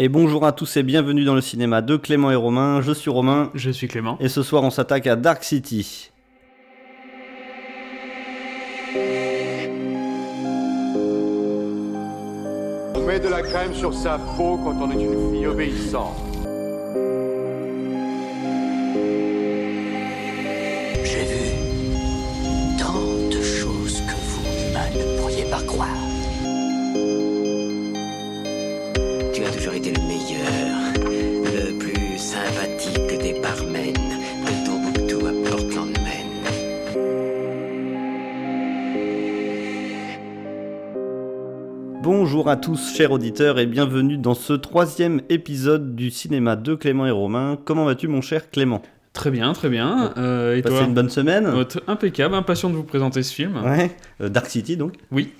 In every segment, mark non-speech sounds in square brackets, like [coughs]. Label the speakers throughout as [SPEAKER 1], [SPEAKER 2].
[SPEAKER 1] Et bonjour à tous et bienvenue dans le cinéma de Clément et Romain. Je suis Romain.
[SPEAKER 2] Je suis Clément.
[SPEAKER 1] Et ce soir, on s'attaque à Dark City.
[SPEAKER 3] On met de la crème sur sa peau quand on est une fille obéissante.
[SPEAKER 4] J'ai vu tant de choses que vous, humains, ne pourriez pas croire. Le plus sympathique des barmen de Tombouctou à Portland, Maine.
[SPEAKER 1] Bonjour à tous, chers auditeurs, et bienvenue dans ce troisième épisode du cinéma de Clément et Romain. Comment vas-tu, mon cher Clément?
[SPEAKER 2] Très bien, très bien. Euh, et toi
[SPEAKER 1] une bonne semaine
[SPEAKER 2] t- Impeccable, impatient de vous présenter ce film.
[SPEAKER 1] Ouais, euh, Dark City donc.
[SPEAKER 2] Oui.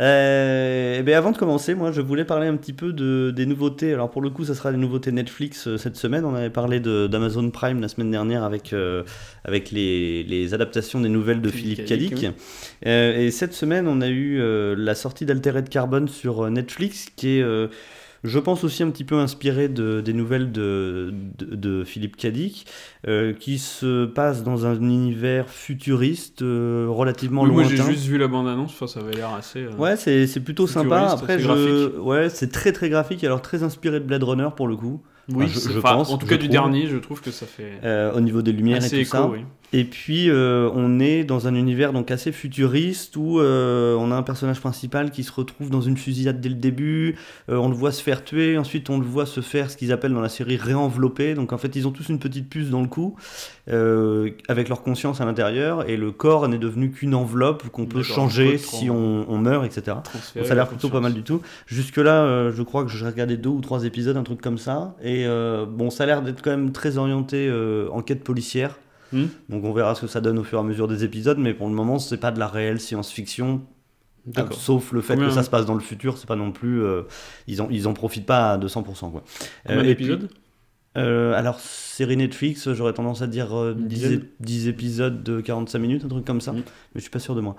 [SPEAKER 1] Euh, eh bien, avant de commencer, moi je voulais parler un petit peu de, des nouveautés. Alors pour le coup, ça sera des nouveautés Netflix euh, cette semaine. On avait parlé d'Amazon Prime la semaine dernière avec, euh, avec les, les adaptations des nouvelles de Philippe,
[SPEAKER 2] Philippe
[SPEAKER 1] Cadic. Et cette semaine, on a eu la sortie d'Altered Carbone sur Netflix qui est. je pense aussi un petit peu inspiré de, des nouvelles de, de, de Philippe Cadic, euh, qui se passe dans un univers futuriste euh, relativement
[SPEAKER 2] Oui, moi
[SPEAKER 1] lointain.
[SPEAKER 2] j'ai juste vu la bande-annonce, enfin, ça avait l'air assez. euh,
[SPEAKER 1] Ouais, c'est c'est plutôt sympa. Après, je...
[SPEAKER 2] graphique.
[SPEAKER 1] ouais, c'est très très graphique. Alors très inspiré de Blade Runner pour le coup.
[SPEAKER 2] Oui,
[SPEAKER 1] Enfin, je- pense,
[SPEAKER 2] en tout cas du
[SPEAKER 1] trouve.
[SPEAKER 2] dernier, je trouve que ça fait
[SPEAKER 1] au niveau des lumières
[SPEAKER 2] assez
[SPEAKER 1] et tout
[SPEAKER 2] écho.
[SPEAKER 1] ça.
[SPEAKER 2] oui.
[SPEAKER 1] Et puis euh, on est dans un univers donc assez futuriste où euh, on a un personnage principal qui se retrouve dans une fusillade dès le début. Euh, on le voit se faire tuer. Ensuite, on le voit se faire ce qu'ils appellent dans la série réenvelopper. Donc en fait, ils ont tous une petite puce dans le cou avec leur conscience à l'intérieur et le corps n'est devenu qu'une enveloppe qu'on peut changer
[SPEAKER 2] peut
[SPEAKER 1] si on, on meurt, etc.
[SPEAKER 2] Transférer
[SPEAKER 1] Ça a l'air
[SPEAKER 2] la
[SPEAKER 1] plutôt pas mal du tout. Jusque-là, je crois que j'ai regardé deux ou trois épisodes, un truc comme ça. Et bon, ça a l'air d'être quand même très orienté enquête policière.
[SPEAKER 2] Hmm.
[SPEAKER 1] Donc on verra ce que ça donne au fur et à mesure des épisodes. Mais pour le moment, c'est pas de la réelle science-fiction. Sauf le fait
[SPEAKER 2] Combien-
[SPEAKER 1] que ça se passe dans le futur, c'est pas non plus. euh, ils, en, ils en profitent pas à 200%. Quoi.
[SPEAKER 2] Combien
[SPEAKER 1] Euh,
[SPEAKER 2] d'épisodes
[SPEAKER 1] euh, alors, série Netflix, j'aurais tendance à dire euh,
[SPEAKER 2] Une
[SPEAKER 1] 10,
[SPEAKER 2] dizaine.
[SPEAKER 1] é- 10 épisodes de 45 minutes, un truc comme ça.
[SPEAKER 2] Mm.
[SPEAKER 1] Mais je suis pas sûr de moi.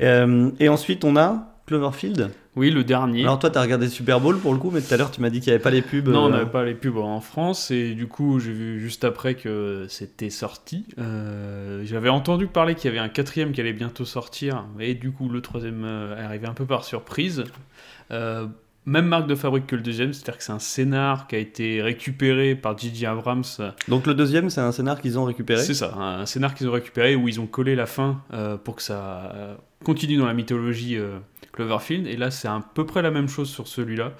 [SPEAKER 1] Euh, et ensuite, on a Cloverfield.
[SPEAKER 2] Oui, le dernier.
[SPEAKER 1] Alors toi, t'as regardé Super Bowl pour le coup, mais tout à l'heure, tu m'as dit qu'il n'y avait pas les pubs.
[SPEAKER 2] Non, on
[SPEAKER 1] euh,
[SPEAKER 2] n'avait pas les pubs en France et du coup j'ai vu juste après que c'était sorti. Euh, J'avais entendu parler qu'il y avait un quatrième qui allait bientôt sortir et du coup le troisième euh, est arrivé un peu par surprise. Euh, même marque de fabrique que le deuxième, c'est-à-dire que c'est un scénar qui a été récupéré par J.J. Abrams.
[SPEAKER 1] Donc le deuxième, c'est un scénar qu'ils ont récupéré.
[SPEAKER 2] C'est ça, un, un scénar qu'ils ont récupéré où ils ont collé la fin euh, pour que ça euh, continue dans la mythologie euh, Cloverfield. Et là, c'est à peu près la même chose sur celui-là.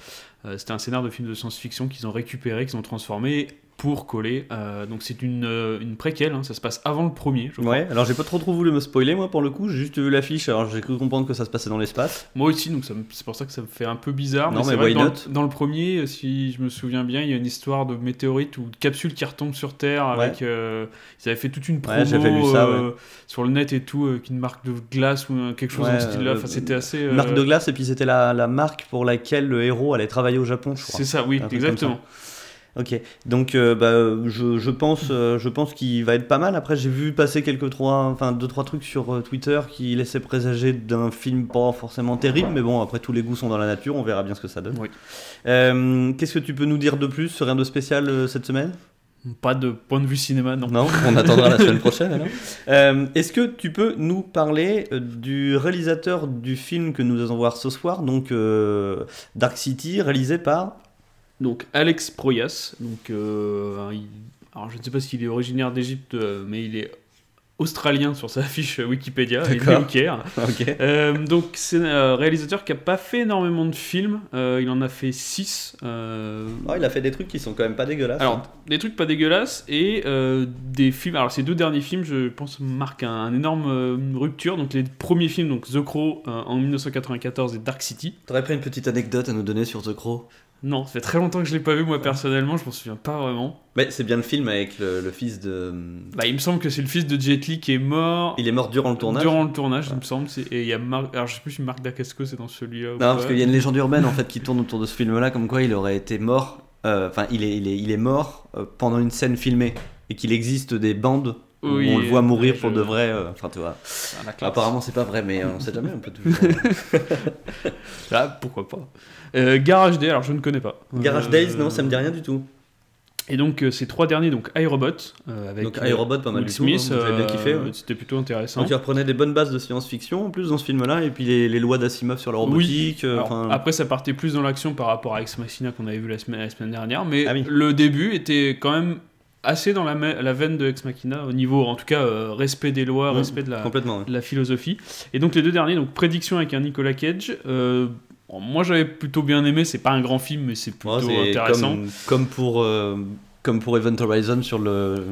[SPEAKER 2] Euh, C'était un scénar de film de science-fiction qu'ils ont récupéré, qu'ils ont transformé pour coller. Euh, donc c'est une, euh, une préquelle, hein, ça se passe avant le premier, je crois.
[SPEAKER 1] Ouais, alors j'ai pas trop trop voulu me spoiler moi pour le coup, j'ai juste vu l'affiche, alors j'ai cru comprendre que ça se passait dans l'espace.
[SPEAKER 2] Moi aussi, donc c'est pour ça que ça me fait un peu bizarre.
[SPEAKER 1] Non, mais
[SPEAKER 2] vrai
[SPEAKER 1] why
[SPEAKER 2] dans,
[SPEAKER 1] not?
[SPEAKER 2] le- dans le premier, si je me souviens bien, il y a une histoire de météorite ou de capsule qui retombe sur Terre.
[SPEAKER 1] Ouais.
[SPEAKER 2] Avec, euh, ils avaient fait toute une promo
[SPEAKER 1] Ouais,
[SPEAKER 2] euh, sur le net et tout, avec une marque de glace ou euh, quelque chose dans ce style-là.
[SPEAKER 1] euh,
[SPEAKER 2] Enfin, c'était assez. euh,
[SPEAKER 1] Marque de glace, et puis c'était la, la marque pour laquelle le héros allait travailler au Japon, je crois.
[SPEAKER 2] C'est ça, oui, exactement.
[SPEAKER 1] Ok, donc euh, bah, je, je pense, euh, je pense qu'il va être pas mal. Après, j'ai vu passer quelques trois, enfin deux trois trucs sur euh, Twitter qui laissaient présager d'un film pas forcément terrible, mais bon, après tous les goûts sont dans la nature, on verra bien ce que ça donne.
[SPEAKER 2] Oui.
[SPEAKER 1] Qu'est-ce que tu peux nous dire de plus? Rien de spécial cette semaine?
[SPEAKER 2] Pas de point de vue cinéma, non.
[SPEAKER 1] Non, on attendra la semaine [laughs] prochaine alors. Est-ce que tu peux nous parler du réalisateur du film que nous allons voir ce soir, donc Dark City, réalisé par
[SPEAKER 2] Donc Alex Proyas, donc euh, il- alors je ne sais pas s'il est originaire d'Égypte, euh, mais il est australien sur sa fiche Wikipédia, il est Caire. [laughs] Euh, donc c'est un réalisateur qui a pas fait énormément de films, euh, il en a fait 6.
[SPEAKER 1] Oh, il a fait des trucs qui sont quand même pas dégueulasses. hein.
[SPEAKER 2] alors des trucs pas dégueulasses et des films. Alors ces deux derniers films, je pense marquent un, un énorme rupture. Donc les premiers films, donc The Crow en 1994 et Dark City.
[SPEAKER 1] T'aurais pas une petite anecdote à nous donner sur The Crow?
[SPEAKER 2] Non, ça fait très longtemps que je l'ai pas vu moi personnellement, je m'en souviens pas vraiment.
[SPEAKER 1] Mais c'est bien le film avec le, le fils de.
[SPEAKER 2] Bah, il me semble que c'est le fils de Jet Li qui est mort
[SPEAKER 1] Il est mort durant le tournage.
[SPEAKER 2] durant le tournage, il me semble. c'est- Et il y a Mar- alors je sais plus si Marc Dacasco c'est dans celui-là.
[SPEAKER 1] Non, parce qu'il y a une légende urbaine en fait qui tourne autour de ce film-là, comme quoi il aurait été mort. euh, Enfin, il, est, il, est, il est mort euh, pendant une scène filmée et qu'il existe des bandes où
[SPEAKER 2] Oui,
[SPEAKER 1] on le voit mourir
[SPEAKER 2] je-
[SPEAKER 1] pour de vrai. euh, Enfin, tu vois.
[SPEAKER 2] classe.
[SPEAKER 1] Apparemment, c'est pas vrai, mais on sait jamais, on peut toujours. [laughs]
[SPEAKER 2] Ah, pourquoi pas. Euh, Garage Day, alors je ne connais pas.
[SPEAKER 1] Garage
[SPEAKER 2] Euh,
[SPEAKER 1] Days, non, ça me dit rien du tout.
[SPEAKER 2] Et donc euh, ces trois derniers, donc iRobot, euh, avec
[SPEAKER 1] Donc,
[SPEAKER 2] euh,
[SPEAKER 1] iRobot, pas mal
[SPEAKER 2] Will
[SPEAKER 1] du tout,
[SPEAKER 2] Smith,
[SPEAKER 1] hein,
[SPEAKER 2] euh,
[SPEAKER 1] kiffé, ouais.
[SPEAKER 2] c'était plutôt intéressant.
[SPEAKER 1] Donc, il reprenait des bonnes bases de science-fiction en plus dans ce film-là, et puis les, les lois d'Asimov sur la robotique. euh,
[SPEAKER 2] Alors, Après, ça partait plus dans l'action par rapport à Ex Machina qu'on avait vu la semaine, la semaine dernière, mais
[SPEAKER 1] Ah oui.
[SPEAKER 2] le début était quand même assez dans la, veine de Ex Machina, au niveau, en tout cas, euh, respect des lois,
[SPEAKER 1] Ouais,
[SPEAKER 2] respect de la,
[SPEAKER 1] complètement. ouais.
[SPEAKER 2] de la philosophie. Et donc les deux derniers, donc Prédiction avec un Nicolas Cage. euh, bon, moi j'avais plutôt bien aimé, c'est pas un grand film, mais c'est plutôt
[SPEAKER 1] Ouais,
[SPEAKER 2] intéressant.
[SPEAKER 1] Comme, comme pour. euh, comme pour Event Horizon sur le-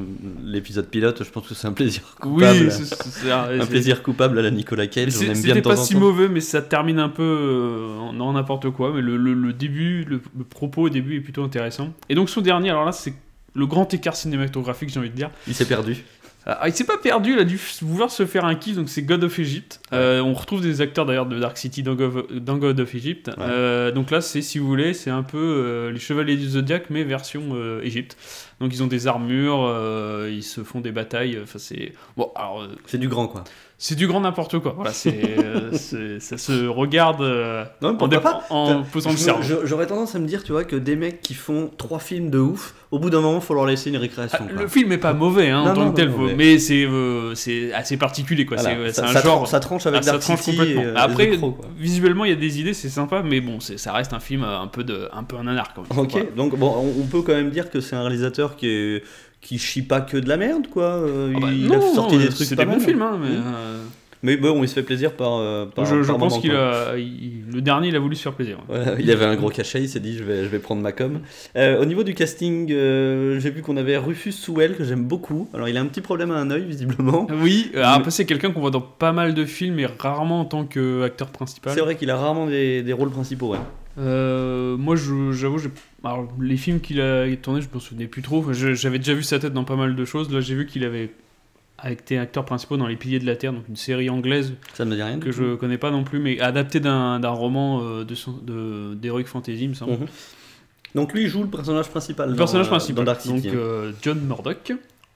[SPEAKER 1] l'épisode pilote, je pense que c'est un plaisir
[SPEAKER 2] Oui,
[SPEAKER 1] coupable.
[SPEAKER 2] c'est-
[SPEAKER 1] un plaisir coupable à la Nicolas Cage,
[SPEAKER 2] C'était pas si mauvais, mais ça termine un peu euh, en en n'importe quoi. Mais le, le- le début, le, le propos au début est plutôt intéressant. Et donc son dernier, alors là, c'est le grand écart cinématographique, j'ai envie de dire.
[SPEAKER 1] Il s'est perdu.
[SPEAKER 2] Ah, il s'est pas perdu, il a dû vouloir se faire un kiff, donc c'est God of Egypt. Euh, on retrouve des acteurs d'ailleurs de Dark City dans God of, dans God of Egypt.
[SPEAKER 1] Ouais.
[SPEAKER 2] Euh, donc là, c'est si vous voulez, c'est un peu euh, les Chevaliers du Zodiac, mais version Égypte. Donc ils ont des armures, ils se font des batailles. Enfin, c'est. Bon, alors.
[SPEAKER 1] C'est du grand, quoi.
[SPEAKER 2] C'est du grand n'importe quoi. Voilà, c'est, euh, [laughs] c'est- ça se regarde euh,
[SPEAKER 1] Non,
[SPEAKER 2] en,
[SPEAKER 1] pas
[SPEAKER 2] en posant le cerveau.
[SPEAKER 1] J'aurais tendance à me dire, tu vois, que des mecs qui font trois films de ouf, au bout d'un moment, faut leur laisser une
[SPEAKER 2] Ah,
[SPEAKER 1] récréation. quoi.
[SPEAKER 2] le film est pas mauvais hein,
[SPEAKER 1] Non,
[SPEAKER 2] en tant
[SPEAKER 1] non,
[SPEAKER 2] que tel,
[SPEAKER 1] mais-
[SPEAKER 2] mais c'est, euh, c'est assez particulier. Quoi.
[SPEAKER 1] Voilà,
[SPEAKER 2] C'est, un
[SPEAKER 1] ça
[SPEAKER 2] genre.
[SPEAKER 1] tranche, ça tranche avec
[SPEAKER 2] Ah, ça
[SPEAKER 1] Dark
[SPEAKER 2] tranche
[SPEAKER 1] City
[SPEAKER 2] complètement.
[SPEAKER 1] et, euh,
[SPEAKER 2] Après, visuellement, il y a des idées, c'est sympa, mais bon, c'est, ça reste un film un peu, de, un peu un nanar quand même.
[SPEAKER 1] Ok, donc bon, on, on peut quand même dire que c'est un réalisateur qui est qui chie pas que de la merde, quoi. Euh,
[SPEAKER 2] Ah bah,
[SPEAKER 1] il
[SPEAKER 2] non,
[SPEAKER 1] a sorti
[SPEAKER 2] non,
[SPEAKER 1] des trucs
[SPEAKER 2] c'est
[SPEAKER 1] pas
[SPEAKER 2] des bons
[SPEAKER 1] mal.
[SPEAKER 2] films, hein, mais.
[SPEAKER 1] Mm.
[SPEAKER 2] euh,
[SPEAKER 1] Mais bon, il se fait plaisir par. euh, par
[SPEAKER 2] je je
[SPEAKER 1] par
[SPEAKER 2] pense qu'il a. le dernier, il a voulu se faire plaisir.
[SPEAKER 1] Voilà, il avait un gros cachet, il s'est dit je vais, je vais prendre ma com. Euh, au niveau du casting, euh, j'ai vu qu'on avait Rufus Sewell que j'aime beaucoup. Alors il a un petit problème à un œil visiblement. [laughs]
[SPEAKER 2] Oui,
[SPEAKER 1] Mais-
[SPEAKER 2] après, c'est quelqu'un qu'on voit dans pas mal de films, mais rarement en tant qu'acteur principal.
[SPEAKER 1] C'est vrai qu'il a rarement des, des rôles principaux. Ouais.
[SPEAKER 2] Euh, moi, j'avoue, les films qu'il a tournés, je me souvenais plus trop. J'avais déjà vu sa tête dans pas mal de choses. Là, j'ai vu qu'il avait été acteur principal dans Les Piliers de la Terre, donc une série anglaise
[SPEAKER 1] Ça ne me dit rien.
[SPEAKER 2] que je connais pas non plus, mais adaptée d'un roman euh, de d'Heroic Fantasy, il me semble.
[SPEAKER 1] Mhm. Donc lui il joue le personnage principal.
[SPEAKER 2] Le
[SPEAKER 1] dans,
[SPEAKER 2] personnage
[SPEAKER 1] euh,
[SPEAKER 2] principal,
[SPEAKER 1] dans Dark City.
[SPEAKER 2] donc
[SPEAKER 1] hein.
[SPEAKER 2] euh, John Murdoch.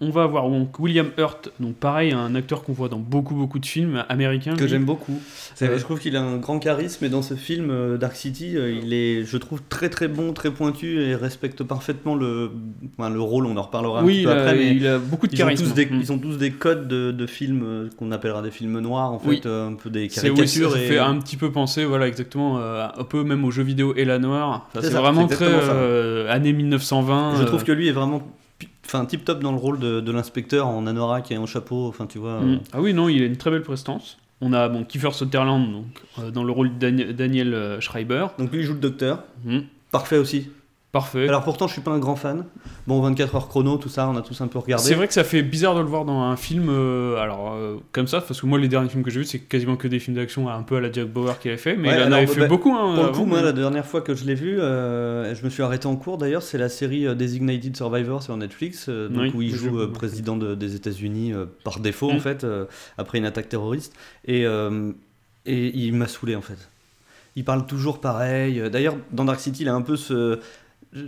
[SPEAKER 2] On va avoir donc William Hurt, donc pareil, un acteur qu'on voit dans beaucoup beaucoup de films américains.
[SPEAKER 1] que j'aime beaucoup.
[SPEAKER 2] Euh,
[SPEAKER 1] je trouve qu'il a un grand charisme et dans ce film euh, Dark City, euh, il est, je trouve très très bon, très pointu et respecte parfaitement le, enfin, le rôle. On en reparlera un
[SPEAKER 2] Oui,
[SPEAKER 1] petit peu après, mais
[SPEAKER 2] il a beaucoup de
[SPEAKER 1] ils ont,
[SPEAKER 2] charisme.
[SPEAKER 1] tous des,
[SPEAKER 2] Mm.
[SPEAKER 1] ils ont tous des codes de, de films qu'on appellera des films noirs en fait,
[SPEAKER 2] Oui.
[SPEAKER 1] un peu des caricatures.
[SPEAKER 2] ça
[SPEAKER 1] et...
[SPEAKER 2] fait un petit peu penser, voilà, exactement, un peu même aux jeux vidéo et la noire. Enfin,
[SPEAKER 1] C'est
[SPEAKER 2] vraiment très années 1920.
[SPEAKER 1] Je trouve que lui est vraiment, enfin tip top dans le rôle de, de l'inspecteur en anorak et en chapeau. Enfin tu vois.
[SPEAKER 2] mm.
[SPEAKER 1] euh,
[SPEAKER 2] Ah oui, non, il a une très belle prestance. On a bon, Kiefer Sutherland donc, euh, dans le rôle de Dani- Daniel euh, Schreiber.
[SPEAKER 1] Donc lui il joue le docteur.
[SPEAKER 2] Mm.
[SPEAKER 1] Parfait aussi.
[SPEAKER 2] Parfait.
[SPEAKER 1] Alors pourtant je suis pas un grand fan. Bon 24 heures chrono, tout ça, on a tous un peu regardé.
[SPEAKER 2] C'est vrai que ça fait bizarre de le voir dans un film euh, alors euh, comme ça parce que moi les derniers films que j'ai vus c'est quasiment que des films d'action un peu à la Jack Bauer qu'il avait fait mais
[SPEAKER 1] Ouais,
[SPEAKER 2] il en
[SPEAKER 1] alors,
[SPEAKER 2] avait
[SPEAKER 1] bah,
[SPEAKER 2] fait
[SPEAKER 1] bah,
[SPEAKER 2] beaucoup hein,
[SPEAKER 1] Pour le coup, moi, la dernière fois que je l'ai vu, euh, je me suis arrêté en cours d'ailleurs, c'est la série Designated Survivor sur Netflix, donc
[SPEAKER 2] Oui,
[SPEAKER 1] où il joue
[SPEAKER 2] je-
[SPEAKER 1] président de- des États-Unis par défaut
[SPEAKER 2] Mm.
[SPEAKER 1] en fait, euh, après une attaque terroriste. Et, et il m'a saoulé en fait. Il parle toujours pareil. D'ailleurs, dans Dark City, il a un peu ce,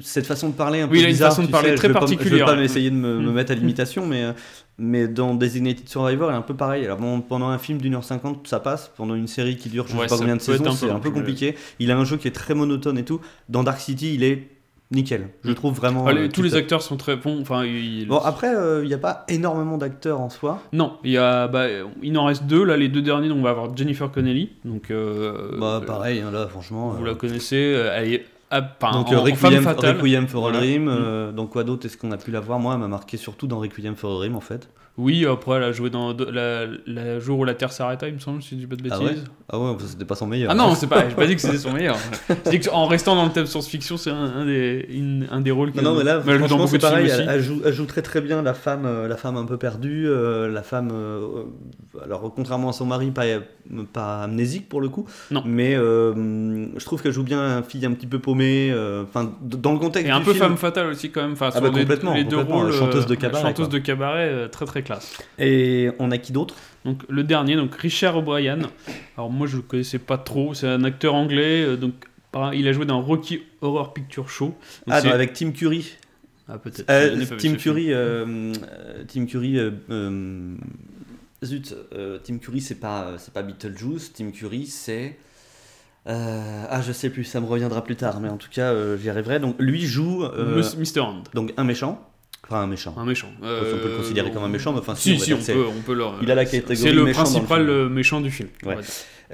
[SPEAKER 1] cette façon de parler un
[SPEAKER 2] Oui,
[SPEAKER 1] peu
[SPEAKER 2] il a une
[SPEAKER 1] bizarre,
[SPEAKER 2] façon de parler
[SPEAKER 1] sais,
[SPEAKER 2] très
[SPEAKER 1] je vais pas Je
[SPEAKER 2] particulière.
[SPEAKER 1] vais pas m'essayer de me, me
[SPEAKER 2] Mm.
[SPEAKER 1] mettre à l'imitation, mais, euh, mais dans Designated Survivor, il est un peu pareil. Alors bon, pendant un film d'une heure cinquante, ça passe. Pendant une série qui dure je
[SPEAKER 2] Ouais,
[SPEAKER 1] sais pas combien de saisons, c'est un peu compliqué. Il a un jeu qui est très monotone et tout. Dans Dark City, il est nickel. Je
[SPEAKER 2] Mm.
[SPEAKER 1] trouve vraiment.
[SPEAKER 2] Ah,
[SPEAKER 1] euh,
[SPEAKER 2] tous les acteurs sont très bons enfin il-
[SPEAKER 1] Bon, après, euh, il n'y a pas énormément d'acteurs en soi.
[SPEAKER 2] non il y a bah, il en reste deux là les deux derniers donc on va avoir Jennifer Connelly donc euh,
[SPEAKER 1] bah,
[SPEAKER 2] euh,
[SPEAKER 1] pareil, hein, là, franchement.
[SPEAKER 2] vous
[SPEAKER 1] euh,
[SPEAKER 2] la connaissez euh, elle est enfin,
[SPEAKER 1] Donc
[SPEAKER 2] en,
[SPEAKER 1] Requiem, for a
[SPEAKER 2] Voilà.
[SPEAKER 1] Dream,
[SPEAKER 2] Mm.
[SPEAKER 1] euh, dans quoi d'autre est-ce qu'on a pu la voir Moi, elle m'a marqué surtout dans Requiem for a Dream en fait.
[SPEAKER 2] Oui après elle a joué dans la jour où la Terre s'arrêta il me semble si je dis pas de
[SPEAKER 1] Ah
[SPEAKER 2] bêtises
[SPEAKER 1] ouais Ah ouais, c'était pas son meilleur.
[SPEAKER 2] Ah non, c'est pas, j'ai pas dit que c'était son meilleur. J'ai dit qu'en restant dans le thème science-fiction, c'est un, un des, une- un des rôles
[SPEAKER 1] Non, non, mais là,
[SPEAKER 2] dans
[SPEAKER 1] franchement, c'est pareil. Elle, elle joue, elle joue très très bien la femme, euh, la femme un peu perdue, euh, la femme. euh, alors, contrairement à son mari, pas, pas amnésique pour le coup.
[SPEAKER 2] Non.
[SPEAKER 1] Mais je trouve qu'elle joue bien une fille un petit peu paumée. Enfin, dans le contexte.
[SPEAKER 2] Et un peu
[SPEAKER 1] film.
[SPEAKER 2] femme fatale aussi quand même. Enfin,
[SPEAKER 1] Ah bah, complètement,
[SPEAKER 2] les deux
[SPEAKER 1] complètement,
[SPEAKER 2] rôles.
[SPEAKER 1] chanteuse de cabaret,
[SPEAKER 2] Chanteuse
[SPEAKER 1] quoi.
[SPEAKER 2] de cabaret, très très classe.
[SPEAKER 1] Et on a qui d'autre?
[SPEAKER 2] Donc le dernier, donc Richard O'Brien. Alors moi je le connaissais pas trop. C'est un acteur anglais. euh, donc il a joué dans Rocky Horror Picture Show. Donc,
[SPEAKER 1] Ah, non, avec Tim Curry.
[SPEAKER 2] Ah, peut-être.
[SPEAKER 1] Euh,
[SPEAKER 2] vu
[SPEAKER 1] Tim. Curry, euh, euh, Tim Curry, euh, euh, zut, euh, Tim Curry, c'est pas, c'est pas Beetlejuice. Tim Curry, c'est euh, ah, je sais plus, ça me reviendra plus tard, mais en tout cas, euh, j'y arriverai. Donc, lui joue euh,
[SPEAKER 2] Mr. Hand,
[SPEAKER 1] donc un méchant, enfin un méchant.
[SPEAKER 2] un méchant.
[SPEAKER 1] on peut le considérer comme un méchant, mais enfin,
[SPEAKER 2] Si,
[SPEAKER 1] on
[SPEAKER 2] si, on
[SPEAKER 1] que c'est-
[SPEAKER 2] peut, on peut le.
[SPEAKER 1] Il a la
[SPEAKER 2] c'est-
[SPEAKER 1] catégorie
[SPEAKER 2] C'est le
[SPEAKER 1] méchant dans le
[SPEAKER 2] principal euh, méchant du film. on
[SPEAKER 1] Ouais.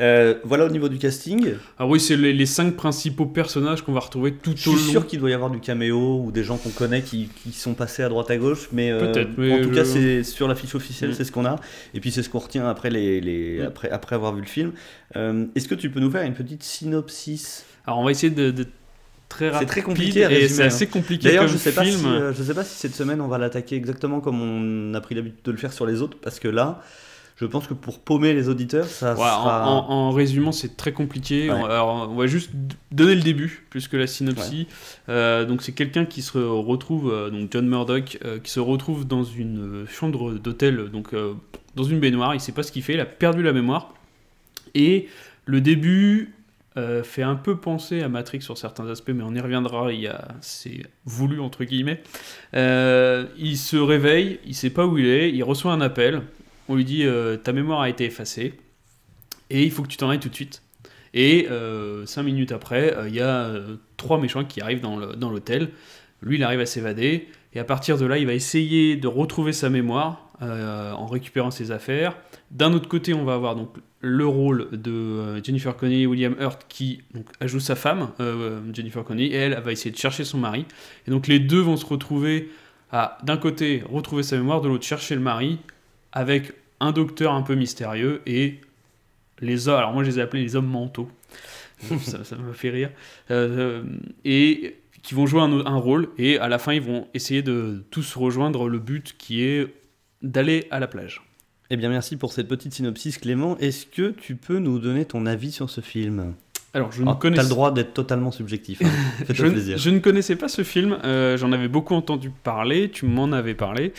[SPEAKER 1] Euh, voilà au niveau du casting.
[SPEAKER 2] Ah oui, c'est les, les cinq principaux personnages qu'on va retrouver tout
[SPEAKER 1] Je
[SPEAKER 2] au
[SPEAKER 1] suis
[SPEAKER 2] long.
[SPEAKER 1] sûr qu'il doit y avoir du caméo ou des gens qu'on connaît qui, qui sont passés à droite à gauche, mais, euh,
[SPEAKER 2] mais
[SPEAKER 1] en tout
[SPEAKER 2] je-
[SPEAKER 1] cas c'est sur la fiche officielle,
[SPEAKER 2] Mm.
[SPEAKER 1] c'est ce qu'on a. Et puis c'est ce qu'on retient après, les, les-
[SPEAKER 2] Mm.
[SPEAKER 1] après, après avoir vu le film. Euh, Est-ce que tu peux nous faire une petite synopsis?
[SPEAKER 2] Alors on va essayer de, de très
[SPEAKER 1] C'est très compliqué à
[SPEAKER 2] et
[SPEAKER 1] résumer,
[SPEAKER 2] c'est
[SPEAKER 1] hein.
[SPEAKER 2] assez compliqué
[SPEAKER 1] D'ailleurs, je sais pas
[SPEAKER 2] film.
[SPEAKER 1] si euh, je sais pas si cette semaine on va l'attaquer exactement comme on a pris l'habitude de le faire sur les autres, parce que là, je pense que pour paumer les auditeurs, ça
[SPEAKER 2] Ouais, en,
[SPEAKER 1] sera.
[SPEAKER 2] en- en résumant, c'est très compliqué.
[SPEAKER 1] Ouais.
[SPEAKER 2] On, alors, on va juste donner le début, plus que la synopsis. Euh, donc, c'est quelqu'un qui se retrouve, euh, donc John Murdoch, euh, qui se retrouve dans une chambre d'hôtel, donc dans une baignoire. Il sait pas ce qu'il fait, il a perdu la mémoire. Et le début euh, fait un peu penser à Matrix sur certains aspects, mais on y reviendra. Il a, c'est voulu entre guillemets. Euh, il se réveille, il sait pas où il est, il reçoit un appel. On lui dit euh, ta mémoire a été effacée et il faut que tu t'en ailles tout de suite. Et cinq minutes après, il y a trois méchants qui arrivent dans l'hôtel. Lui, il arrive à s'évader et à partir de là, il va essayer de retrouver sa mémoire en récupérant ses affaires. D'un autre côté, on va avoir donc le rôle de euh, Jennifer Connelly et William Hurt qui donc, sa femme, euh, Jennifer Connelly, et elle, va essayer de chercher son mari. Et donc les deux vont se retrouver à, d'un côté, retrouver sa mémoire, de l'autre, chercher le mari, avec un docteur un peu mystérieux et les hommes, alors moi je les ai appelés les hommes mentaux, [laughs] ça, ça me fait rire, Euh, et qui vont jouer un rôle, et à la fin ils vont essayer de tous rejoindre le but qui est d'aller à la plage.
[SPEAKER 1] Eh bien, merci pour cette petite synopsis, Clément. Est-ce que tu peux nous donner ton avis sur ce film?
[SPEAKER 2] Alors je ne
[SPEAKER 1] Ah,
[SPEAKER 2] connais
[SPEAKER 1] T'as le droit d'être totalement subjectif. hein. [laughs]
[SPEAKER 2] je,
[SPEAKER 1] plaisir.
[SPEAKER 2] je ne connaissais pas ce film, euh, j'en avais beaucoup entendu parler, tu m'en avais parlé,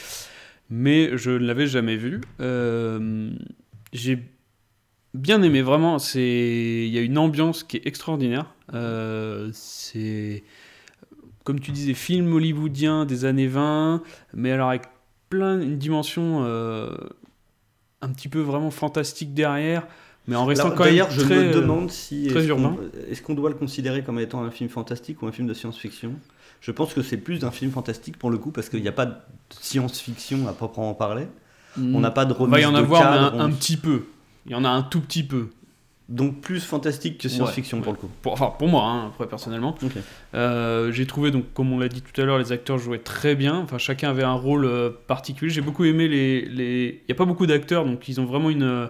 [SPEAKER 2] mais je ne l'avais jamais vu. Euh, J'ai bien aimé, vraiment, c'est il y a une ambiance qui est extraordinaire. Euh, c'est, comme tu disais, film hollywoodien des années 20, mais alors avec plein, une dimension un petit peu vraiment fantastique derrière, mais en restant
[SPEAKER 1] Alors,
[SPEAKER 2] quand même
[SPEAKER 1] D'ailleurs, je
[SPEAKER 2] très,
[SPEAKER 1] me
[SPEAKER 2] euh,
[SPEAKER 1] demande si
[SPEAKER 2] très
[SPEAKER 1] est-ce qu'on
[SPEAKER 2] urbain.
[SPEAKER 1] est-ce qu'on doit le considérer comme étant un film fantastique ou un film de science-fiction? Je pense que c'est plus un film fantastique pour le coup parce qu'il n'y a pas de science-fiction à proprement parler. On n'a pas de
[SPEAKER 2] Il
[SPEAKER 1] remise
[SPEAKER 2] va y en
[SPEAKER 1] de
[SPEAKER 2] avoir
[SPEAKER 1] cadre,
[SPEAKER 2] un,
[SPEAKER 1] on-
[SPEAKER 2] un petit peu. Il y en a un tout petit peu.
[SPEAKER 1] Donc plus fantastique que science-fiction
[SPEAKER 2] Ouais,
[SPEAKER 1] pour le coup.
[SPEAKER 2] Pour, enfin, pour moi, hein, après, personnellement. Euh, j'ai trouvé, donc, comme on l'a dit tout à l'heure, les acteurs jouaient très bien. Enfin, chacun avait un rôle euh, particulier. J'ai beaucoup aimé les. les... Il n'y a pas beaucoup d'acteurs, donc ils ont vraiment une, euh,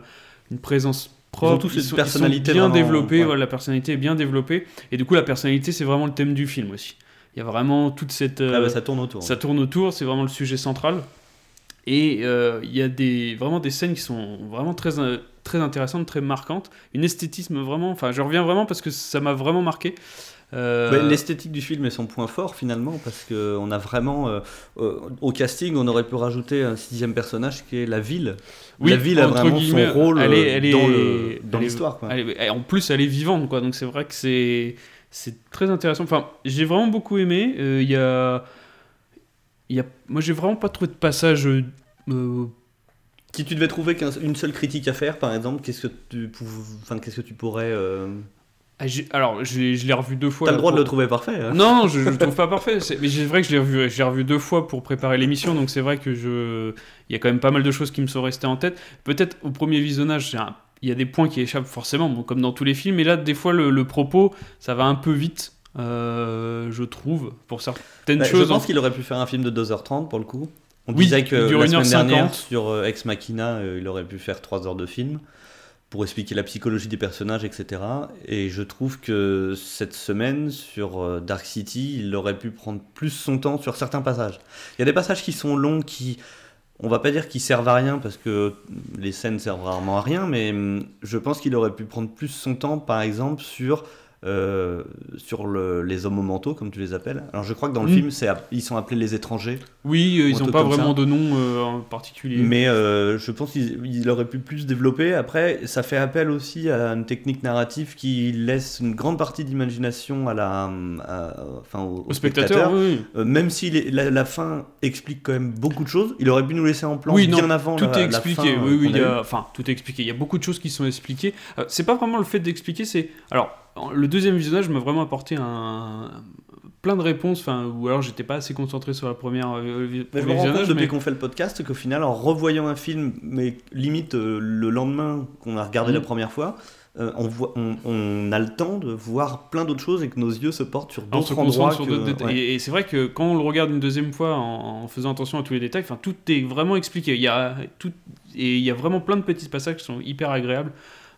[SPEAKER 2] une présence propre.
[SPEAKER 1] ont tous
[SPEAKER 2] sont-
[SPEAKER 1] personnalité
[SPEAKER 2] sont bien
[SPEAKER 1] vraiment-
[SPEAKER 2] développée.
[SPEAKER 1] ouais.
[SPEAKER 2] Voilà, la personnalité est bien développée. Et du coup, la personnalité, c'est vraiment le thème du film aussi. Il y a vraiment toute cette.
[SPEAKER 1] Ah bah, ça tourne autour.
[SPEAKER 2] ça tourne autour, c'est vraiment le sujet central. Et euh, il y a des, vraiment des scènes qui sont vraiment très, euh, très intéressantes, très marquantes. Une esthétisme vraiment. Enfin, je reviens vraiment parce que ça m'a vraiment marqué. Euh,
[SPEAKER 1] Ouais, L'esthétique du film est son point fort finalement parce qu'on a vraiment euh, euh, au casting on aurait pu rajouter un sixième personnage qui est la ville.
[SPEAKER 2] oui,
[SPEAKER 1] la ville a vraiment son rôle
[SPEAKER 2] elle est, elle est,
[SPEAKER 1] dans l'histoire.
[SPEAKER 2] en plus, elle est vivante, quoi. Donc c'est vrai que c'est c'est très intéressant. Enfin, j'ai vraiment beaucoup aimé. Il y a, y a, moi, j'ai vraiment pas trouvé de passage. euh, euh,
[SPEAKER 1] Si tu devais trouver qu'un- une seule critique à faire, par exemple, qu'est-ce que tu, enfin, qu'est-ce que tu pourrais. Euh...
[SPEAKER 2] ah, alors, je l'ai je l'ai revu deux fois.
[SPEAKER 1] T'as le droit de le trouver parfait. hein.
[SPEAKER 2] Non, je, je le trouve pas [laughs] parfait. c'est- Mais c'est vrai que je l'ai revu, je revu deux fois pour préparer l'émission, donc c'est vrai que je, il y a quand même pas mal de choses qui me sont restées en tête. Peut-être au premier visionnage, un- il y a des points qui échappent forcément, bon, comme dans tous les films. Mais là, des fois, le, le propos, ça va un peu vite, je trouve, pour certaines
[SPEAKER 1] Bah, je
[SPEAKER 2] choses.
[SPEAKER 1] pense qu'il aurait pu faire un film de 2h30 pour le coup. On
[SPEAKER 2] Oui,
[SPEAKER 1] disait que la
[SPEAKER 2] 1h50.
[SPEAKER 1] semaine dernière sur euh, Ex Machina, euh, il aurait pu faire 3 heures de film pour expliquer la psychologie des personnages, etc. Et je trouve que cette semaine sur euh, Dark City, il aurait pu prendre plus son temps sur certains passages. Il y a des passages qui sont longs, qui on va pas dire qu'ils servent à rien parce que les scènes servent rarement à rien, mais hum, je pense qu'il aurait pu prendre plus son temps, par exemple, sur euh, sur le- les hommes mentaux, comme tu les appelles. Alors je crois que dans le
[SPEAKER 2] Mm.
[SPEAKER 1] film, c'est ils sont appelés les étrangers,
[SPEAKER 2] Oui, euh, ils n'ont pas vraiment
[SPEAKER 1] ça.
[SPEAKER 2] de nom euh, en particulier.
[SPEAKER 1] mais euh, je pense qu'il il aurait pu plus développer. Après, ça fait appel aussi à une technique narrative qui laisse une grande partie d'imagination à la, à- enfin, au,
[SPEAKER 2] Au spectateur, oui.
[SPEAKER 1] Même si les- la, la fin explique quand même beaucoup de choses, il aurait pu nous laisser en plan
[SPEAKER 2] Oui,
[SPEAKER 1] bien
[SPEAKER 2] non,
[SPEAKER 1] avant
[SPEAKER 2] tout
[SPEAKER 1] la,
[SPEAKER 2] est
[SPEAKER 1] la
[SPEAKER 2] expliqué.
[SPEAKER 1] fin,
[SPEAKER 2] oui, oui,
[SPEAKER 1] qu'on
[SPEAKER 2] il y
[SPEAKER 1] a
[SPEAKER 2] a- enfin, tout est expliqué. Il y a beaucoup de choses qui sont expliquées. C'est pas vraiment le fait d'expliquer, c'est. Alors, le deuxième visionnage m'a vraiment apporté un. plein de réponses, enfin, ou alors j'étais pas assez concentré sur la première euh,
[SPEAKER 1] Mais je me
[SPEAKER 2] premier
[SPEAKER 1] rends compte
[SPEAKER 2] visionnage,
[SPEAKER 1] depuis
[SPEAKER 2] mais-
[SPEAKER 1] qu'on fait le podcast qu'au final, en revoyant un film, mais limite euh, le lendemain qu'on a regardé
[SPEAKER 2] Mm.
[SPEAKER 1] la première fois, euh, on, voit, on, on a le temps de voir plein d'autres choses et que nos yeux se portent sur d'autres endroits.
[SPEAKER 2] concentre sur
[SPEAKER 1] que-
[SPEAKER 2] d'autres détails.
[SPEAKER 1] ouais.
[SPEAKER 2] Et, et c'est vrai que quand on le regarde une deuxième fois en, en faisant attention à tous les détails, enfin tout est vraiment expliqué. Il y a tout et il y a vraiment plein de petits passages qui sont hyper agréables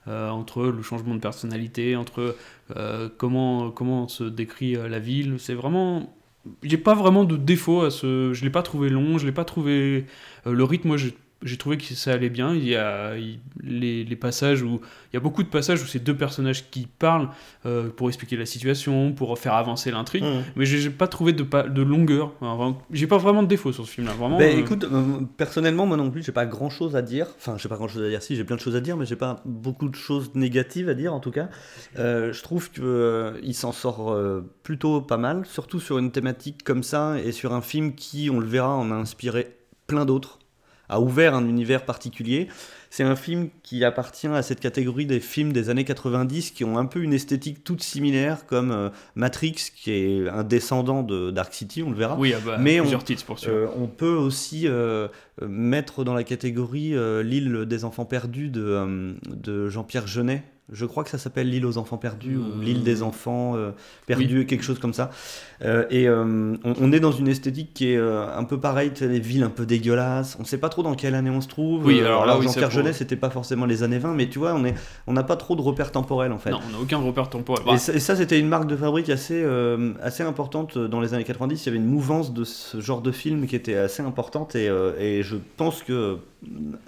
[SPEAKER 2] euh, entre le changement de personnalité, entre euh, comment comment se décrit euh, la ville. C'est vraiment j'ai pas vraiment de défaut à ce. Je l'ai pas trouvé long, je l'ai pas trouvé. le rythme, moi, j'ai trouvé que ça allait bien. Il y a il- les, les passages où. Il y a beaucoup de passages où c'est deux personnages qui parlent euh, pour expliquer la situation, pour faire avancer l'intrigue.
[SPEAKER 1] Mm.
[SPEAKER 2] Mais j'ai pas trouvé de, de longueur. Enfin, j'ai pas vraiment de défaut sur ce film-là. Vraiment.
[SPEAKER 1] Ben,
[SPEAKER 2] euh,
[SPEAKER 1] écoute, euh, personnellement, moi non plus, j'ai pas grand chose à dire. Enfin, j'ai pas grand chose à dire. Si, j'ai plein de choses à dire, mais j'ai pas beaucoup de choses négatives à dire en tout cas. Je trouve que il s'en sort plutôt pas mal, surtout sur une thématique comme ça et sur un film qui, on le verra, en a inspiré plein d'autres, a ouvert un univers particulier. C'est un film qui appartient à cette catégorie des films des années 90 qui ont un peu une esthétique toute similaire, comme euh, Matrix, qui est un descendant de Dark City, on le verra.
[SPEAKER 2] oui, ah bah,
[SPEAKER 1] mais
[SPEAKER 2] plusieurs
[SPEAKER 1] on-
[SPEAKER 2] titres pour sûr.
[SPEAKER 1] Euh, on peut aussi euh, mettre dans la catégorie L'île des enfants perdus de, de Jean-Pierre Jeunet. Je crois que ça s'appelle L'île aux enfants perdus ou
[SPEAKER 2] Euh,
[SPEAKER 1] L'île des enfants euh, perdus, quelque chose comme ça. Euh, et euh, on, on est dans une esthétique qui est un peu pareille, les villes un peu dégueulasses. On sait pas trop dans quelle année on se trouve.
[SPEAKER 2] Oui, alors là,
[SPEAKER 1] Jean-Pierre Jeunet, c'était pas forcément les années 20, mais tu vois, on est- on n'a pas trop de repères temporels en fait.
[SPEAKER 2] Non, on n'a aucun repère temporel.
[SPEAKER 1] Et ça, et ça, c'était une marque de fabrique assez, assez importante dans les années 90. Il y avait une mouvance de ce genre de film qui était assez importante et, et je pense que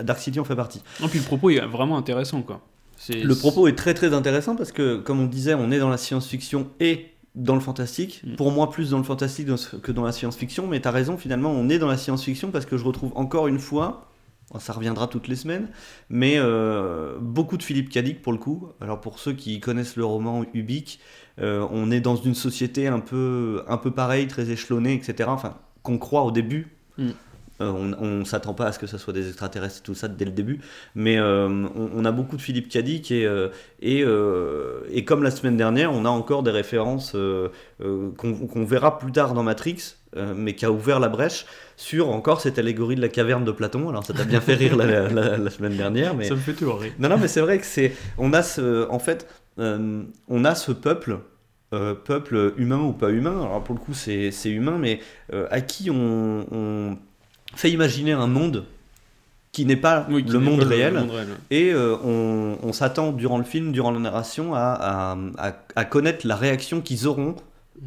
[SPEAKER 1] Dark City en fait partie.
[SPEAKER 2] Non, puis le propos est vraiment intéressant, quoi.
[SPEAKER 1] Le propos est très très intéressant parce que, comme on disait, on est dans la science-fiction et dans le fantastique.
[SPEAKER 2] Mm.
[SPEAKER 1] Pour moi, plus dans le fantastique que dans la science-fiction, mais tu as raison, finalement, on est dans la science-fiction parce que je retrouve encore une fois, ça reviendra toutes les semaines, mais euh, beaucoup de Philippe Cadic pour le coup. Alors pour ceux qui connaissent le roman Ubik, euh, on est dans une société un peu, un peu pareille, très échelonnée, etc. Enfin, qu'on croit au début.
[SPEAKER 2] Mm.
[SPEAKER 1] Euh, on ne s'attend pas à ce que ce soit des extraterrestres et tout ça dès le début, mais euh, on, on a beaucoup de Philippe Cadic et, euh, et, et comme la semaine dernière, on a encore des références qu'on verra plus tard dans Matrix, mais qui a ouvert la brèche sur encore cette allégorie de la caverne de Platon. Alors ça t'a bien fait rire la, la- la semaine dernière, mais
[SPEAKER 2] Ça me fait toujours rire.
[SPEAKER 1] non, non, mais c'est vrai que c'est. On a ce. En fait, euh, on a ce peuple. euh, peuple humain ou pas humain, alors pour le coup c'est c'est humain, mais euh, à qui on, on fait imaginer un monde qui n'est pas
[SPEAKER 2] Oui, qui
[SPEAKER 1] le monde
[SPEAKER 2] pas
[SPEAKER 1] réel,
[SPEAKER 2] le monde réel, ouais.
[SPEAKER 1] et euh, on, on s'attend durant le film, durant la narration, à, à- connaître la réaction qu'ils auront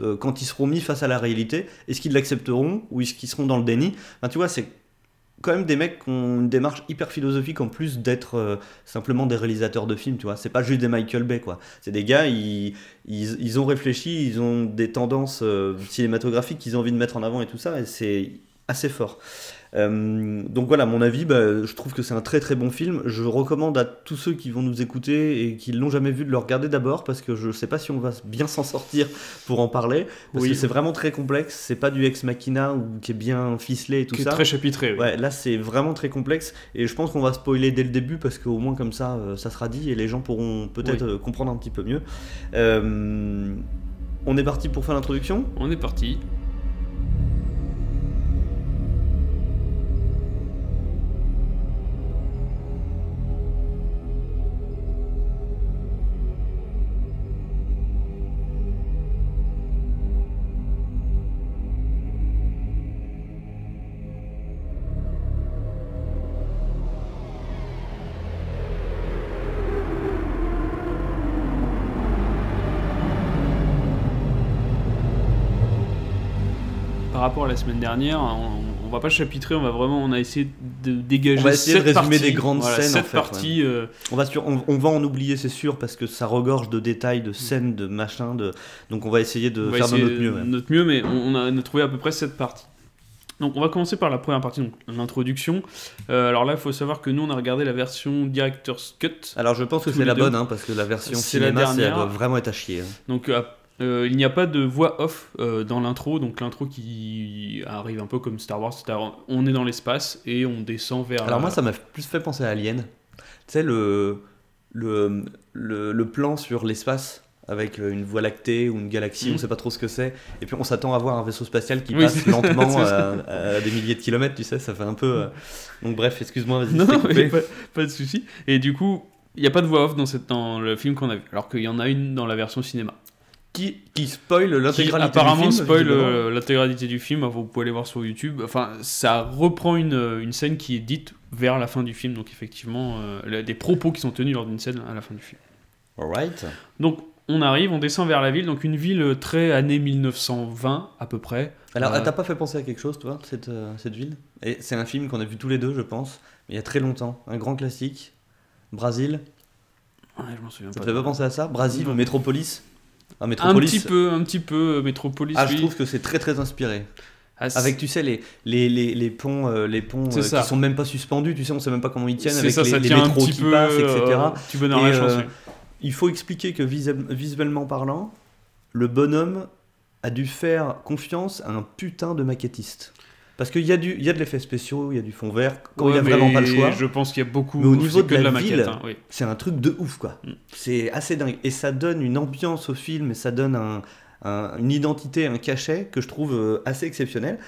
[SPEAKER 1] euh, quand ils seront mis face à la réalité. Est-ce qu'ils l'accepteront ou est-ce qu'ils seront dans le déni? Enfin, Tu vois, c'est quand même des mecs qui ont une démarche hyper philosophique en plus d'être euh, simplement des réalisateurs de films, tu vois. C'est pas juste des Michael Bay, quoi. C'est des gars, ils, ils, ils ont réfléchi, ils ont des tendances cinématographiques qu'ils ont envie de mettre en avant et tout ça, et c'est assez fort. Euh, donc voilà, mon avis, bah, je trouve que c'est un très très bon film. Je recommande à tous ceux qui vont nous écouter et qui l'ont jamais vu de le regarder d'abord parce que je sais pas si on va bien s'en sortir pour en parler parce
[SPEAKER 2] Oui.
[SPEAKER 1] que c'est vraiment très complexe. C'est pas du ex machina ou qui est bien ficelé et tout
[SPEAKER 2] Qui est
[SPEAKER 1] ça.
[SPEAKER 2] très chapitré. oui.
[SPEAKER 1] Ouais, là c'est vraiment très complexe et je pense qu'on va spoiler dès le début parce qu'au moins comme ça, euh, ça sera dit et les gens pourront peut-être euh, comprendre un petit peu mieux. Euh, on est parti pour faire l'introduction?
[SPEAKER 2] On est parti. Semaine dernière, on, on va pas chapitrer, on va vraiment, on a essayé de dégager
[SPEAKER 1] On va essayer de résumer
[SPEAKER 2] parties,
[SPEAKER 1] des grandes
[SPEAKER 2] voilà,
[SPEAKER 1] scènes, en
[SPEAKER 2] sept
[SPEAKER 1] fait,
[SPEAKER 2] parties, euh,
[SPEAKER 1] On va, sur- on, on va en oublier, c'est sûr, parce que ça regorge de détails, de scènes, de machins. De... Donc on va essayer de
[SPEAKER 2] va
[SPEAKER 1] faire de notre mieux. ouais.
[SPEAKER 2] notre mieux, mais on, a, on a trouvé à peu près sept parties. Donc on va commencer par la première partie, donc l'introduction. Euh, alors là, il faut savoir que nous, on a regardé la version Director's Cut.
[SPEAKER 1] Alors je pense que c'est la
[SPEAKER 2] deux.
[SPEAKER 1] bonne, hein, parce que la version
[SPEAKER 2] C'est la
[SPEAKER 1] cinéma, c'est- elle
[SPEAKER 2] dernière.
[SPEAKER 1] doit vraiment être à chier. hein.
[SPEAKER 2] Donc euh, euh, il n'y a pas de voix off euh, dans l'intro, donc l'intro qui arrive un peu comme Star Wars, c'est-à-dire on est dans l'espace et on descend vers...
[SPEAKER 1] Alors moi, ça m'a plus fait penser à Alien. Tu sais, le, le, le, le plan sur l'espace avec euh, une voie lactée ou une galaxie,
[SPEAKER 2] Mhm.
[SPEAKER 1] on sait pas trop ce que c'est. Et puis on s'attend à voir un vaisseau spatial qui
[SPEAKER 2] Oui,
[SPEAKER 1] passe [laughs] lentement à, à des milliers de kilomètres, tu sais, ça fait un peu... euh, Donc bref, excuse-moi, vas-y,
[SPEAKER 2] Non, non,
[SPEAKER 1] coupé.
[SPEAKER 2] pas, pas de souci. Et du coup, il n'y a pas de voix off dans, cette, dans le film qu'on a vu, alors qu'il y en a une dans la version cinéma.
[SPEAKER 1] Qui, qui spoil l'intégralité
[SPEAKER 2] apparemment
[SPEAKER 1] du film
[SPEAKER 2] spoil
[SPEAKER 1] visiblement.
[SPEAKER 2] euh, l'intégralité du film, vous pouvez aller voir sur YouTube. Enfin, ça reprend une, une scène qui est dite vers la fin du film, donc effectivement, euh, des propos qui sont tenus lors d'une scène à la fin du film.
[SPEAKER 1] Alright.
[SPEAKER 2] Donc, on arrive, on descend vers la ville, donc une ville très année 1920 à peu près.
[SPEAKER 1] Alors,
[SPEAKER 2] Euh,
[SPEAKER 1] t'as pas fait penser à quelque chose, toi, cette, euh, cette ville? Et c'est un film qu'on a vu tous les deux, je pense, mais il y a très longtemps. Un grand classique. Brésil.
[SPEAKER 2] Ouais, je m'en souviens
[SPEAKER 1] Ça
[SPEAKER 2] pas.
[SPEAKER 1] te fait pas penser à ça? Brésil Métropolis Ah,
[SPEAKER 2] Un petit peu, un petit peu, euh, Métropolis,
[SPEAKER 1] Ah, je trouve que c'est très très inspiré.
[SPEAKER 2] Ah,
[SPEAKER 1] Avec, tu sais, les, les, les, les ponts, euh, les ponts euh, qui sont même pas suspendus, tu sais, on sait même pas comment ils tiennent, avec
[SPEAKER 2] ça,
[SPEAKER 1] les,
[SPEAKER 2] ça
[SPEAKER 1] les
[SPEAKER 2] tient un
[SPEAKER 1] métros
[SPEAKER 2] petit
[SPEAKER 1] qui
[SPEAKER 2] peu,
[SPEAKER 1] passent, etc.
[SPEAKER 2] euh, bonheur à la
[SPEAKER 1] Et,
[SPEAKER 2] chance,
[SPEAKER 1] euh,
[SPEAKER 2] oui.
[SPEAKER 1] Il faut expliquer que visu- visuellement parlant, le bonhomme a dû faire confiance à un putain de maquettiste. Parce qu'il y, a du- il y a de l'effet spéciaux, il y a du fond vert, quand il y a
[SPEAKER 2] Ouais,
[SPEAKER 1] vraiment pas le choix.
[SPEAKER 2] Je pense qu'il y a beaucoup.
[SPEAKER 1] Mais au niveau de
[SPEAKER 2] que
[SPEAKER 1] la
[SPEAKER 2] la maquette.
[SPEAKER 1] ville,
[SPEAKER 2] hein, oui.
[SPEAKER 1] c'est un truc de ouf quoi.
[SPEAKER 2] Mm.
[SPEAKER 1] C'est assez dingue et ça donne une ambiance au film et ça donne un- un- une identité, un cachet que je trouve euh, assez exceptionnel.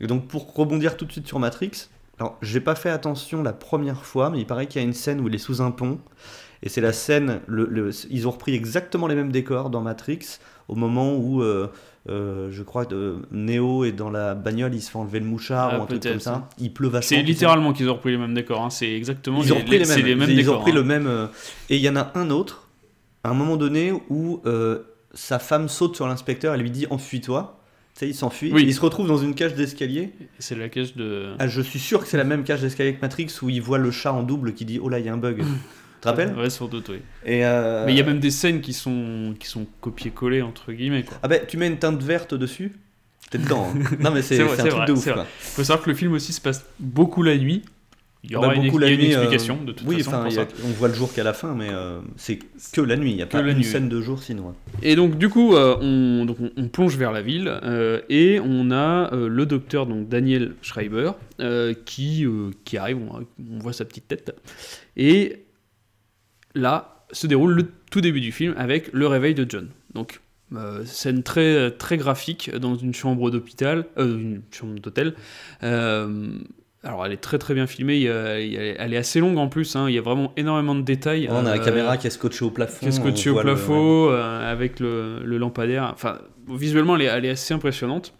[SPEAKER 1] Et donc pour rebondir tout de suite sur Matrix, alors j'ai pas fait attention la première fois, mais il paraît qu'il y a une scène où il est sous un pont et c'est la scène, le, le- ils ont repris exactement les mêmes décors dans Matrix au moment où euh, euh, je crois que Neo est dans la bagnole, il se fait enlever le mouchard
[SPEAKER 2] Ah,
[SPEAKER 1] ou un truc comme ça. Il pleut vachement.
[SPEAKER 2] C'est littéralement qu'ils ont repris les mêmes décors. hein, C'est exactement
[SPEAKER 1] Ils ont
[SPEAKER 2] les,
[SPEAKER 1] repris les, mêmes.
[SPEAKER 2] les mêmes
[SPEAKER 1] ils
[SPEAKER 2] décors.
[SPEAKER 1] ont repris
[SPEAKER 2] hein.
[SPEAKER 1] le même. euh, Et il y en a un autre, à un moment donné, où euh, sa femme saute sur l'inspecteur, elle lui dit enfuis-toi. Tu sais, il s'enfuit.
[SPEAKER 2] Oui.
[SPEAKER 1] Il se retrouve dans une cage d'escalier.
[SPEAKER 2] C'est la cage de.
[SPEAKER 1] Ah, je suis sûr que c'est la même cage d'escalier que Matrix où il voit le chat en double qui dit oh là, il y a un bug. [laughs] Tu te rappelles
[SPEAKER 2] Ouais, sans doute, oui.
[SPEAKER 1] Et euh,
[SPEAKER 2] Mais il y a même des scènes qui sont, qui sont copiées-collées, entre guillemets. Quoi.
[SPEAKER 1] Ah ben, tu mets une teinte verte dessus, t'es dedans. hein. [laughs] non mais c'est un truc
[SPEAKER 2] vrai,
[SPEAKER 1] de ouf. quoi.
[SPEAKER 2] faut savoir que le film aussi se passe beaucoup la nuit. Il y aura
[SPEAKER 1] bah,
[SPEAKER 2] une,
[SPEAKER 1] beaucoup
[SPEAKER 2] il y a
[SPEAKER 1] la
[SPEAKER 2] une
[SPEAKER 1] nuit, euh,
[SPEAKER 2] explication, de toute
[SPEAKER 1] oui,
[SPEAKER 2] façon. pour
[SPEAKER 1] il a-
[SPEAKER 2] ça.
[SPEAKER 1] on voit le jour qu'à la fin, mais euh, c'est que la nuit. Il n'y a pas
[SPEAKER 2] la
[SPEAKER 1] une
[SPEAKER 2] nuit,
[SPEAKER 1] scène de jour sinon. hein.
[SPEAKER 2] Et donc du coup, euh, on, donc, on, on plonge vers la ville et on a le docteur donc Daniel Schreiber qui, qui arrive, on, on voit sa petite tête. Et là se déroule le tout début du film avec le réveil de John. Donc euh, scène très très graphique dans une chambre d'hôpital, euh, une chambre d'hôtel. Euh, alors elle est très très bien filmée, il y a- il y a- elle est assez longue en plus, hein, il y a vraiment énormément de détails.
[SPEAKER 1] On a la caméra qui est scotchée au plafond.
[SPEAKER 2] qui est scotché
[SPEAKER 1] on
[SPEAKER 2] au
[SPEAKER 1] le-
[SPEAKER 2] plafond avec le, le lampadaire. Enfin, visuellement, elle est, elle est assez impressionnante.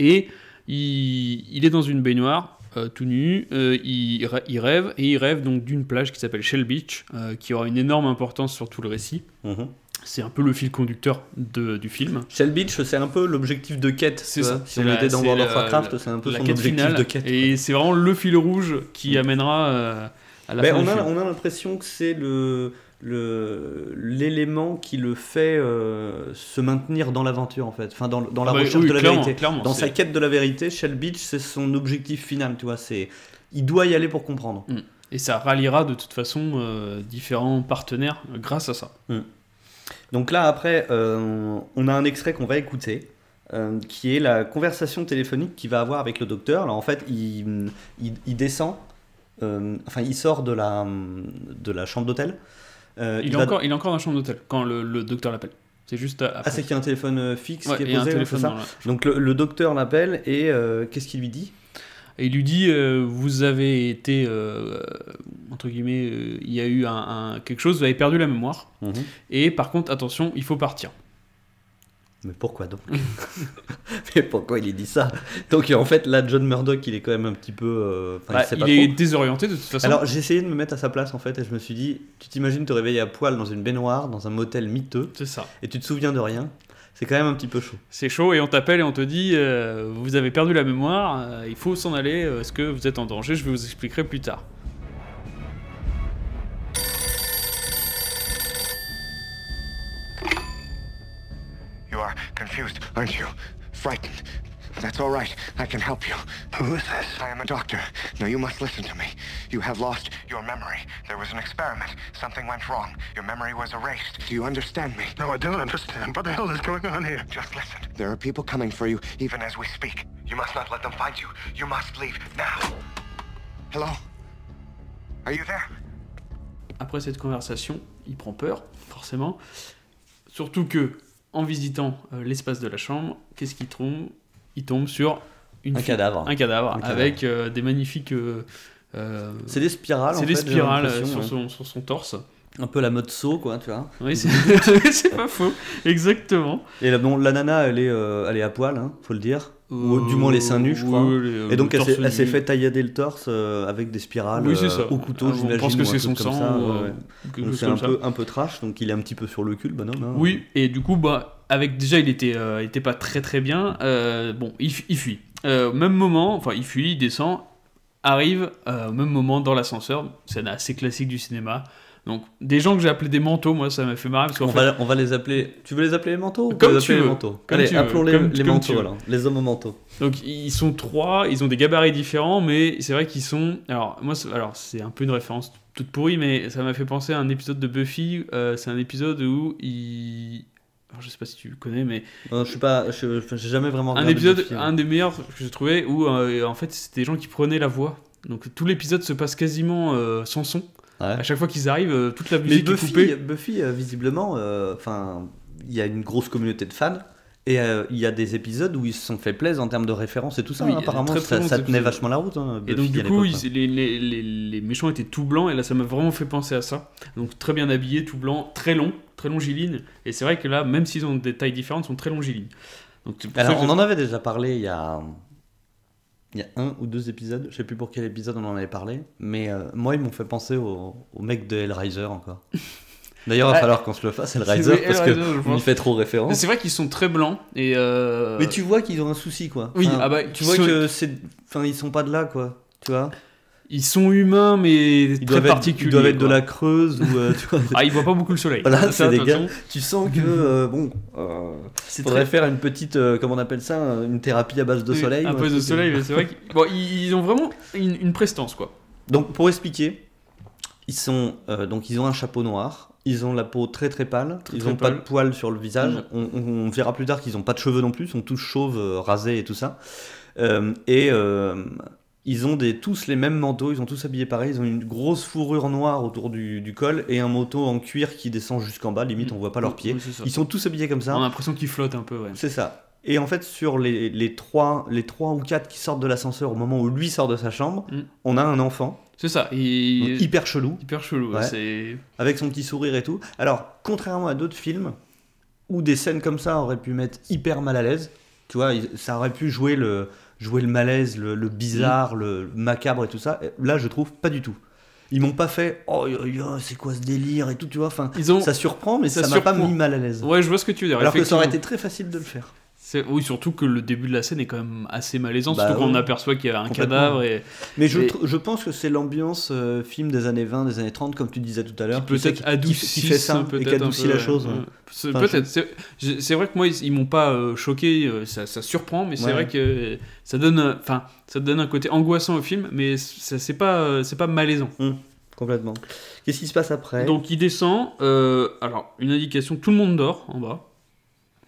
[SPEAKER 2] Et il, il est dans une baignoire, euh, tout nu. euh, il, rê- il rêve, et il rêve donc d'une plage qui s'appelle Shell Beach, euh, qui aura une énorme importance sur tout le récit.
[SPEAKER 1] Mhm.
[SPEAKER 2] C'est un peu le fil conducteur de- du film.
[SPEAKER 1] Shell Beach, c'est un peu l'objectif de quête.
[SPEAKER 2] C'est ça.
[SPEAKER 1] Si on
[SPEAKER 2] la-
[SPEAKER 1] était dans World of Warcraft, c'est un peu
[SPEAKER 2] La
[SPEAKER 1] son
[SPEAKER 2] quête
[SPEAKER 1] objectif
[SPEAKER 2] finale.
[SPEAKER 1] de quête.
[SPEAKER 2] Et c'est vraiment le fil rouge qui
[SPEAKER 1] Mm.
[SPEAKER 2] amènera à la
[SPEAKER 1] Ben,
[SPEAKER 2] fin
[SPEAKER 1] on, a, on a l'impression que c'est le- l'élément qui le fait euh, se maintenir dans l'aventure en fait, enfin dans, dans la
[SPEAKER 2] Ah bah,
[SPEAKER 1] recherche
[SPEAKER 2] oui,
[SPEAKER 1] de la vérité. Dans sa quête de la vérité, Shell Beach, c'est son objectif final, tu vois. C'est il doit y aller pour comprendre.
[SPEAKER 2] Et ça ralliera de toute façon euh, différents partenaires euh, grâce à ça.
[SPEAKER 1] Donc là, après, euh, on a un extrait qu'on va écouter, qui est la conversation téléphonique qu'il va avoir avec le docteur. Alors en fait, il, il, il descend, enfin, il sort de la, de la chambre d'hôtel. Euh,
[SPEAKER 2] Il, est
[SPEAKER 1] va-
[SPEAKER 2] encore, il est encore dans la chambre d'hôtel quand le, le docteur l'appelle. C'est juste après.
[SPEAKER 1] Ah, c'est qu'il y a un téléphone euh, fixe
[SPEAKER 2] Ouais,
[SPEAKER 1] qui est
[SPEAKER 2] y a un
[SPEAKER 1] posé,
[SPEAKER 2] téléphone
[SPEAKER 1] c'est ça Donc le, le docteur l'appelle et euh, qu'est-ce qu'il lui dit?
[SPEAKER 2] Et il lui dit euh, Vous avez été. euh, entre guillemets, euh, il y a eu un, un- quelque chose, vous avez perdu la mémoire. Et par contre, attention, il faut partir.
[SPEAKER 1] Mais pourquoi donc [laughs] Mais pourquoi il dit ça Donc en fait, là, John Murdoch, il est quand même un petit peu... euh,
[SPEAKER 2] Bah, il
[SPEAKER 1] pas
[SPEAKER 2] est
[SPEAKER 1] trop.
[SPEAKER 2] désorienté de toute façon.
[SPEAKER 1] Alors j'ai essayé de me mettre à sa place en fait et je me suis dit, tu t'imagines te réveiller à poil dans une baignoire, dans un motel miteux,
[SPEAKER 2] c'est ça.
[SPEAKER 1] et tu te souviens de rien C'est quand même un petit peu chaud.
[SPEAKER 2] C'est chaud et on t'appelle et on te dit euh, vous avez perdu la mémoire, euh, il faut s'en aller, est-ce que vous êtes en danger Je vous expliquerai plus tard.
[SPEAKER 5] You are confused, aren't you? Frightened. That's all right. I can help you. Who is this? I am a doctor. Now you must listen to me. You have lost your memory. There was an experiment. Something went wrong. Your memory was erased. Do you understand me?
[SPEAKER 6] No, I don't understand. What the hell is going on here?
[SPEAKER 5] Just listen. There are people coming for you, even as we speak. You must not let them find you. You must leave now. Hello? Are you there?
[SPEAKER 2] Après cette conversation, il prend peur, forcément. Surtout que, en visitant euh, l'espace de la chambre, qu'est-ce qu'il tombe? Il tombe sur une
[SPEAKER 1] Un cadavre.
[SPEAKER 2] Un cadavre,
[SPEAKER 1] Un cadavre.
[SPEAKER 2] avec euh, des magnifiques. euh,
[SPEAKER 1] C'est des spirales. en
[SPEAKER 2] c'est des
[SPEAKER 1] fait,
[SPEAKER 2] spirales
[SPEAKER 1] l'impression,
[SPEAKER 2] sur,
[SPEAKER 1] ouais.
[SPEAKER 2] son, sur son torse.
[SPEAKER 1] Un peu la mode saut, quoi, tu vois.
[SPEAKER 2] Oui, c'est [laughs] [laughs] pas faux, exactement.
[SPEAKER 1] Et là, bon, la nana, elle est, euh, elle est à poil, hein, faut le dire. Ou
[SPEAKER 2] Euh,
[SPEAKER 1] du moins les seins nus, je crois.
[SPEAKER 2] oui, les-
[SPEAKER 1] Et donc,
[SPEAKER 2] le
[SPEAKER 1] elle s'est, fait taillader le torse euh, avec des spirales euh, au couteau,
[SPEAKER 2] Ah,
[SPEAKER 1] j'imagine.
[SPEAKER 2] On pense que c'est son sang.
[SPEAKER 1] ouais,
[SPEAKER 2] euh,
[SPEAKER 1] c'est un
[SPEAKER 2] ça.
[SPEAKER 1] peu, un peu trash, donc il est un petit peu sur le cul, le bonhomme. hein.
[SPEAKER 2] Oui, et du coup, bah, avec déjà, il était, euh, il était pas très très bien. euh, bon, il, il fuit. Euh, même moment, enfin, il fuit, il descend, arrive euh, au même moment dans l'ascenseur. Scène assez classique du cinéma. Donc, des gens que j'ai appelés des manteaux, moi, ça m'a fait marrer parce
[SPEAKER 1] On,
[SPEAKER 2] fait,
[SPEAKER 1] va, on va les appeler. Tu veux les appeler les manteaux
[SPEAKER 2] Comme
[SPEAKER 1] les
[SPEAKER 2] tu veux.
[SPEAKER 1] les manteaux
[SPEAKER 2] Comme
[SPEAKER 1] Allez,
[SPEAKER 2] tu veux. Comme-
[SPEAKER 1] les
[SPEAKER 2] comme tu
[SPEAKER 1] manteaux alors. Les hommes aux manteaux.
[SPEAKER 2] Donc ils sont trois, ils ont des gabarits différents, mais c'est vrai qu'ils sont. Alors moi, c'est- alors c'est un peu une référence toute pourrie, mais ça m'a fait penser à un épisode de Buffy. euh, c'est un épisode où il. Alors, je sais pas si tu connais, mais
[SPEAKER 1] Non, je suis pas, je- je- j'ai jamais vraiment
[SPEAKER 2] un épisode,
[SPEAKER 1] Buffy, hein.
[SPEAKER 2] un des meilleurs que j'ai trouvé où euh, en fait c'était des gens qui prenaient la voix. Donc tout l'épisode se passe quasiment euh, sans son.
[SPEAKER 1] Ouais.
[SPEAKER 2] À chaque fois qu'ils arrivent, euh, toute la
[SPEAKER 1] Mais
[SPEAKER 2] musique est
[SPEAKER 1] Buffy,
[SPEAKER 2] coupée.
[SPEAKER 1] Buffy euh, visiblement, euh, enfin, il y a une grosse communauté de fans. Et euh, il y a des épisodes où ils se sont fait plaisir en termes de références et tout ça.
[SPEAKER 2] Oui,
[SPEAKER 1] hein. apparemment,
[SPEAKER 2] très,
[SPEAKER 1] ça,
[SPEAKER 2] très bons
[SPEAKER 1] ça tenait
[SPEAKER 2] épisodes.
[SPEAKER 1] vachement la route. hein,
[SPEAKER 2] Et donc du coup, ils- les, les- les- les méchants étaient tout blancs, et là ça m'a vraiment fait penser à ça. Donc très bien habillés, tout blanc, très long, très longiligne. Et c'est vrai que là, même s'ils ont des tailles différentes, ils sont très longilines. Donc
[SPEAKER 1] Alors, on en avait déjà parlé il y a, il y a un ou deux épisodes, je sais plus pour quel épisode on en avait parlé, mais euh, moi ils m'ont fait penser au, au mec de Hellraiser encore. [laughs] D'ailleurs, il va
[SPEAKER 2] Ah,
[SPEAKER 1] falloir qu'on se le fasse, Hellraiser,
[SPEAKER 2] c'est-
[SPEAKER 1] parce qu'on y fait trop
[SPEAKER 2] Mais
[SPEAKER 1] référence.
[SPEAKER 2] c'est vrai qu'ils sont très blancs et. euh,
[SPEAKER 1] Mais tu vois qu'ils ont un souci, quoi.
[SPEAKER 2] Oui,
[SPEAKER 1] Enfin,
[SPEAKER 2] ah bah,
[SPEAKER 1] tu vois
[SPEAKER 2] sont-
[SPEAKER 1] que c'est. Enfin, ils sont pas de là, quoi. Tu vois
[SPEAKER 2] Ils sont humains, mais
[SPEAKER 1] Ils
[SPEAKER 2] très
[SPEAKER 1] doivent, être,
[SPEAKER 2] particuliers.
[SPEAKER 1] ils doivent être de la Creuse, ou. euh, tu, vois,
[SPEAKER 2] Ah, ils voient pas beaucoup le soleil.
[SPEAKER 1] Voilà,
[SPEAKER 2] Ça,
[SPEAKER 1] c'est des gars. tu sens que, euh, bon. Euh,
[SPEAKER 2] C'est
[SPEAKER 1] faudrait
[SPEAKER 2] très.
[SPEAKER 1] faire une petite. comment on appelle ça Une thérapie à base de soleil.
[SPEAKER 2] Un peu de soleil, mais c'est vrai qu'ils bon, ils ont vraiment une, une prestance, quoi.
[SPEAKER 1] Donc, pour expliquer, ils, sont, donc, ils ont un chapeau noir, ils ont la peau très très pâle,
[SPEAKER 2] Très,
[SPEAKER 1] ils
[SPEAKER 2] très
[SPEAKER 1] ont pas de poils sur le visage.
[SPEAKER 2] Mhm.
[SPEAKER 1] On, on- on verra plus tard qu'ils ont pas de cheveux non plus, ils sont tous chauves, rasés et tout ça. Et ils ont des, tous les mêmes manteaux, ils sont tous habillés pareil, ils ont une grosse fourrure noire autour du, du col et un manteau en cuir qui descend jusqu'en bas, limite on voit pas leurs pieds.
[SPEAKER 2] Oui, c'est ça.
[SPEAKER 1] Ils sont tous habillés comme ça.
[SPEAKER 2] On a l'impression qu'ils flottent un peu, ouais.
[SPEAKER 1] C'est ça. Et en fait, sur les, les, trois, les trois ou quatre qui sortent de l'ascenseur au moment où lui sort de sa chambre,
[SPEAKER 2] Mm.
[SPEAKER 1] on a un enfant
[SPEAKER 2] C'est ça.
[SPEAKER 1] donc
[SPEAKER 2] Et...
[SPEAKER 1] hyper chelou,
[SPEAKER 2] Hyper chelou.
[SPEAKER 1] Ouais.
[SPEAKER 2] C'est.
[SPEAKER 1] avec son petit sourire et tout. Alors, contrairement à d'autres films, où des scènes comme ça auraient pu mettre hyper mal à l'aise, tu vois, il- ça aurait pu jouer le, jouer le malaise, le, le bizarre, le macabre et tout ça. Là, je trouve pas du tout. Ils m'ont pas fait oh c'est quoi ce délire et tout, tu vois. Enfin,
[SPEAKER 2] Ils ont.
[SPEAKER 1] ça surprend, mais
[SPEAKER 2] ça
[SPEAKER 1] m'a pas mis mal à l'aise.
[SPEAKER 2] Ouais, je vois ce que tu veux dire.
[SPEAKER 1] Alors que ça aurait été très facile de le faire.
[SPEAKER 2] Oui, surtout que le début de la scène est quand même assez malaisant,
[SPEAKER 1] Bah
[SPEAKER 2] surtout quand on
[SPEAKER 1] ouais.
[SPEAKER 2] aperçoit qu'il y a un cadavre et
[SPEAKER 1] Mais je,
[SPEAKER 2] Et-
[SPEAKER 1] pense que c'est l'ambiance euh, film des années 20, des années 30, comme tu disais tout à l'heure.
[SPEAKER 2] peut-être adoucit
[SPEAKER 1] fait ça et qui adoucit la chose. ouais.
[SPEAKER 2] C'est-
[SPEAKER 1] Enfin,
[SPEAKER 2] Peut-être. C'est je- c'est vrai que moi, ils, ils m'ont pas euh, choqué, euh, ça, ça surprend, mais c'est vrai que ça donne, enfin, ça donne un côté angoissant au film, mais c'est pas, c'est pas malaisant.
[SPEAKER 1] Complètement. Qu'est-ce qui se passe après?
[SPEAKER 2] Donc il descend. euh, alors une indication, tout le monde dort en bas.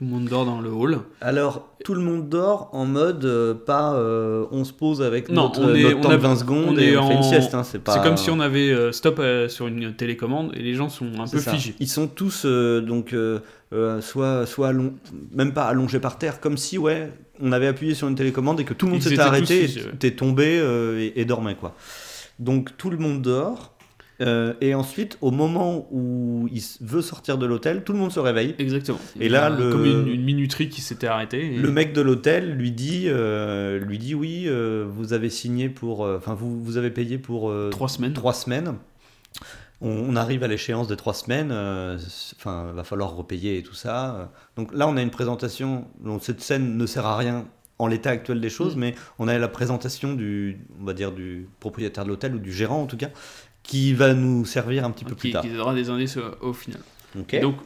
[SPEAKER 2] Tout le monde dort dans le hall.
[SPEAKER 1] Alors, tout le monde dort en mode euh, pas euh, on se pose avec
[SPEAKER 2] Non,
[SPEAKER 1] notre,
[SPEAKER 2] on est-
[SPEAKER 1] notre
[SPEAKER 2] on
[SPEAKER 1] temps
[SPEAKER 2] a-
[SPEAKER 1] de 20 secondes
[SPEAKER 2] on
[SPEAKER 1] et on fait une sieste. hein, c'est pas...
[SPEAKER 2] C'est comme si on avait euh, stop euh, sur une télécommande et les gens sont un
[SPEAKER 1] C'est
[SPEAKER 2] peu
[SPEAKER 1] ça.
[SPEAKER 2] figés.
[SPEAKER 1] Ils sont tous euh, donc euh, euh, soit soit allon- même pas allongés par terre, comme si ouais on avait appuyé sur une télécommande et que tout le monde
[SPEAKER 2] Ils
[SPEAKER 1] s'était arrêté,
[SPEAKER 2] figés, ouais.
[SPEAKER 1] et t'es tombé euh, et, et dormait quoi. Donc tout le monde dort. Euh, et ensuite, au moment où il veut sortir de l'hôtel, tout le monde se réveille.
[SPEAKER 2] Exactement.
[SPEAKER 1] Et là, le-
[SPEAKER 2] comme une, une minuterie qui s'était arrêtée. et-
[SPEAKER 1] Le mec de l'hôtel lui dit, euh, lui dit oui, euh, vous avez signé pour, enfin vous, vous avez payé pour
[SPEAKER 2] trois semaines.
[SPEAKER 1] trois semaines. on, on arrive à l'échéance des trois semaines, enfin, va falloir repayer et tout ça. Donc là, on a une présentation, donc cette scène ne sert à rien en l'état actuel des choses,
[SPEAKER 2] Mm.
[SPEAKER 1] mais on a la présentation du, on va dire, du propriétaire de l'hôtel ou du gérant en tout cas, qui va nous servir un petit peu plus tard.
[SPEAKER 2] qui donnera des indices au, au final. Et Donc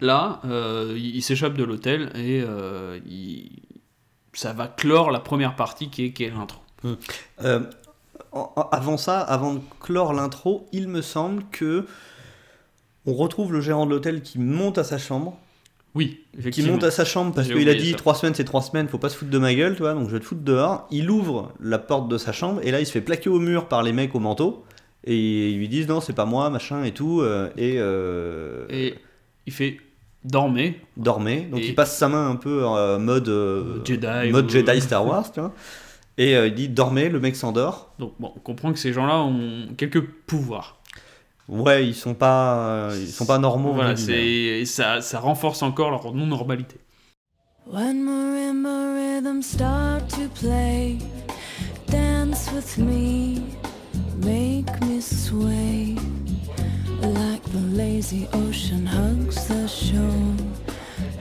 [SPEAKER 2] là, euh, il, s'échappe de l'hôtel et euh, il- ça va clore la première partie qui est, qui est l'intro.
[SPEAKER 1] Euh, en- avant ça, avant de clore l'intro, il me semble que on retrouve le gérant de l'hôtel qui monte à sa chambre,
[SPEAKER 2] Oui,
[SPEAKER 1] qui monte à sa chambre parce qu'il a dit
[SPEAKER 2] ça.
[SPEAKER 1] trois semaines c'est trois semaines, faut pas se foutre de ma gueule, tu vois, donc je vais te foutre dehors. Il ouvre la porte de sa chambre et là il se fait plaquer au mur par les mecs au manteau et ils lui disent non c'est pas moi machin et tout euh, et, euh,
[SPEAKER 2] Et il fait dormez.
[SPEAKER 1] dormez. Donc
[SPEAKER 2] et-
[SPEAKER 1] il passe sa main un peu en euh, mode euh,
[SPEAKER 2] Jedi
[SPEAKER 1] mode
[SPEAKER 2] ou-
[SPEAKER 1] Jedi Star Wars, tu vois. Et euh, il dit dormez, le mec s'endort.
[SPEAKER 2] Donc bon, on comprend que ces gens-là ont quelques pouvoirs.
[SPEAKER 1] Ouais, ils sont pas, ils sont pas normaux.
[SPEAKER 2] Voilà, c'est ça, ça renforce encore leur non-normalité.
[SPEAKER 7] When marimba rhythms start to play, dance with me, make me sway. Like the lazy ocean hugs the shore,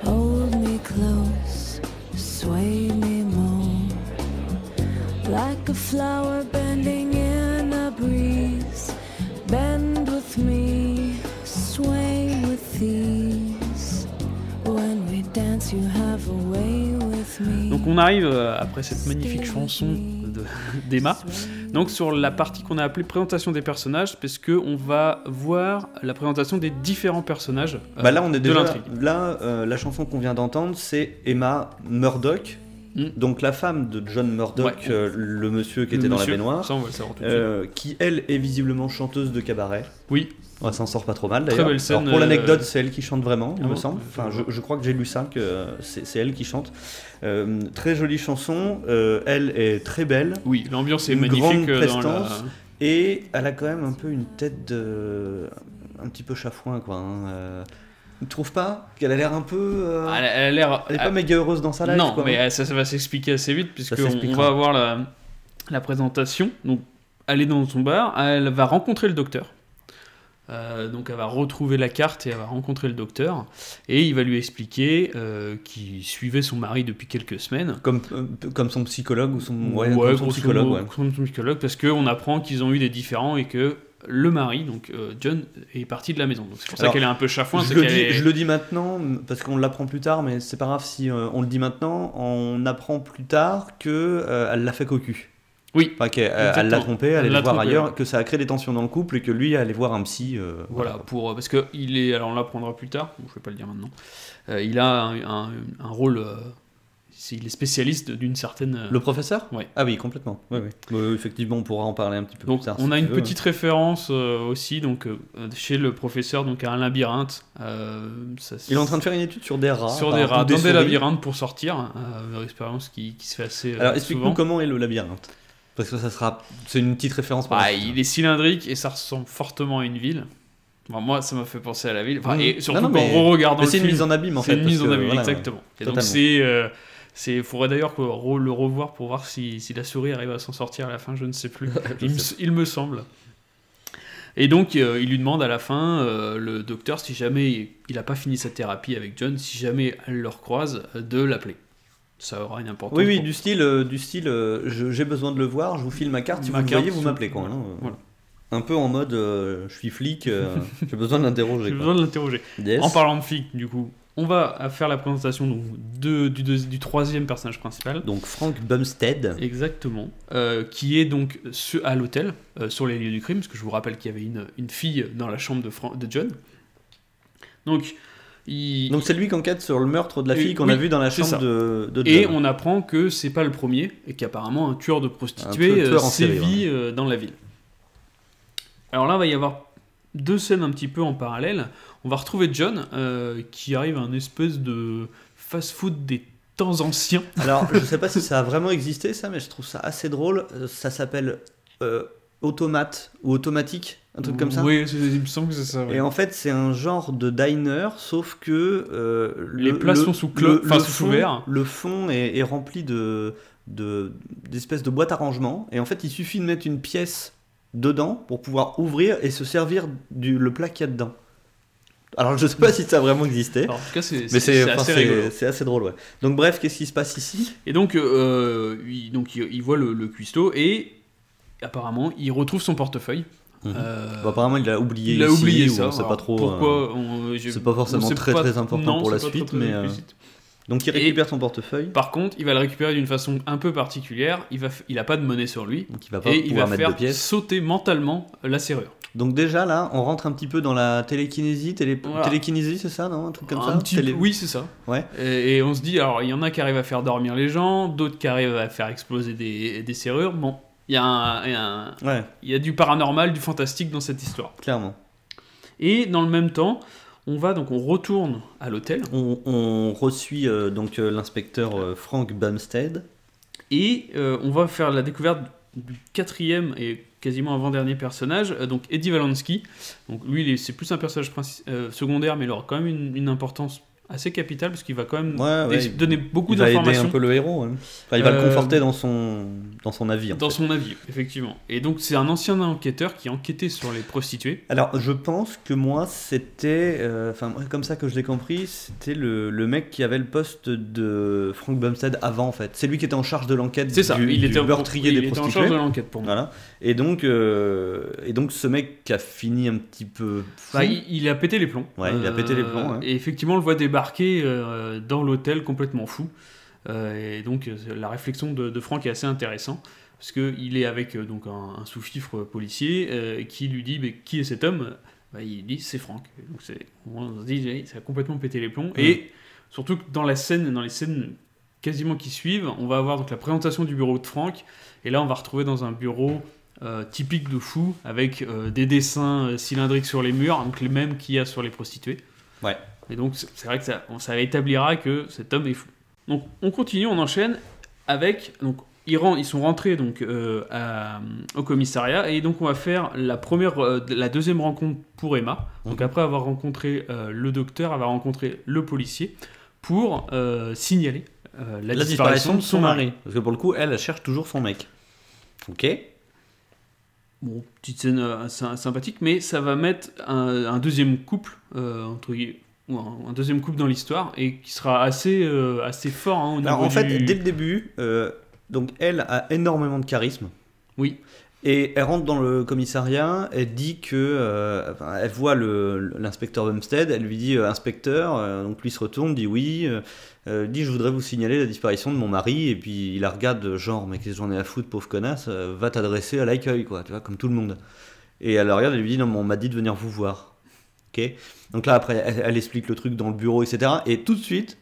[SPEAKER 7] hold me close, sway me more. Like a flower bending in a breeze, bend with me, sway with ease. When we dance, you have a way with me.
[SPEAKER 2] Donc on arrive euh, après cette magnifique chanson [laughs] d'Emma, donc sur la partie qu'on a appelée présentation des personnages, parce que on va voir la présentation des différents personnages euh,
[SPEAKER 1] Bah là, on est
[SPEAKER 2] de
[SPEAKER 1] déjà. Là, euh, la chanson qu'on vient d'entendre, c'est Emma Murdoch,
[SPEAKER 2] Mm.
[SPEAKER 1] donc la femme de John Murdoch,
[SPEAKER 2] Ouais.
[SPEAKER 1] euh, le monsieur qui
[SPEAKER 2] Le
[SPEAKER 1] était dans la baignoire,
[SPEAKER 2] Ça on va le savoir tout de suite.
[SPEAKER 1] euh, qui elle est visiblement chanteuse de cabaret.
[SPEAKER 2] Oui,
[SPEAKER 1] On s'en sort pas trop mal d'ailleurs. pour
[SPEAKER 2] euh,
[SPEAKER 1] l'anecdote, c'est elle qui chante vraiment, il
[SPEAKER 2] Ah
[SPEAKER 1] me
[SPEAKER 2] bon
[SPEAKER 1] semble.
[SPEAKER 2] Ouais,
[SPEAKER 1] Enfin,
[SPEAKER 2] je
[SPEAKER 1] crois que j'ai lu ça, que euh, c'est elle qui chante. Euh, très jolie chanson. euh, elle est très belle.
[SPEAKER 2] oui, l'ambiance est
[SPEAKER 1] Une
[SPEAKER 2] magnifique
[SPEAKER 1] grande
[SPEAKER 2] euh, dans la...
[SPEAKER 1] prestance. Et elle a quand même un peu une tête de. un petit peu chafouin, quoi. Hein. Euh, tu trouves pas qu'elle a l'air un peu. euh,
[SPEAKER 2] Elle, a- elle l'air...
[SPEAKER 1] Elle est pas méga heureuse dans sa life,
[SPEAKER 2] non,
[SPEAKER 1] quoi.
[SPEAKER 2] mais euh, ça, ça va s'expliquer assez vite, puisque on, va avoir la, la présentation. Donc, elle est dans son bar, elle va rencontrer le docteur. Euh, donc, elle va retrouver la carte et elle va rencontrer le docteur. Et il va lui expliquer euh, qu'il suivait son mari depuis quelques semaines.
[SPEAKER 1] Comme, euh, comme son psychologue ou son. Ouais,
[SPEAKER 2] Ouais,
[SPEAKER 1] comme son psychologue, ouais.
[SPEAKER 2] comme son psychologue, parce qu'on apprend qu'ils ont eu des différends et que le mari, donc John, est parti de la maison. Donc c'est pour ça qu'elle est un peu chafouin.
[SPEAKER 1] Je le, dis,
[SPEAKER 2] est-
[SPEAKER 1] je le dis maintenant parce qu'on l'apprend plus tard, mais c'est pas grave si on le dit maintenant. On apprend plus tard que elle l'a fait cocu.
[SPEAKER 2] Oui,
[SPEAKER 1] Enfin, qu'elle elle l'a trompé, elle allait
[SPEAKER 2] l'a
[SPEAKER 1] le voir
[SPEAKER 2] trompé,
[SPEAKER 1] ailleurs,
[SPEAKER 2] ouais.
[SPEAKER 1] que ça a créé des tensions dans le couple et que lui allait voir un psy. euh,
[SPEAKER 2] Voilà, pour, euh, parce que il est, alors on l'apprendra plus tard, bon, je vais pas le dire maintenant, Euh, il a un, un- un rôle, euh, il est spécialiste d'une certaine... euh,
[SPEAKER 1] Le professeur?
[SPEAKER 2] Ouais.
[SPEAKER 1] Ah oui, complètement. Oui, oui. Euh, effectivement, on pourra en parler un petit peu
[SPEAKER 2] donc
[SPEAKER 1] plus tard.
[SPEAKER 2] on
[SPEAKER 1] si
[SPEAKER 2] a une
[SPEAKER 1] veux.
[SPEAKER 2] petite référence euh, aussi donc euh, chez le professeur donc à un labyrinthe. euh, ça-
[SPEAKER 1] Il est en train de faire une étude sur des rats.
[SPEAKER 2] sur des rats,
[SPEAKER 1] des
[SPEAKER 2] dans des labyrinthes pour sortir, euh, une expérience qui, qui se fait assez euh,
[SPEAKER 1] Alors explique-nous comment est le labyrinthe. Parce que ça sera. C'est une petite référence pour
[SPEAKER 2] Bah, il est cylindrique et ça ressemble fortement à une ville. Enfin, moi, ça m'a fait penser à la ville. Enfin,
[SPEAKER 1] Mhm.
[SPEAKER 2] Et surtout
[SPEAKER 1] Non, non, mais-
[SPEAKER 2] regardant
[SPEAKER 1] c'est une
[SPEAKER 2] film,
[SPEAKER 1] mise en abîme en fait.
[SPEAKER 2] C'est une mise en abîme,
[SPEAKER 1] voilà,
[SPEAKER 2] exactement. Et donc c'est, euh, c'est, faudrait d'ailleurs le revoir pour voir si, si la souris arrive à s'en sortir à la fin, je ne sais plus. [laughs] Il, me, il semble. Et donc euh, il lui demande à la fin, euh, le docteur, si jamais il n'a pas fini sa thérapie avec John, si jamais elle le recroise, euh, de l'appeler. Ça aura une importance.
[SPEAKER 1] Oui, oui,
[SPEAKER 2] pour-
[SPEAKER 1] du style, euh, du style euh, je- j'ai besoin de le voir, je vous file ma carte, si
[SPEAKER 2] Ma
[SPEAKER 1] vous
[SPEAKER 2] carte,
[SPEAKER 1] voyez, vous m'appelez quoi. hein, euh.
[SPEAKER 2] voilà.
[SPEAKER 1] Un peu en mode euh, je suis flic, euh, [laughs] j'ai besoin de l'interroger. Quoi.
[SPEAKER 2] besoin de l'interroger.
[SPEAKER 1] Yes.
[SPEAKER 2] En parlant de flic, du coup, on va faire la présentation donc, de- du, du troisième personnage principal.
[SPEAKER 1] Donc Frank Bumstead,
[SPEAKER 2] Exactement. Euh, qui est donc ce- à l'hôtel, euh, sur les lieux du crime, parce que je vous rappelle qu'il y avait une, une fille dans la chambre de, Fran- de John. Donc, il...
[SPEAKER 1] donc c'est lui qui enquête sur le meurtre de la fille qu'on
[SPEAKER 2] oui,
[SPEAKER 1] a vue dans la chambre de, de
[SPEAKER 2] Et
[SPEAKER 1] John.
[SPEAKER 2] on apprend que c'est pas le premier, et qu'apparemment un tueur de prostituées
[SPEAKER 1] tueur-
[SPEAKER 2] euh,
[SPEAKER 1] série,
[SPEAKER 2] sévit euh, dans la ville. Alors là, il va y avoir deux scènes un petit peu en parallèle. On va retrouver John, euh, qui arrive à un espèce de fast-food des temps anciens. [laughs]
[SPEAKER 1] Alors je sais pas si ça a vraiment existé ça, mais je trouve ça assez drôle. Ça s'appelle euh, Automate ou Automatique, un truc comme ça.
[SPEAKER 2] Oui, il me semble que c'est ça. ouais.
[SPEAKER 1] Et en fait, c'est un genre de diner, sauf que euh,
[SPEAKER 2] Les
[SPEAKER 1] le-
[SPEAKER 2] plats
[SPEAKER 1] le-
[SPEAKER 2] sont sous
[SPEAKER 1] le-
[SPEAKER 2] enfin, sous
[SPEAKER 1] fond-
[SPEAKER 2] couvert.
[SPEAKER 1] Le fond est, est rempli de de- d'espèces de boîtes à rangement. Et en fait, il suffit de mettre une pièce dedans pour pouvoir ouvrir et se servir du le plat qu'il y a dedans. Alors je sais pas si ça a vraiment existé,
[SPEAKER 2] Alors, en tout cas, c'est assez
[SPEAKER 1] c'est-
[SPEAKER 2] rigolo.
[SPEAKER 1] c'est assez drôle. Ouais. Donc bref, qu'est-ce qui se passe ici?
[SPEAKER 2] Et donc, euh, il, donc il, il voit le, le cuistot et apparemment, il retrouve son portefeuille.
[SPEAKER 1] Mhm.
[SPEAKER 2] Euh,
[SPEAKER 1] Bon, Apparemment, il l'a oublié.
[SPEAKER 2] il a oublié
[SPEAKER 1] ou
[SPEAKER 2] ça.
[SPEAKER 1] On sait
[SPEAKER 2] alors,
[SPEAKER 1] pas trop.
[SPEAKER 2] Pourquoi
[SPEAKER 1] c'est pas forcément très, très important
[SPEAKER 2] non,
[SPEAKER 1] pour la
[SPEAKER 2] c'est
[SPEAKER 1] suite, mais, euh. Donc il
[SPEAKER 2] Et-
[SPEAKER 1] récupère son portefeuille,
[SPEAKER 2] Par contre, il va le récupérer d'une façon un peu particulière. Il va, il a pas de monnaie sur lui.
[SPEAKER 1] donc il va pas
[SPEAKER 2] Et il
[SPEAKER 1] pouvoir
[SPEAKER 2] va
[SPEAKER 1] mettre de
[SPEAKER 2] faire
[SPEAKER 1] pièces.
[SPEAKER 2] sauter mentalement la serrure.
[SPEAKER 1] Donc déjà là, on rentre un petit peu dans la télékinésie, télé...
[SPEAKER 2] Voilà.
[SPEAKER 1] télékinésie, c'est ça, non? Un truc comme
[SPEAKER 2] un
[SPEAKER 1] ça
[SPEAKER 2] petit
[SPEAKER 1] Télé-
[SPEAKER 2] peu- Oui, c'est ça.
[SPEAKER 1] Ouais.
[SPEAKER 2] Et, et on se dit, alors il y en a qui arrivent à faire dormir les gens, d'autres qui arrivent à faire exploser des, des serrures. Bon, il y, a un- il y a un-
[SPEAKER 1] Ouais,
[SPEAKER 2] il y a du paranormal, du fantastique dans cette histoire.
[SPEAKER 1] clairement.
[SPEAKER 2] Et dans le même temps, on va donc on retourne à l'hôtel
[SPEAKER 1] On, on reçut euh, donc euh, l'inspecteur euh, Frank Bumstead.
[SPEAKER 2] et on va faire la découverte du quatrième et quasiment avant-dernier personnage, donc Eddie Valansky. Donc lui, c'est plus un personnage secondaire, mais il aura quand même une, une importance assez capitale parce qu'il va quand même
[SPEAKER 1] Ouais, ouais,
[SPEAKER 2] dé-
[SPEAKER 1] il-
[SPEAKER 2] donner beaucoup
[SPEAKER 1] il va aider un
[SPEAKER 2] d'informations.
[SPEAKER 1] peu le héros. hein. Enfin, il va
[SPEAKER 2] Euh,
[SPEAKER 1] le conforter dans son, dans son avis.
[SPEAKER 2] Dans
[SPEAKER 1] fait.
[SPEAKER 2] son avis, effectivement. Et donc c'est un ancien enquêteur qui enquêtait sur les prostituées.
[SPEAKER 1] Alors, je pense que moi, c'était. euh, Enfin, moi, comme ça que je l'ai compris, c'était le, le mec qui avait le poste de Frank Bumstead avant, en fait. C'est lui qui était en charge de l'enquête
[SPEAKER 2] C'est ça,
[SPEAKER 1] du,
[SPEAKER 2] il
[SPEAKER 1] du
[SPEAKER 2] était, en-
[SPEAKER 1] meurtrier
[SPEAKER 2] il
[SPEAKER 1] des
[SPEAKER 2] était en
[SPEAKER 1] prostituées.
[SPEAKER 2] charge de l'enquête pour moi.
[SPEAKER 1] Voilà. Et donc, euh, et donc, ce mec qui a fini un petit peu. fou.
[SPEAKER 2] Bah, il, il a pété les plombs.
[SPEAKER 1] Ouais, il a pété les plombs.
[SPEAKER 2] Et effectivement, on le voit débarquer euh, dans l'hôtel complètement fou. Euh, et donc, euh, la réflexion de, de Franck est assez intéressante. Parce qu'il est avec euh, donc un, un sous-fifre policier euh, qui lui dit mais, Qui est cet homme? Bah, Il dit C'est Franck. Donc, c'est- on se dit Ça a complètement pété les plombs. Et surtout que dans la scène, dans les scènes quasiment qui suivent, on va avoir donc la présentation du bureau de Franck. Et là, on va retrouver dans un bureau euh, typique de fou, avec des dessins cylindriques sur les murs, donc les mêmes qu'il y a sur les prostituées.
[SPEAKER 1] Ouais.
[SPEAKER 2] Et donc, c'est vrai que ça, ça établira que cet homme est fou. Donc, on continue, on enchaîne avec. Donc, ils, sont rentrés donc, euh, à- au commissariat, et donc on va faire la, première, euh, la deuxième rencontre pour Emma. Donc,
[SPEAKER 1] Mhm.
[SPEAKER 2] après avoir rencontré euh, le docteur, elle va rencontrer le policier pour signaler la,
[SPEAKER 1] la disparition de son mari. Parce que pour le coup, elle, elle cherche toujours son mec. Ok.
[SPEAKER 2] Bon, petite scène euh, sy- sympathique, mais ça va mettre un, un deuxième couple, euh, entre guillemets, ou un, un deuxième couple dans l'histoire, et qui sera assez, euh, assez fort hein, au
[SPEAKER 1] Alors, en fait,
[SPEAKER 2] du-
[SPEAKER 1] dès le début, euh, donc elle a énormément de charisme.
[SPEAKER 2] Oui.
[SPEAKER 1] Et elle rentre dans le commissariat, elle dit que. euh, enfin, elle voit l'inspecteur Bumstead, elle lui dit Inspecteur, donc lui se retourne, dit oui, dit Je voudrais vous signaler la disparition de mon mari, et puis il la regarde, genre, mais qu'est-ce que j'en ai à foutre, pauvre connasse, va t'adresser à l'accueil, quoi, tu vois, comme tout le monde. Et elle la regarde, elle lui dit Non, mais on m'a dit de venir vous voir. Ok Donc là, après, elle, elle explique le truc dans le bureau, etc. Et tout de suite,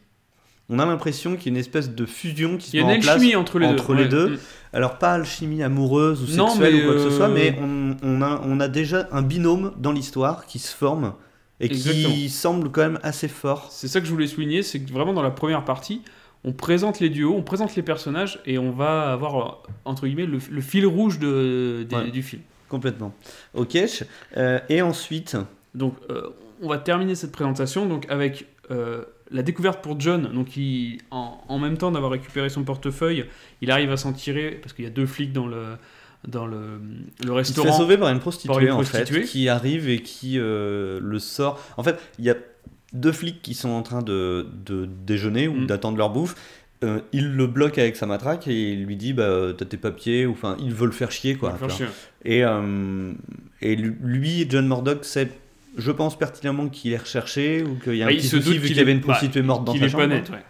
[SPEAKER 1] on a l'impression qu'il y a une espèce de fusion qui se
[SPEAKER 2] Il y a
[SPEAKER 1] met
[SPEAKER 2] une
[SPEAKER 1] en place
[SPEAKER 2] alchimie entre les
[SPEAKER 1] entre
[SPEAKER 2] deux.
[SPEAKER 1] les
[SPEAKER 2] ouais.
[SPEAKER 1] deux. Alors pas alchimie amoureuse ou
[SPEAKER 2] Non,
[SPEAKER 1] sexuelle ou quoi que ce soit,
[SPEAKER 2] euh,
[SPEAKER 1] mais on, on a, on a déjà un binôme dans l'histoire qui se forme et qui semble quand même assez fort.
[SPEAKER 2] C'est ça que je voulais souligner, c'est que vraiment dans la première partie, on présente les duos, on présente les personnages, et on va avoir, euh, entre guillemets, le, le fil rouge de, des-
[SPEAKER 1] Ouais.
[SPEAKER 2] du film.
[SPEAKER 1] Complètement. Ok. euh, et ensuite,
[SPEAKER 2] Donc, euh, on va terminer cette présentation donc, avec euh, la découverte pour John. Donc, il, en, en même temps d'avoir récupéré son portefeuille, il arrive à s'en tirer parce qu'il y a deux flics dans le, dans le, le
[SPEAKER 1] il se
[SPEAKER 2] restaurant.
[SPEAKER 1] fait sauver par une prostituée,
[SPEAKER 2] Par une
[SPEAKER 1] en fait, qui arrive et qui euh, le sort. En fait, il y a deux flics qui sont en train de, de déjeuner ou
[SPEAKER 2] Mm.
[SPEAKER 1] d'attendre leur bouffe. Euh, il le bloque avec sa matraque et il lui dit bah t'as tes papiers ou enfin il veut le faire chier quoi. Et, euh, et lui, John Murdoch, sait, je pense pertinemment qu'il est recherché ou qu'il y a un
[SPEAKER 2] Ah, il
[SPEAKER 1] petit souci vu
[SPEAKER 2] qu'il
[SPEAKER 1] y avait une prostituée morte dans sa chambre.
[SPEAKER 2] net, ouais.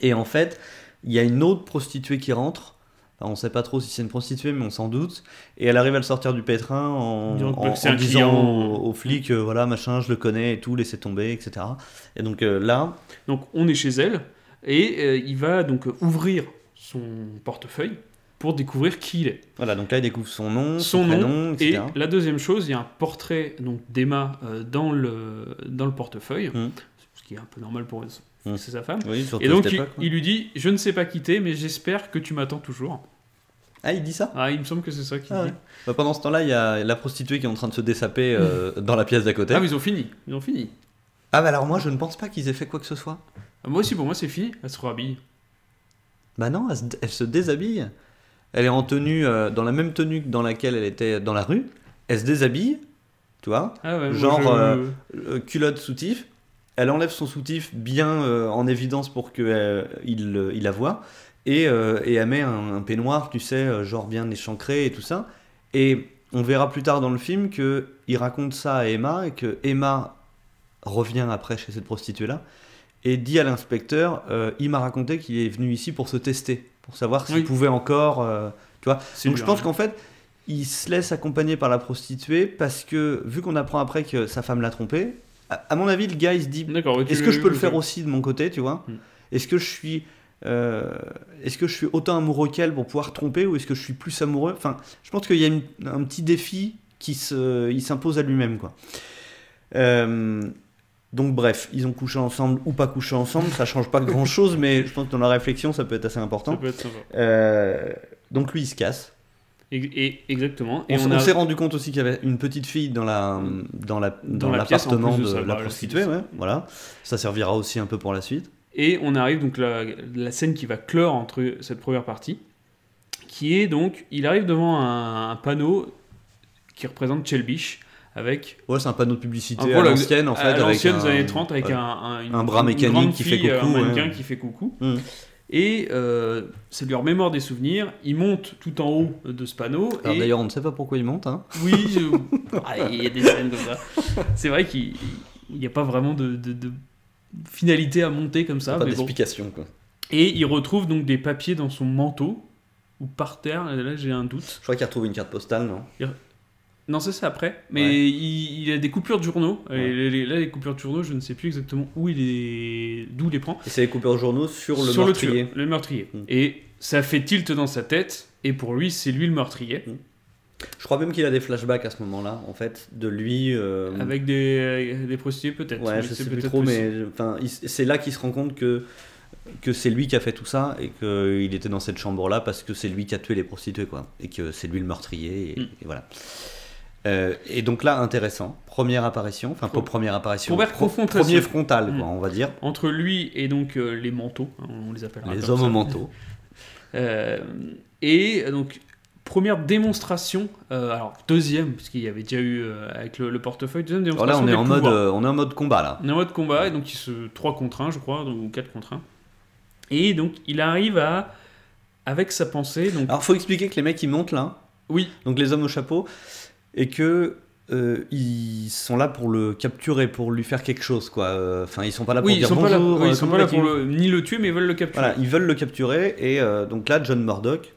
[SPEAKER 1] Et en fait, il y a une autre prostituée qui rentre. On sait pas trop si c'est une prostituée, mais on s'en doute. Et elle arrive à le sortir du pétrin en,
[SPEAKER 2] Disant
[SPEAKER 1] en- en aux, aux flics, euh, voilà, machin, je le connais et tout, laissez tomber, etc. Et donc euh, là,
[SPEAKER 2] Donc, on est chez elle, et euh, il va donc ouvrir son portefeuille pour découvrir qui il est.
[SPEAKER 1] voilà, donc là, il découvre son nom, son,
[SPEAKER 2] son nom
[SPEAKER 1] prénom,
[SPEAKER 2] et
[SPEAKER 1] etc.
[SPEAKER 2] la deuxième chose, il y a un portrait donc d'Emma euh, dans le dans le portefeuille,
[SPEAKER 1] Mm.
[SPEAKER 2] ce qui est un peu normal pour
[SPEAKER 1] Mm.
[SPEAKER 2] c'est sa femme.
[SPEAKER 1] Oui,
[SPEAKER 2] Et donc il, lui dit je ne sais pas quitter mais j'espère que tu m'attends toujours.
[SPEAKER 1] Ah, il dit ça?
[SPEAKER 2] Ah il me semble que c'est ça qu'il
[SPEAKER 1] Ah
[SPEAKER 2] dit.
[SPEAKER 1] ouais. Bah, Pendant ce temps-là, il y a la prostituée qui est en train de se dessaper euh, dans la pièce d'à côté.
[SPEAKER 2] Ah mais ils ont fini, ils ont fini.
[SPEAKER 1] Ah bah alors moi je ne pense pas qu'ils aient fait quoi que ce soit.
[SPEAKER 2] Ah, moi aussi pour moi c'est fini, elle se rhabille.
[SPEAKER 1] Bah non, elle se, elle se déshabille. Elle est en tenue, euh, dans la même tenue que dans laquelle elle était dans la rue. Elle se déshabille, tu vois,
[SPEAKER 2] Ah ouais,
[SPEAKER 1] Genre,
[SPEAKER 2] je-
[SPEAKER 1] euh, euh, culotte soutif. Elle enlève son soutif bien euh, en évidence pour qu'il il, il la voit. Et, et elle met un, un peignoir, tu sais, genre bien échancré et tout ça. Et on verra plus tard dans le film que il raconte ça à Emma et que Emma revient après chez cette prostituée-là et dit à l'inspecteur il m'a raconté qu'il est venu ici pour se tester, pour savoir s'il
[SPEAKER 2] Oui.
[SPEAKER 1] pouvait encore. euh, tu vois Donc je pense
[SPEAKER 2] hein.
[SPEAKER 1] qu'en fait, il se laisse accompagner par la prostituée parce que, vu qu'on apprend après que sa femme l'a trompé, à, à mon avis, le gars il se dit est-ce que je peux le faire aussi de mon côté, tu vois?
[SPEAKER 2] Hmm.
[SPEAKER 1] Est-ce que je suis. euh, est-ce que je suis autant amoureux qu'elle pour pouvoir tromper ou est-ce que je suis plus amoureux? Enfin, je pense qu'il y a une- un petit défi qui s'impose à lui-même, quoi. Euh, donc bref, ils ont couché ensemble ou pas couché ensemble, ça change pas grand-chose, mais je pense que dans la réflexion, ça peut être assez
[SPEAKER 2] Ça
[SPEAKER 1] important.
[SPEAKER 2] peut être sympa.
[SPEAKER 1] Euh, donc lui, il se casse.
[SPEAKER 2] Et, et- exactement. Et
[SPEAKER 1] On, s-
[SPEAKER 2] on,
[SPEAKER 1] on
[SPEAKER 2] a-
[SPEAKER 1] s'est rendu compte aussi qu'il y avait une petite fille dans la dans la
[SPEAKER 2] Dans
[SPEAKER 1] l'appartement
[SPEAKER 2] de
[SPEAKER 1] de,
[SPEAKER 2] ça,
[SPEAKER 1] la prostituée, ouais, voilà. Ça servira aussi un peu pour la suite.
[SPEAKER 2] Et on arrive donc la, la scène qui va clore entre cette première partie, qui est donc, il arrive devant un, un panneau qui représente Chelbish avec
[SPEAKER 1] Ouais, c'est un panneau de publicité
[SPEAKER 2] un-
[SPEAKER 1] à
[SPEAKER 2] voilà,
[SPEAKER 1] l'ancienne en fait,
[SPEAKER 2] à l'ancienne des années 30 avec un, un, une-
[SPEAKER 1] Un bras
[SPEAKER 2] une
[SPEAKER 1] mécanique qui fait coucou,
[SPEAKER 2] un mannequin
[SPEAKER 1] ouais.
[SPEAKER 2] qui fait coucou.
[SPEAKER 1] Mm.
[SPEAKER 2] Et euh, ça lui remémore des souvenirs. Il monte tout en haut de ce panneau.
[SPEAKER 1] Alors
[SPEAKER 2] et
[SPEAKER 1] d'ailleurs, on ne sait pas pourquoi il monte. Hein.
[SPEAKER 2] Oui, je- [laughs] Ah, il y a des scènes comme ça. C'est vrai qu'il n'y a pas vraiment de, de- de finalité à monter comme ça.
[SPEAKER 1] pas
[SPEAKER 2] bon.
[SPEAKER 1] d'explication quoi.
[SPEAKER 2] Et il retrouve donc des papiers dans son manteau ou par terre. Là, j'ai un doute.
[SPEAKER 1] Je crois qu'il a retrouvé une carte postale, non?
[SPEAKER 2] Non, ça c'est après. Mais
[SPEAKER 1] Ouais.
[SPEAKER 2] il, il a des coupures de journaux.
[SPEAKER 1] Ouais.
[SPEAKER 2] Et les- les- là, les coupures de journaux, je ne sais plus exactement où il est, d'où il les prend.
[SPEAKER 1] Et c'est les coupeurs journaux sur le
[SPEAKER 2] Sur
[SPEAKER 1] meurtrier.
[SPEAKER 2] le tueur, le meurtrier.
[SPEAKER 1] Mm.
[SPEAKER 2] Et ça fait tilt dans sa tête. Et pour lui, c'est lui le meurtrier.
[SPEAKER 1] Je crois même qu'il a des flashbacks à ce moment-là, en fait, de lui. euh,
[SPEAKER 2] Avec des, des prostituées, peut-être.
[SPEAKER 1] Ouais, je sais plus trop, mais enfin, c'est là qu'il se rend compte que que c'est lui qui a fait tout ça et qu'il était dans cette chambre-là parce que c'est lui qui a tué les prostituées, quoi, et que c'est lui le meurtrier, et,
[SPEAKER 2] Mm.
[SPEAKER 1] et voilà. Euh, et donc là, intéressant, première apparition, enfin pas première apparition,
[SPEAKER 2] première
[SPEAKER 1] pro- premier frontal,
[SPEAKER 2] Mm.
[SPEAKER 1] quoi, on va dire,
[SPEAKER 2] Entre lui et donc euh, les manteaux, hein, on les appelle
[SPEAKER 1] les hommes au manteau. [laughs]
[SPEAKER 2] Euh, et donc, première démonstration, alors deuxième, puisqu'il y avait déjà eu avec le, le portefeuille, deuxième
[SPEAKER 1] Alors là,
[SPEAKER 2] démonstration.
[SPEAKER 1] on est en mode,
[SPEAKER 2] pouvoirs.
[SPEAKER 1] on est en mode combat là.
[SPEAKER 2] On est en mode combat, et donc il se 3 contre 1, je crois, ou 4 contre 1. Et donc, il arrive à, avec sa pensée, donc,
[SPEAKER 1] Alors faut expliquer que les mecs ils montent là,
[SPEAKER 2] oui,
[SPEAKER 1] donc les hommes au chapeau, et que euh, ils sont là pour le capturer, pour lui faire quelque chose, quoi. Euh, Enfin, ils sont pas là pour
[SPEAKER 2] oui, ils
[SPEAKER 1] dire
[SPEAKER 2] sont pas là,
[SPEAKER 1] bonjour.
[SPEAKER 2] oui,
[SPEAKER 1] euh,
[SPEAKER 2] ils sont pas là
[SPEAKER 1] vas-tu
[SPEAKER 2] pour le, ni le tuer, mais ils veulent le capturer.
[SPEAKER 1] Voilà, ils veulent le capturer, et euh, donc là, John Murdoch,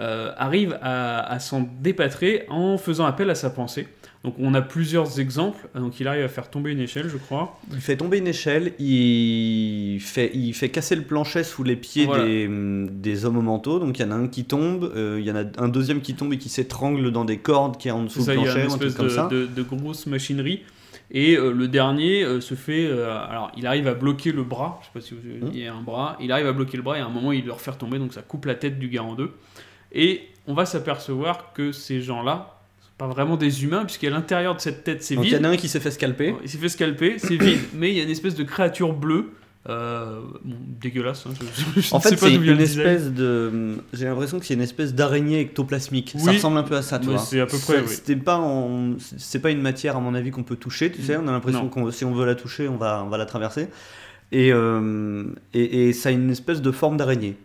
[SPEAKER 2] euh, arrive à, à s'en dépatrer en faisant appel à sa pensée. Donc on a plusieurs exemples. Donc il arrive à faire tomber une échelle, je crois.
[SPEAKER 1] il fait tomber une échelle, il fait, il fait casser le plancher sous les pieds
[SPEAKER 2] Voilà.
[SPEAKER 1] des, hum, des hommes au manteau, donc il y en a un qui tombe, euh, il y en a un deuxième qui tombe et qui s'étrangle dans des cordes qui est en dessous du
[SPEAKER 2] il y a
[SPEAKER 1] plancher,
[SPEAKER 2] une espèce
[SPEAKER 1] comme
[SPEAKER 2] de,
[SPEAKER 1] ça.
[SPEAKER 2] de- de grosse machinerie. Et euh, le dernier euh, se fait. alors, il arrive à bloquer le bras. Je sais pas si vous,
[SPEAKER 1] Hmm.
[SPEAKER 2] il y a un bras. Il arrive à bloquer le bras et à un moment, il le refaire tomber. Donc, ça coupe la tête du gars en deux. Et on va s'apercevoir que ces gens-là pas vraiment des humains, puisqu'à l'intérieur de cette tête, c'est
[SPEAKER 1] Donc il y
[SPEAKER 2] vide.
[SPEAKER 1] en a un qui s'est fait scalper.
[SPEAKER 2] Il s'est fait scalper, c'est vide, [coughs] mais il y a une espèce de créature bleue. euh, bon, dégueulasse. hein, je, je
[SPEAKER 1] En fait, c'est une espèce de. J'ai l'impression que c'est une espèce d'araignée ectoplasmique. Ça ressemble un peu à ça, tu vois.
[SPEAKER 2] c'est à peu près, oui.
[SPEAKER 1] Pas en- C'est pas une matière, à mon avis, qu'on peut toucher, tu sais. On a l'impression que si on veut la toucher, on va, on va la traverser. Et, euh, et, et ça a une espèce de forme d'araignée.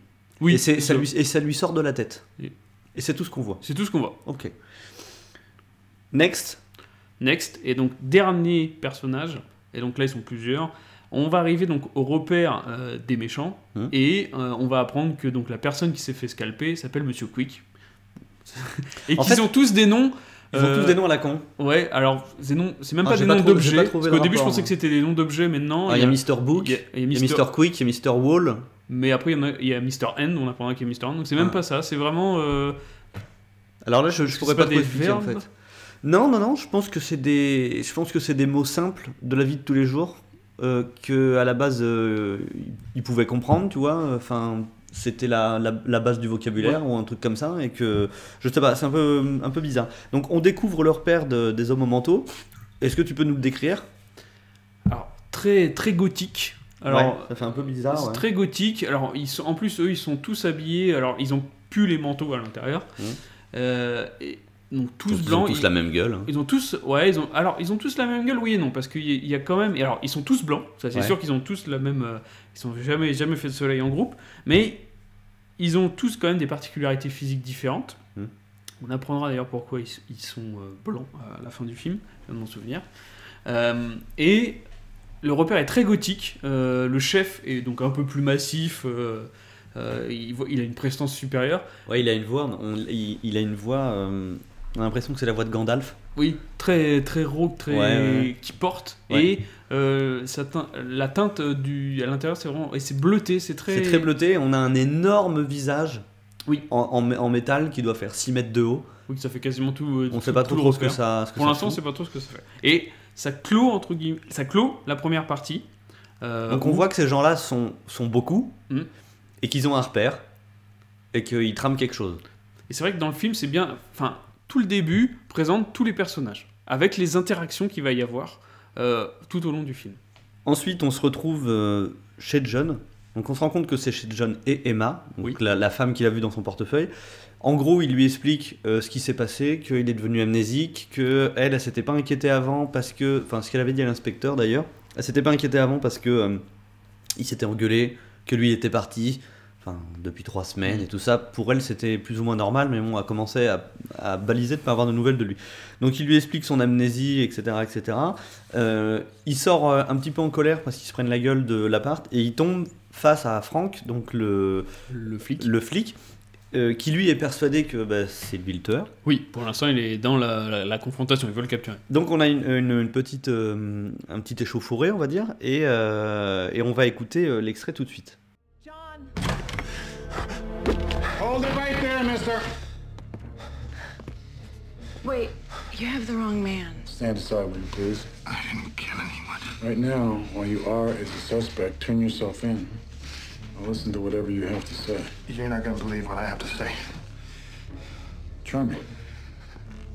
[SPEAKER 2] Oui,
[SPEAKER 1] et, ça
[SPEAKER 2] ça.
[SPEAKER 1] lui, et ça lui sort de la tête.
[SPEAKER 2] Et-
[SPEAKER 1] Et c'est tout ce qu'on voit.
[SPEAKER 2] C'est tout ce qu'on voit.
[SPEAKER 1] Ok. Next.
[SPEAKER 2] Next, et donc dernier personnage, et donc là ils sont plusieurs, on va arriver donc au repère euh, des méchants,
[SPEAKER 1] Mhm.
[SPEAKER 2] et euh, on va apprendre que donc la personne qui s'est fait scalper s'appelle Monsieur Quick. [laughs] et qu'ils
[SPEAKER 1] fait,
[SPEAKER 2] ont tous des noms.
[SPEAKER 1] Ils ont
[SPEAKER 2] euh,
[SPEAKER 1] tous des noms à la con.
[SPEAKER 2] Ouais, alors c'est même
[SPEAKER 1] Ah,
[SPEAKER 2] pas des noms d'objets. Parce qu'au début je pensais
[SPEAKER 1] moi.
[SPEAKER 2] que c'était des noms d'objets, maintenant
[SPEAKER 1] Ah, Il y a Mr. Book,
[SPEAKER 2] il y a- a
[SPEAKER 1] a
[SPEAKER 2] Mr.
[SPEAKER 1] Quick, il y a Mr. Wall.
[SPEAKER 2] Mais après il y, a, il y a Mr. N, on apprendra qu'il y a Mr. N, donc c'est même
[SPEAKER 1] Ah.
[SPEAKER 2] pas ça, c'est vraiment. euh,
[SPEAKER 1] Alors là, je, je pourrais pas,
[SPEAKER 2] pas
[SPEAKER 1] trop expliquer en fait. Non, non, non. Je pense que c'est des, je pense que c'est des mots simples de la vie de tous les jours euh, que à la base euh, ils pouvaient comprendre, tu vois. Enfin, c'était la, la, la base du vocabulaire ou un truc comme ça et que je sais pas, c'est un peu un peu bizarre. Donc on découvre leur père de- des hommes au manteau. Est-ce que tu peux nous le décrire?
[SPEAKER 2] Alors, très, très gothique. Alors,
[SPEAKER 1] Ouais, ça fait un peu bizarre. Ouais.
[SPEAKER 2] très gothique. Alors, ils sont, en plus, eux, ils sont tous habillés. Alors, ils ont puent les manteaux à l'intérieur.
[SPEAKER 1] Mhm.
[SPEAKER 2] Euh, et donc tous
[SPEAKER 1] Donc, ils
[SPEAKER 2] blancs.
[SPEAKER 1] ont tous
[SPEAKER 2] ils-
[SPEAKER 1] la même gueule. hein.
[SPEAKER 2] ils ont tous, ouais, ils ont, alors ils ont tous la même gueule, oui et non, parce qu'il y, a- il y a quand même, alors ils sont tous blancs, ça c'est
[SPEAKER 1] Ouais.
[SPEAKER 2] sûr qu'ils ont tous la même, euh, ils ont jamais jamais fait de soleil en groupe, mais ils ont tous quand même des particularités physiques différentes.
[SPEAKER 1] Hmm.
[SPEAKER 2] On apprendra d'ailleurs pourquoi ils, ils sont euh, blancs à la fin du film, je viens de m'en souvenir. Euh, et le repère est très gothique. le chef est donc un peu plus massif. euh, il, voit- il a une prestance supérieure.
[SPEAKER 1] Ouais, il a une voix. on- il, il a une voix. euh, on a l'impression que c'est la voix de Gandalf.
[SPEAKER 2] Oui, très très rauque, très
[SPEAKER 1] Ouais, ouais.
[SPEAKER 2] qui porte
[SPEAKER 1] Ouais.
[SPEAKER 2] et euh, ça teint- la teinte du à l'intérieur c'est vraiment et c'est bleuté, c'est très
[SPEAKER 1] C'est très bleuté. On a un énorme visage.
[SPEAKER 2] Oui.
[SPEAKER 1] En, en mé- en métal qui doit faire 6 mètres de haut.
[SPEAKER 2] Oui, ça fait quasiment tout. euh,
[SPEAKER 1] On
[SPEAKER 2] tout-
[SPEAKER 1] sait pas
[SPEAKER 2] tout
[SPEAKER 1] trop, ce que ça. ce que
[SPEAKER 2] Pour l'instant,
[SPEAKER 1] fout.
[SPEAKER 2] c'est pas trop ce que ça fait. Et ça clôt entre guillemets, ça clôt la première partie. euh,
[SPEAKER 1] Donc on
[SPEAKER 2] où-
[SPEAKER 1] voit que ces gens-là sont, sont beaucoup
[SPEAKER 2] Mhm.
[SPEAKER 1] et qu'ils ont un repère et qu'ils trament quelque chose.
[SPEAKER 2] Et c'est vrai que dans le film, c'est bien. Enfin, tout le début présente tous les personnages avec les interactions qu'il va y avoir euh, tout au long du film.
[SPEAKER 1] Ensuite, on se retrouve euh, chez John. Donc on se rend compte que c'est chez John et Emma, donc
[SPEAKER 2] Oui.
[SPEAKER 1] la, la femme qu'il a vue dans son portefeuille. En gros, il lui explique euh, ce qui s'est passé, qu'il est devenu amnésique, que elle, elle s'était pas inquiétée avant parce que, enfin, ce qu'elle avait dit à l'inspecteur d'ailleurs, elle s'était pas inquiétée avant parce que il s'était engueulé, que lui était parti, enfin depuis trois semaines et tout ça. Pour elle, c'était plus ou moins normal, mais bon, a commencé à, à baliser de pas avoir de nouvelles de lui. Donc il lui explique son amnésie, etc., etc. Euh, il sort euh, un petit peu en colère parce qu'ils se prennent la gueule de l'appart et il tombe face à Frank, donc le,
[SPEAKER 2] Le flic.
[SPEAKER 1] le flic, euh, qui lui est persuadé que bah, c'est lui le tueur.
[SPEAKER 2] Oui, pour l'instant, il est dans la, la- la confrontation. Il veut le capturer.
[SPEAKER 1] Donc on a une, une- une petite, euh, un petit échauffouré, on va dire, et, et on va écouter l'extrait tout de suite.
[SPEAKER 6] Right there, mister.
[SPEAKER 7] Wait, you have the wrong man.
[SPEAKER 6] Stand aside, will you please? I didn't kill anyone. Right now, while you are as a suspect. Turn yourself in. I'll listen to whatever you have to say.
[SPEAKER 3] You're not gonna believe what I have to say.
[SPEAKER 6] Try me.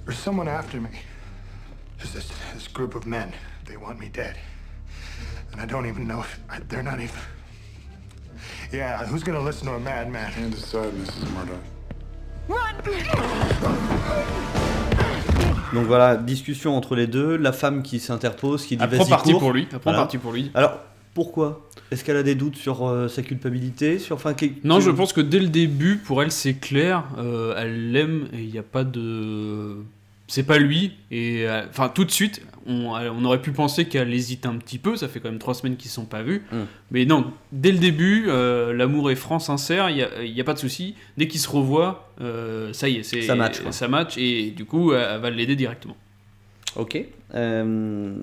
[SPEAKER 3] There's someone after me. There's this, this group of men. They want me dead. And I don't even know if I, they're not even. Yeah, who's gonna listen to a madman?
[SPEAKER 6] Stand aside, Mrs. Murdoch.
[SPEAKER 1] Donc voilà, discussion entre les deux, la femme qui s'interpose, qui dit vas-y
[SPEAKER 2] parti
[SPEAKER 1] cours.
[SPEAKER 2] pour lui. Après
[SPEAKER 1] Voilà.
[SPEAKER 2] parti pour lui.
[SPEAKER 1] Alors pourquoi? Est-ce qu'elle a des doutes sur euh, sa culpabilité, sur enfin qu'est-
[SPEAKER 2] Non, je pense que dès le début, pour elle, c'est clair. euh, elle l'aime et il n'y a pas de. C'est pas lui. Et euh, enfin, tout de suite, on, on aurait pu penser qu'elle hésite un petit peu. Ça fait quand même trois semaines qu'ils ne sont pas vus.
[SPEAKER 1] Mm.
[SPEAKER 2] Mais non, dès le début, euh, l'amour est franc, sincère. Il n'y a, pas de souci. Dès qu'ils se revoient, euh, ça y est, c'est
[SPEAKER 1] Ça match, quoi.
[SPEAKER 2] Ça match et du coup, elle, elle va l'aider directement.
[SPEAKER 1] Ok. Euh,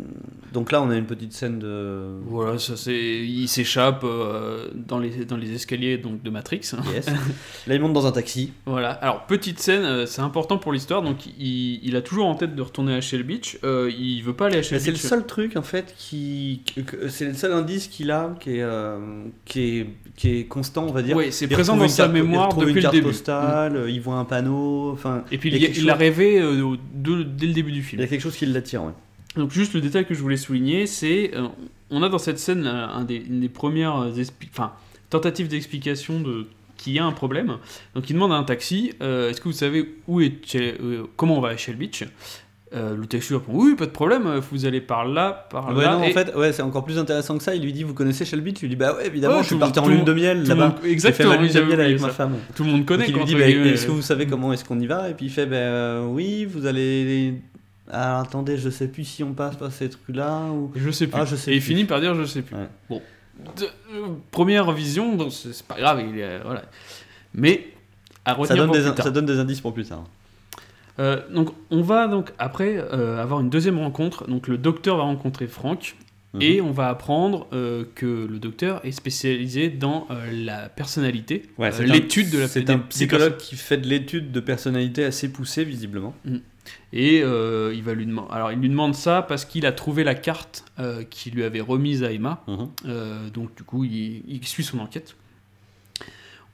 [SPEAKER 1] donc là, on a une petite scène de.
[SPEAKER 2] Voilà, ça c'est. Il s'échappe euh, dans les dans les escaliers donc de Matrix.
[SPEAKER 1] Yes. [laughs] là, il monte dans un taxi.
[SPEAKER 2] Voilà, alors petite scène, euh, c'est important pour l'histoire, donc il, il a toujours en tête de retourner à Shell Beach, il veut pas aller à Shell
[SPEAKER 1] c'est le
[SPEAKER 2] Beach.
[SPEAKER 1] seul truc en fait qui, c'est le seul indice qu'il a qui est, qui est qui est constant, on va dire.
[SPEAKER 2] Ouais, c'est
[SPEAKER 1] Il
[SPEAKER 2] présent dans sa
[SPEAKER 1] carte- il
[SPEAKER 2] mémoire depuis
[SPEAKER 1] une
[SPEAKER 2] le
[SPEAKER 1] carte
[SPEAKER 2] début.
[SPEAKER 1] postale, euh, il voit un panneau, enfin.
[SPEAKER 2] Et puis
[SPEAKER 1] il
[SPEAKER 2] il,
[SPEAKER 1] a
[SPEAKER 2] il a rêvé dès le début du
[SPEAKER 1] Il
[SPEAKER 2] film.
[SPEAKER 1] y a quelque chose qui l'attire, ouais.
[SPEAKER 2] Donc juste le détail que je voulais souligner, c'est euh, on a dans cette scène euh, un des, une des premières euh, enfin, tentatives d'explication de qu'il y a un problème. Donc il demande à un taxi, euh, est-ce que vous savez où est euh, comment on va à Shell Beach? Euh, Le taxi répond oui, pas de problème, vous allez par là, par
[SPEAKER 1] Ouais,
[SPEAKER 2] là.
[SPEAKER 1] non,
[SPEAKER 2] et-
[SPEAKER 1] en fait, ouais, c'est encore plus intéressant que ça. Il lui dit, vous connaissez Shelby Tu lui dis, bah ouais, évidemment,
[SPEAKER 2] Ouais,
[SPEAKER 1] je suis parti en lune de miel là-bas.
[SPEAKER 2] exactement,
[SPEAKER 1] lune de miel avec ma femme.
[SPEAKER 2] tout le monde connaît.
[SPEAKER 1] Donc il lui dit, bah, est-ce que vous savez comment est-ce qu'on y va? Et puis il fait, bah oui, vous allez. Ah, attendez, je sais plus si on passe par cette rue-là ou.
[SPEAKER 2] Je sais plus.
[SPEAKER 1] Ah, je sais
[SPEAKER 2] et il
[SPEAKER 1] plus.
[SPEAKER 2] finit par dire je sais plus.
[SPEAKER 1] Ouais.
[SPEAKER 2] Bon. De- euh, première vision, donc c'est pas grave, il est, voilà. Mais à
[SPEAKER 1] Ça
[SPEAKER 2] retenir
[SPEAKER 1] donne,
[SPEAKER 2] pour
[SPEAKER 1] des,
[SPEAKER 2] plus
[SPEAKER 1] in-
[SPEAKER 2] tard.
[SPEAKER 1] ça donne des indices pour plus tard.
[SPEAKER 2] Euh, donc on va donc après euh, avoir une deuxième rencontre. Donc le docteur va rencontrer Franck
[SPEAKER 1] Mhm.
[SPEAKER 2] et on va apprendre euh, que le docteur est spécialisé dans euh, la personnalité,
[SPEAKER 1] Ouais,
[SPEAKER 2] euh, l'étude de la
[SPEAKER 1] C'est un psychologue qui fait de l'étude de personnalité assez poussée, visiblement.
[SPEAKER 2] Et euh, il va lui demander. Alors, il lui demande ça parce qu'il a trouvé la carte euh, qu'il lui avait remise à Emma.
[SPEAKER 1] Mhm.
[SPEAKER 2] Euh, donc, du coup, il, il suit son enquête.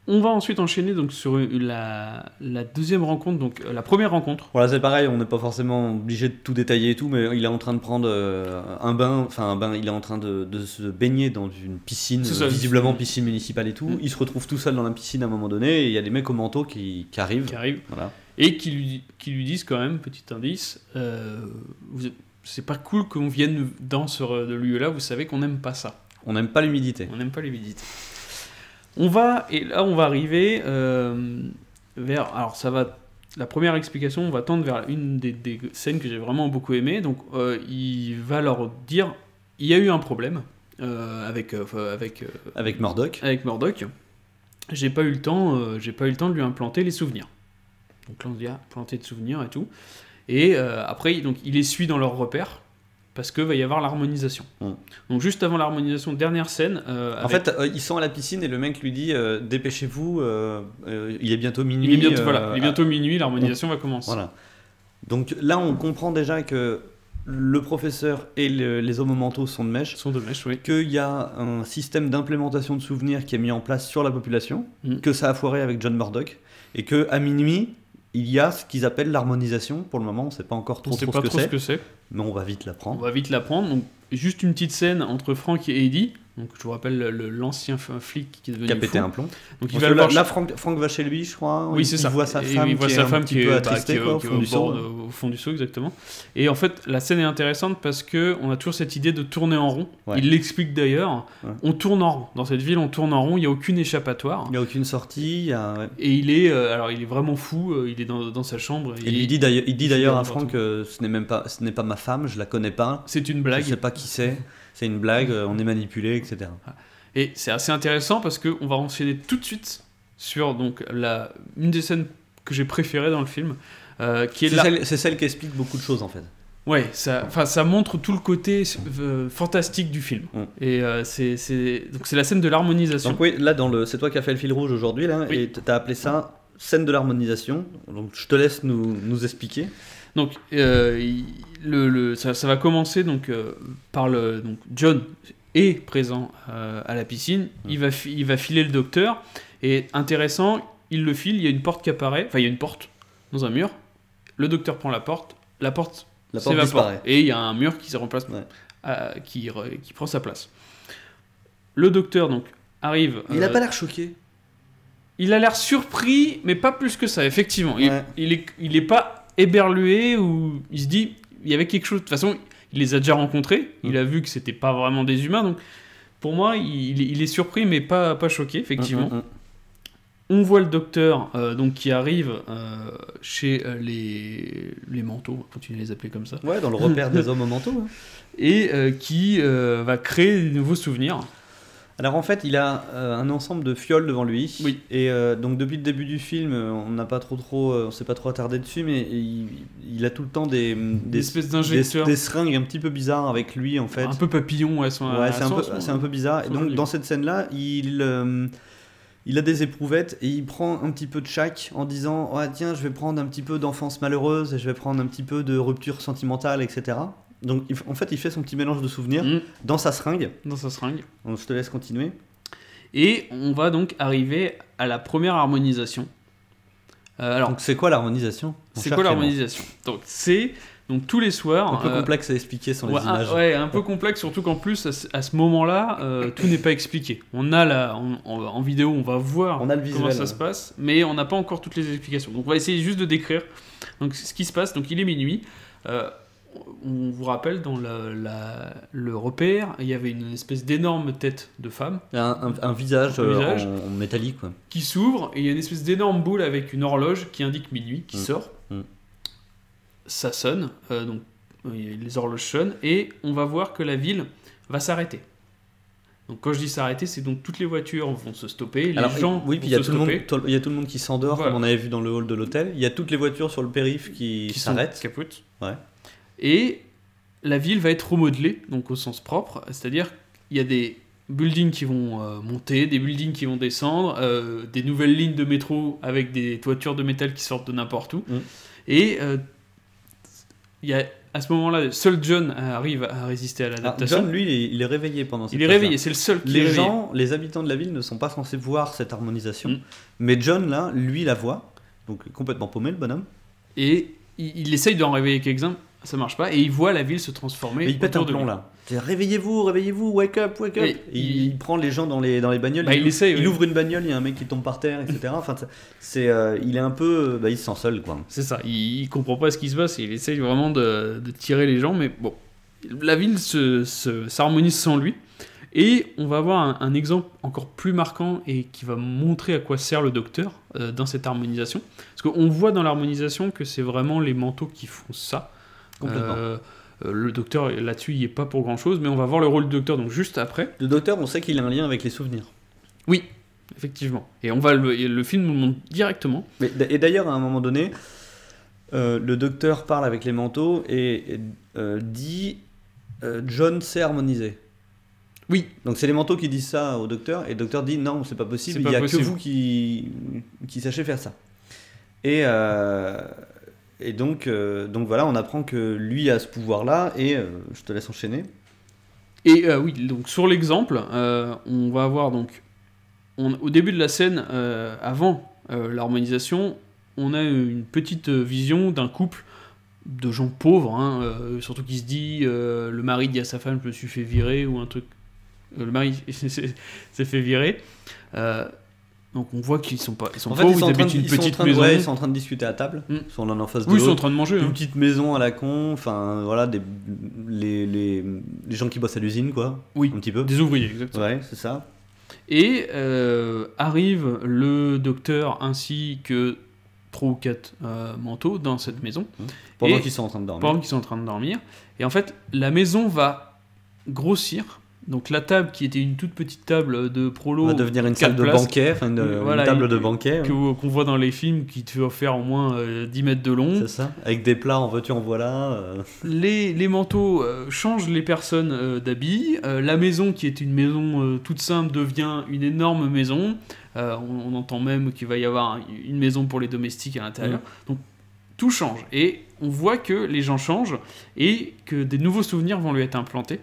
[SPEAKER 2] On va ensuite enchaîner donc sur la, la deuxième rencontre, donc euh, la première rencontre.
[SPEAKER 1] Voilà, c'est pareil, on n'est pas forcément obligé de tout détailler et tout, mais il est en train de prendre euh, un bain, enfin un bain, il est en train de, de se baigner dans une piscine,
[SPEAKER 2] ça.
[SPEAKER 1] visiblement piscine municipale et tout.
[SPEAKER 2] Mm.
[SPEAKER 1] Il se retrouve tout seul dans la piscine à un moment donné, et il y a des mecs au manteau qui, qui arrivent.
[SPEAKER 2] qui arrive
[SPEAKER 1] Voilà.
[SPEAKER 2] et qui lui, qui lui disent quand même, petit indice, euh, c'est pas cool qu'on vienne dans ce de lieu-là, vous savez qu'on n'aime pas ça.
[SPEAKER 1] On n'aime pas l'humidité.
[SPEAKER 2] On n'aime pas visites. On va, et là on va arriver euh, vers, alors ça va, la première explication, on va tendre vers une des, des scènes que j'ai vraiment beaucoup aimé. Donc euh, il va leur dire, il y a eu un problème euh, avec, avec,
[SPEAKER 1] Avec Murdoch.
[SPEAKER 2] avec Murdoch. J'ai pas eu le temps, j'ai pas eu le temps de lui implanter les souvenirs. Donc là on se dit ah, planter de souvenirs et tout. Et après donc il les suit dans leurs repères parce que va y avoir l'harmonisation.
[SPEAKER 1] Mm.
[SPEAKER 2] Donc juste avant l'harmonisation, dernière scène. euh,
[SPEAKER 1] En
[SPEAKER 2] avec-
[SPEAKER 1] fait, euh, ils sont à la piscine et le mec lui dit euh, Dépêchez-vous, euh, il est bientôt minuit.
[SPEAKER 2] il est bientôt, voilà, il est bientôt minuit, l'harmonisation va commencer.
[SPEAKER 1] Voilà. Donc là, on comprend déjà que le professeur et le- les hommes mentaux sont de mèche.
[SPEAKER 2] Sont de mèche, oui.
[SPEAKER 1] qu'il y a un système d'implémentation de souvenirs qui est mis en place sur la population,
[SPEAKER 2] Mm.
[SPEAKER 1] que ça a foiré avec John Murdoch, et que à minuit, il y a ce qu'ils appellent l'harmonisation. Pour le moment, on ne sait pas encore trop,
[SPEAKER 2] On sait
[SPEAKER 1] trop
[SPEAKER 2] pas
[SPEAKER 1] ce que
[SPEAKER 2] trop ce
[SPEAKER 1] c'est,
[SPEAKER 2] que c'est.
[SPEAKER 1] mais on va vite
[SPEAKER 2] On
[SPEAKER 1] l'apprendre.
[SPEAKER 2] va vite l'apprendre. Donc juste une petite scène entre Frank et Eddie. Donc je vous rappelle le- le- l'ancien flic qui est devenu
[SPEAKER 1] Qui a pété
[SPEAKER 2] fou.
[SPEAKER 1] un plomb.
[SPEAKER 2] Donc il va
[SPEAKER 1] là,
[SPEAKER 2] voir
[SPEAKER 1] là, Frank, Frank va chez lui, je crois.
[SPEAKER 2] Oui,
[SPEAKER 1] il,
[SPEAKER 2] c'est
[SPEAKER 1] il
[SPEAKER 2] ça.
[SPEAKER 1] voit sa femme,
[SPEAKER 2] il voit
[SPEAKER 1] qui,
[SPEAKER 2] sa
[SPEAKER 1] est
[SPEAKER 2] femme qui est, bah, est-
[SPEAKER 1] au fond
[SPEAKER 2] au
[SPEAKER 1] du
[SPEAKER 2] bord
[SPEAKER 1] seau.
[SPEAKER 2] de- au fond du seau, exactement. Et en fait, la scène est intéressante parce que on a toujours cette idée de tourner en rond.
[SPEAKER 1] Ouais.
[SPEAKER 2] Il l'explique d'ailleurs.
[SPEAKER 1] Ouais.
[SPEAKER 2] On tourne en rond. Dans cette ville, on tourne en rond. Il n'y a aucune échappatoire.
[SPEAKER 1] Il n'y a aucune sortie. il y a- ouais.
[SPEAKER 2] Et il est, euh, alors il est vraiment fou. euh, il est dans, dans sa chambre. et
[SPEAKER 1] Il dit d'ailleurs, il dit
[SPEAKER 2] il
[SPEAKER 1] d'ailleurs
[SPEAKER 2] fait
[SPEAKER 1] à Frank que ce n'est même pas, ce n'est pas ma femme, je la connais pas.
[SPEAKER 2] c'est une
[SPEAKER 1] Je
[SPEAKER 2] blague.
[SPEAKER 1] sais pas qui c'est. [laughs] C'est une blague. euh, On est manipulé, etc.
[SPEAKER 2] Et c'est assez intéressant parce que on va enchaîner tout de suite sur donc la une des scènes que j'ai préférées dans le film, euh, qui est
[SPEAKER 1] C'est celle, c'est celle qui explique beaucoup de choses en fait.
[SPEAKER 2] Ouais, ça, ça montre tout le côté euh, fantastique du film.
[SPEAKER 1] Mm.
[SPEAKER 2] Et euh, c'est, c'est, donc c'est la scène de l'harmonisation.
[SPEAKER 1] Donc oui, là dans le, c'est toi qui as fait le fil rouge aujourd'hui là,
[SPEAKER 2] Oui.
[SPEAKER 1] et t'as appelé ça scène de l'harmonisation. Donc je te laisse nous, nous expliquer.
[SPEAKER 2] Donc, euh, le, le- ça, ça va commencer donc euh, par le donc John est présent euh, à la piscine. Il va il va filer le docteur et intéressant, il le file. Il y a une porte qui apparaît. Enfin, il y a une porte dans un mur. Le docteur prend la porte. La porte
[SPEAKER 1] La porte disparaît.
[SPEAKER 2] et il y a un mur qui se remplace,
[SPEAKER 1] Ouais.
[SPEAKER 2] qui qui prend sa place. Le docteur donc arrive.
[SPEAKER 1] Il a
[SPEAKER 2] euh,
[SPEAKER 1] pas l'air choqué.
[SPEAKER 2] il a l'air surpris, mais pas plus que ça, effectivement. Il, il est, il est pas éberlué ou il se dit, il y avait quelque chose. De toute façon, il les a déjà rencontrés, il a vu que c'était pas vraiment des humains, donc pour moi, il, il est surpris, mais pas, pas choqué, effectivement.
[SPEAKER 1] Mm, mm, mm.
[SPEAKER 2] On voit le docteur euh, donc qui arrive euh, chez euh, les, les manteaux, on va continuer à les appeler comme ça,
[SPEAKER 1] Ouais, dans le repère des [laughs] hommes mentaux. hein.
[SPEAKER 2] et qui va créer de nouveaux souvenirs.
[SPEAKER 1] Alors en fait, il a euh, un ensemble de fioles devant lui.
[SPEAKER 2] Oui.
[SPEAKER 1] Et euh, donc depuis le début du film, euh, on n'a pas trop trop, on s'est pas trop attardé dessus, mais il, il a tout le temps des des,
[SPEAKER 2] espèces
[SPEAKER 1] des, des seringues un petit peu bizarres avec lui en fait.
[SPEAKER 2] Un peu papillon, ouais, sont,
[SPEAKER 1] Ouais, c'est un, peu, un peu bizarre. Et donc, dans cette scène-là, il, euh, il a des éprouvettes et il prend un petit peu de chaque en disant Ouais, Tiens, je vais prendre un petit peu d'enfance malheureuse et je vais prendre un petit peu de rupture sentimentale, etc. Donc, en fait, il fait son petit mélange de souvenirs
[SPEAKER 2] Mm,
[SPEAKER 1] dans sa seringue.
[SPEAKER 2] dans sa seringue.
[SPEAKER 1] Donc, je te laisse continuer.
[SPEAKER 2] Et on va donc arriver à la première harmonisation. Euh, alors,
[SPEAKER 1] Donc, c'est quoi l'harmonisation mon
[SPEAKER 2] c'est quoi l'harmonisation? Donc, c'est donc tous les soirs.
[SPEAKER 1] Un peu
[SPEAKER 2] euh,
[SPEAKER 1] complexe à expliquer sans
[SPEAKER 2] ouais,
[SPEAKER 1] les
[SPEAKER 2] un,
[SPEAKER 1] images.
[SPEAKER 2] ouais, un peu complexe, surtout qu'en plus, à ce, à ce moment-là, euh, tout n'est pas expliqué. On a la, en, vidéo, on va voir
[SPEAKER 1] On a le
[SPEAKER 2] comment
[SPEAKER 1] visuel,
[SPEAKER 2] ça
[SPEAKER 1] ouais.
[SPEAKER 2] se passe, mais on n'a pas encore toutes les explications. Donc, on va essayer juste de décrire donc, ce qui se passe. Donc, il est minuit. Euh, on vous rappelle, dans la- la- le repère, il y avait une espèce d'énorme tête de femme
[SPEAKER 1] Un, un- un visage,
[SPEAKER 2] Un
[SPEAKER 1] euh,
[SPEAKER 2] visage.
[SPEAKER 1] En, en métallique. Quoi.
[SPEAKER 2] qui s'ouvre et il y a une espèce d'énorme boule avec une horloge qui indique minuit qui
[SPEAKER 1] Mm.
[SPEAKER 2] sort.
[SPEAKER 1] Mm.
[SPEAKER 2] Ça sonne, euh, donc les horloges sonnent et on va voir que la ville va s'arrêter. Donc quand je dis s'arrêter, c'est donc toutes les voitures vont se stopper, les
[SPEAKER 1] Alors,
[SPEAKER 2] gens
[SPEAKER 1] oui,
[SPEAKER 2] vont
[SPEAKER 1] puis il y, a
[SPEAKER 2] se
[SPEAKER 1] tout le monde,
[SPEAKER 2] stopper,
[SPEAKER 1] il y a tout le monde qui s'endort,
[SPEAKER 2] Voilà.
[SPEAKER 1] comme on avait vu dans le hall de l'hôtel. Il y a toutes les voitures sur le périph' qui,
[SPEAKER 2] qui
[SPEAKER 1] s'arrêtent.
[SPEAKER 2] capotes.
[SPEAKER 1] Ouais.
[SPEAKER 2] Et la ville va être remodelée, donc au sens propre, c'est-à-dire il y a des buildings qui vont euh, monter, des buildings qui vont descendre, euh, des nouvelles lignes de métro avec des toitures de métal qui sortent de n'importe où.
[SPEAKER 1] Mm.
[SPEAKER 2] Et euh, y a à ce moment-là, seul John arrive à résister à
[SPEAKER 1] Alors,
[SPEAKER 2] l'adaptation.
[SPEAKER 1] John, lui, il est, il est réveillé pendant cette
[SPEAKER 2] il est réveillé, c'est le seul qui est
[SPEAKER 1] Les gens, les habitants de la ville ne sont pas censés voir cette harmonisation.
[SPEAKER 2] Mm.
[SPEAKER 1] Mais John, là, lui, la voit. Donc complètement paumé, le bonhomme.
[SPEAKER 2] Et il, il essaye d'en réveiller quelques-uns, ça marche pas, et il voit la ville se transformer.
[SPEAKER 1] Et il pète un plomb, là. Réveillez-vous, réveillez-vous, wake up, wake up.
[SPEAKER 2] Et il-
[SPEAKER 1] il, prend les gens dans les, dans les bagnoles.
[SPEAKER 2] Bah, il
[SPEAKER 1] il,
[SPEAKER 2] essaye,
[SPEAKER 1] il
[SPEAKER 2] oui.
[SPEAKER 1] ouvre une bagnole, il y a un mec qui tombe par terre, etc. [laughs] enfin, c'est, euh, il est un peu... Bah, il se sent seul, quoi.
[SPEAKER 2] C'est ça, il, il comprend pas ce qui se passe, et il essaye vraiment de, de tirer les gens, mais bon. La ville se, se- s'harmonise sans lui, et on va avoir un, un exemple encore plus marquant et qui va montrer à quoi sert le docteur euh, dans cette harmonisation. Parce qu'on voit dans l'harmonisation que c'est vraiment les manteaux qui font ça.
[SPEAKER 1] Complètement.
[SPEAKER 2] Euh, euh, le docteur, là-dessus, il est pas pour grand-chose, mais on va voir le rôle du docteur donc juste après.
[SPEAKER 1] Le docteur, on sait qu'il a un lien avec les souvenirs.
[SPEAKER 2] Oui, effectivement. Et on va le, le film nous le montre directement.
[SPEAKER 1] Mais, et d'ailleurs, à un moment donné, euh, le docteur parle avec les manteaux et, et, euh, dit euh, John sait harmoniser.
[SPEAKER 2] Oui.
[SPEAKER 1] Donc c'est les manteaux qui disent ça au docteur et le docteur dit non, c'est pas possible, il n'y a
[SPEAKER 2] possible.
[SPEAKER 1] que vous qui, qui sachez faire ça. Et, et donc, euh, donc voilà, on apprend que lui a ce pouvoir-là et euh, je te laisse enchaîner.
[SPEAKER 2] Et euh, oui, donc sur l'exemple, on va avoir donc on- au début de la scène, avant l'harmonisation, on a une petite vision d'un couple de gens pauvres, hein, surtout qui se dit le mari dit à sa femme je me suis fait virer ou un truc. le mari [laughs] s'est fait virer. Donc on voit qu'ils sont pas, ils sont
[SPEAKER 1] En fait,
[SPEAKER 2] pauvres,
[SPEAKER 1] ils
[SPEAKER 2] ils,
[SPEAKER 1] sont, train
[SPEAKER 2] habitent
[SPEAKER 1] de,
[SPEAKER 2] une
[SPEAKER 1] ils
[SPEAKER 2] petite
[SPEAKER 1] de-
[SPEAKER 2] maison.
[SPEAKER 1] ouais, ils sont en train de discuter à table.
[SPEAKER 2] Mm.
[SPEAKER 1] Ils sont l'un en face de
[SPEAKER 2] Oui, ils sont en train de manger.
[SPEAKER 1] Une
[SPEAKER 2] hein.
[SPEAKER 1] petite maison à la con, enfin voilà, des, les, les, les gens qui bossent à l'usine, quoi.
[SPEAKER 2] Oui,
[SPEAKER 1] Un petit peu.
[SPEAKER 2] des ouvriers, exactement.
[SPEAKER 1] Ouais, c'est ça.
[SPEAKER 2] Et euh, arrive le docteur ainsi que trois ou quatre euh, manteaux dans cette maison.
[SPEAKER 1] Pendant
[SPEAKER 2] Et-
[SPEAKER 1] qu'ils sont en train de dormir.
[SPEAKER 2] pendant qu'ils sont en train de dormir. Et en fait, la maison va grossir. Donc la table qui était une toute petite table de prolo
[SPEAKER 1] va devenir une salle de
[SPEAKER 2] places,
[SPEAKER 1] banquet, enfin une, table de banquet.
[SPEAKER 2] qu'on voit dans les films qui te fait faire au moins euh, 10 mètres de long.
[SPEAKER 1] C'est ça. Avec des plats en veux-tu en voilà. euh.
[SPEAKER 2] Les, les manteaux euh, changent les personnes euh, d'habit. Euh, la maison, qui est une maison euh, toute simple, devient une énorme maison. Euh, on, on entend même qu'il va y avoir un- une maison pour les domestiques à l'intérieur. Donc tout change. Et on voit que les gens changent et que des nouveaux souvenirs vont lui être implantés.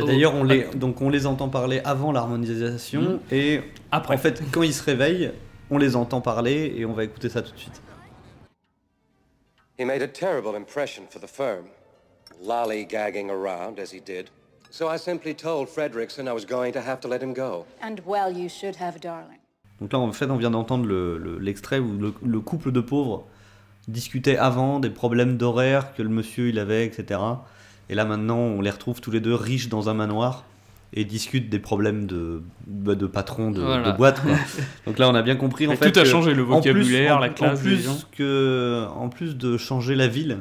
[SPEAKER 1] Bah, D'ailleurs, on
[SPEAKER 2] ah.
[SPEAKER 1] les, donc on les entend parler avant l'harmonisation
[SPEAKER 2] Mhm.
[SPEAKER 1] et
[SPEAKER 2] Après.
[SPEAKER 1] en fait, quand ils se réveillent, on les entend parler et on va écouter ça tout de suite.
[SPEAKER 8] He made a terrible impression for the firm, lollygagging around as he did. So I simply told Fredrickson I was going to have to let him go.
[SPEAKER 7] And well, you should have, darling.
[SPEAKER 1] Donc là, en fait, on vient d'entendre le- le- l'extrait où le, le couple de pauvres discutait avant des problèmes d'horaire que le monsieur il avait, etc. Et là, maintenant, on les retrouve tous les deux riches dans un manoir et discutent des problèmes de, bah, de patron de,
[SPEAKER 2] Voilà.
[SPEAKER 1] de boîte. quoi. [laughs] Donc là, on a bien compris en fait.
[SPEAKER 2] tout a changé, le
[SPEAKER 1] en plus-
[SPEAKER 2] vocabulaire, la classe
[SPEAKER 1] En
[SPEAKER 2] des
[SPEAKER 1] plus,
[SPEAKER 2] gens.
[SPEAKER 1] que, en plus de changer la ville,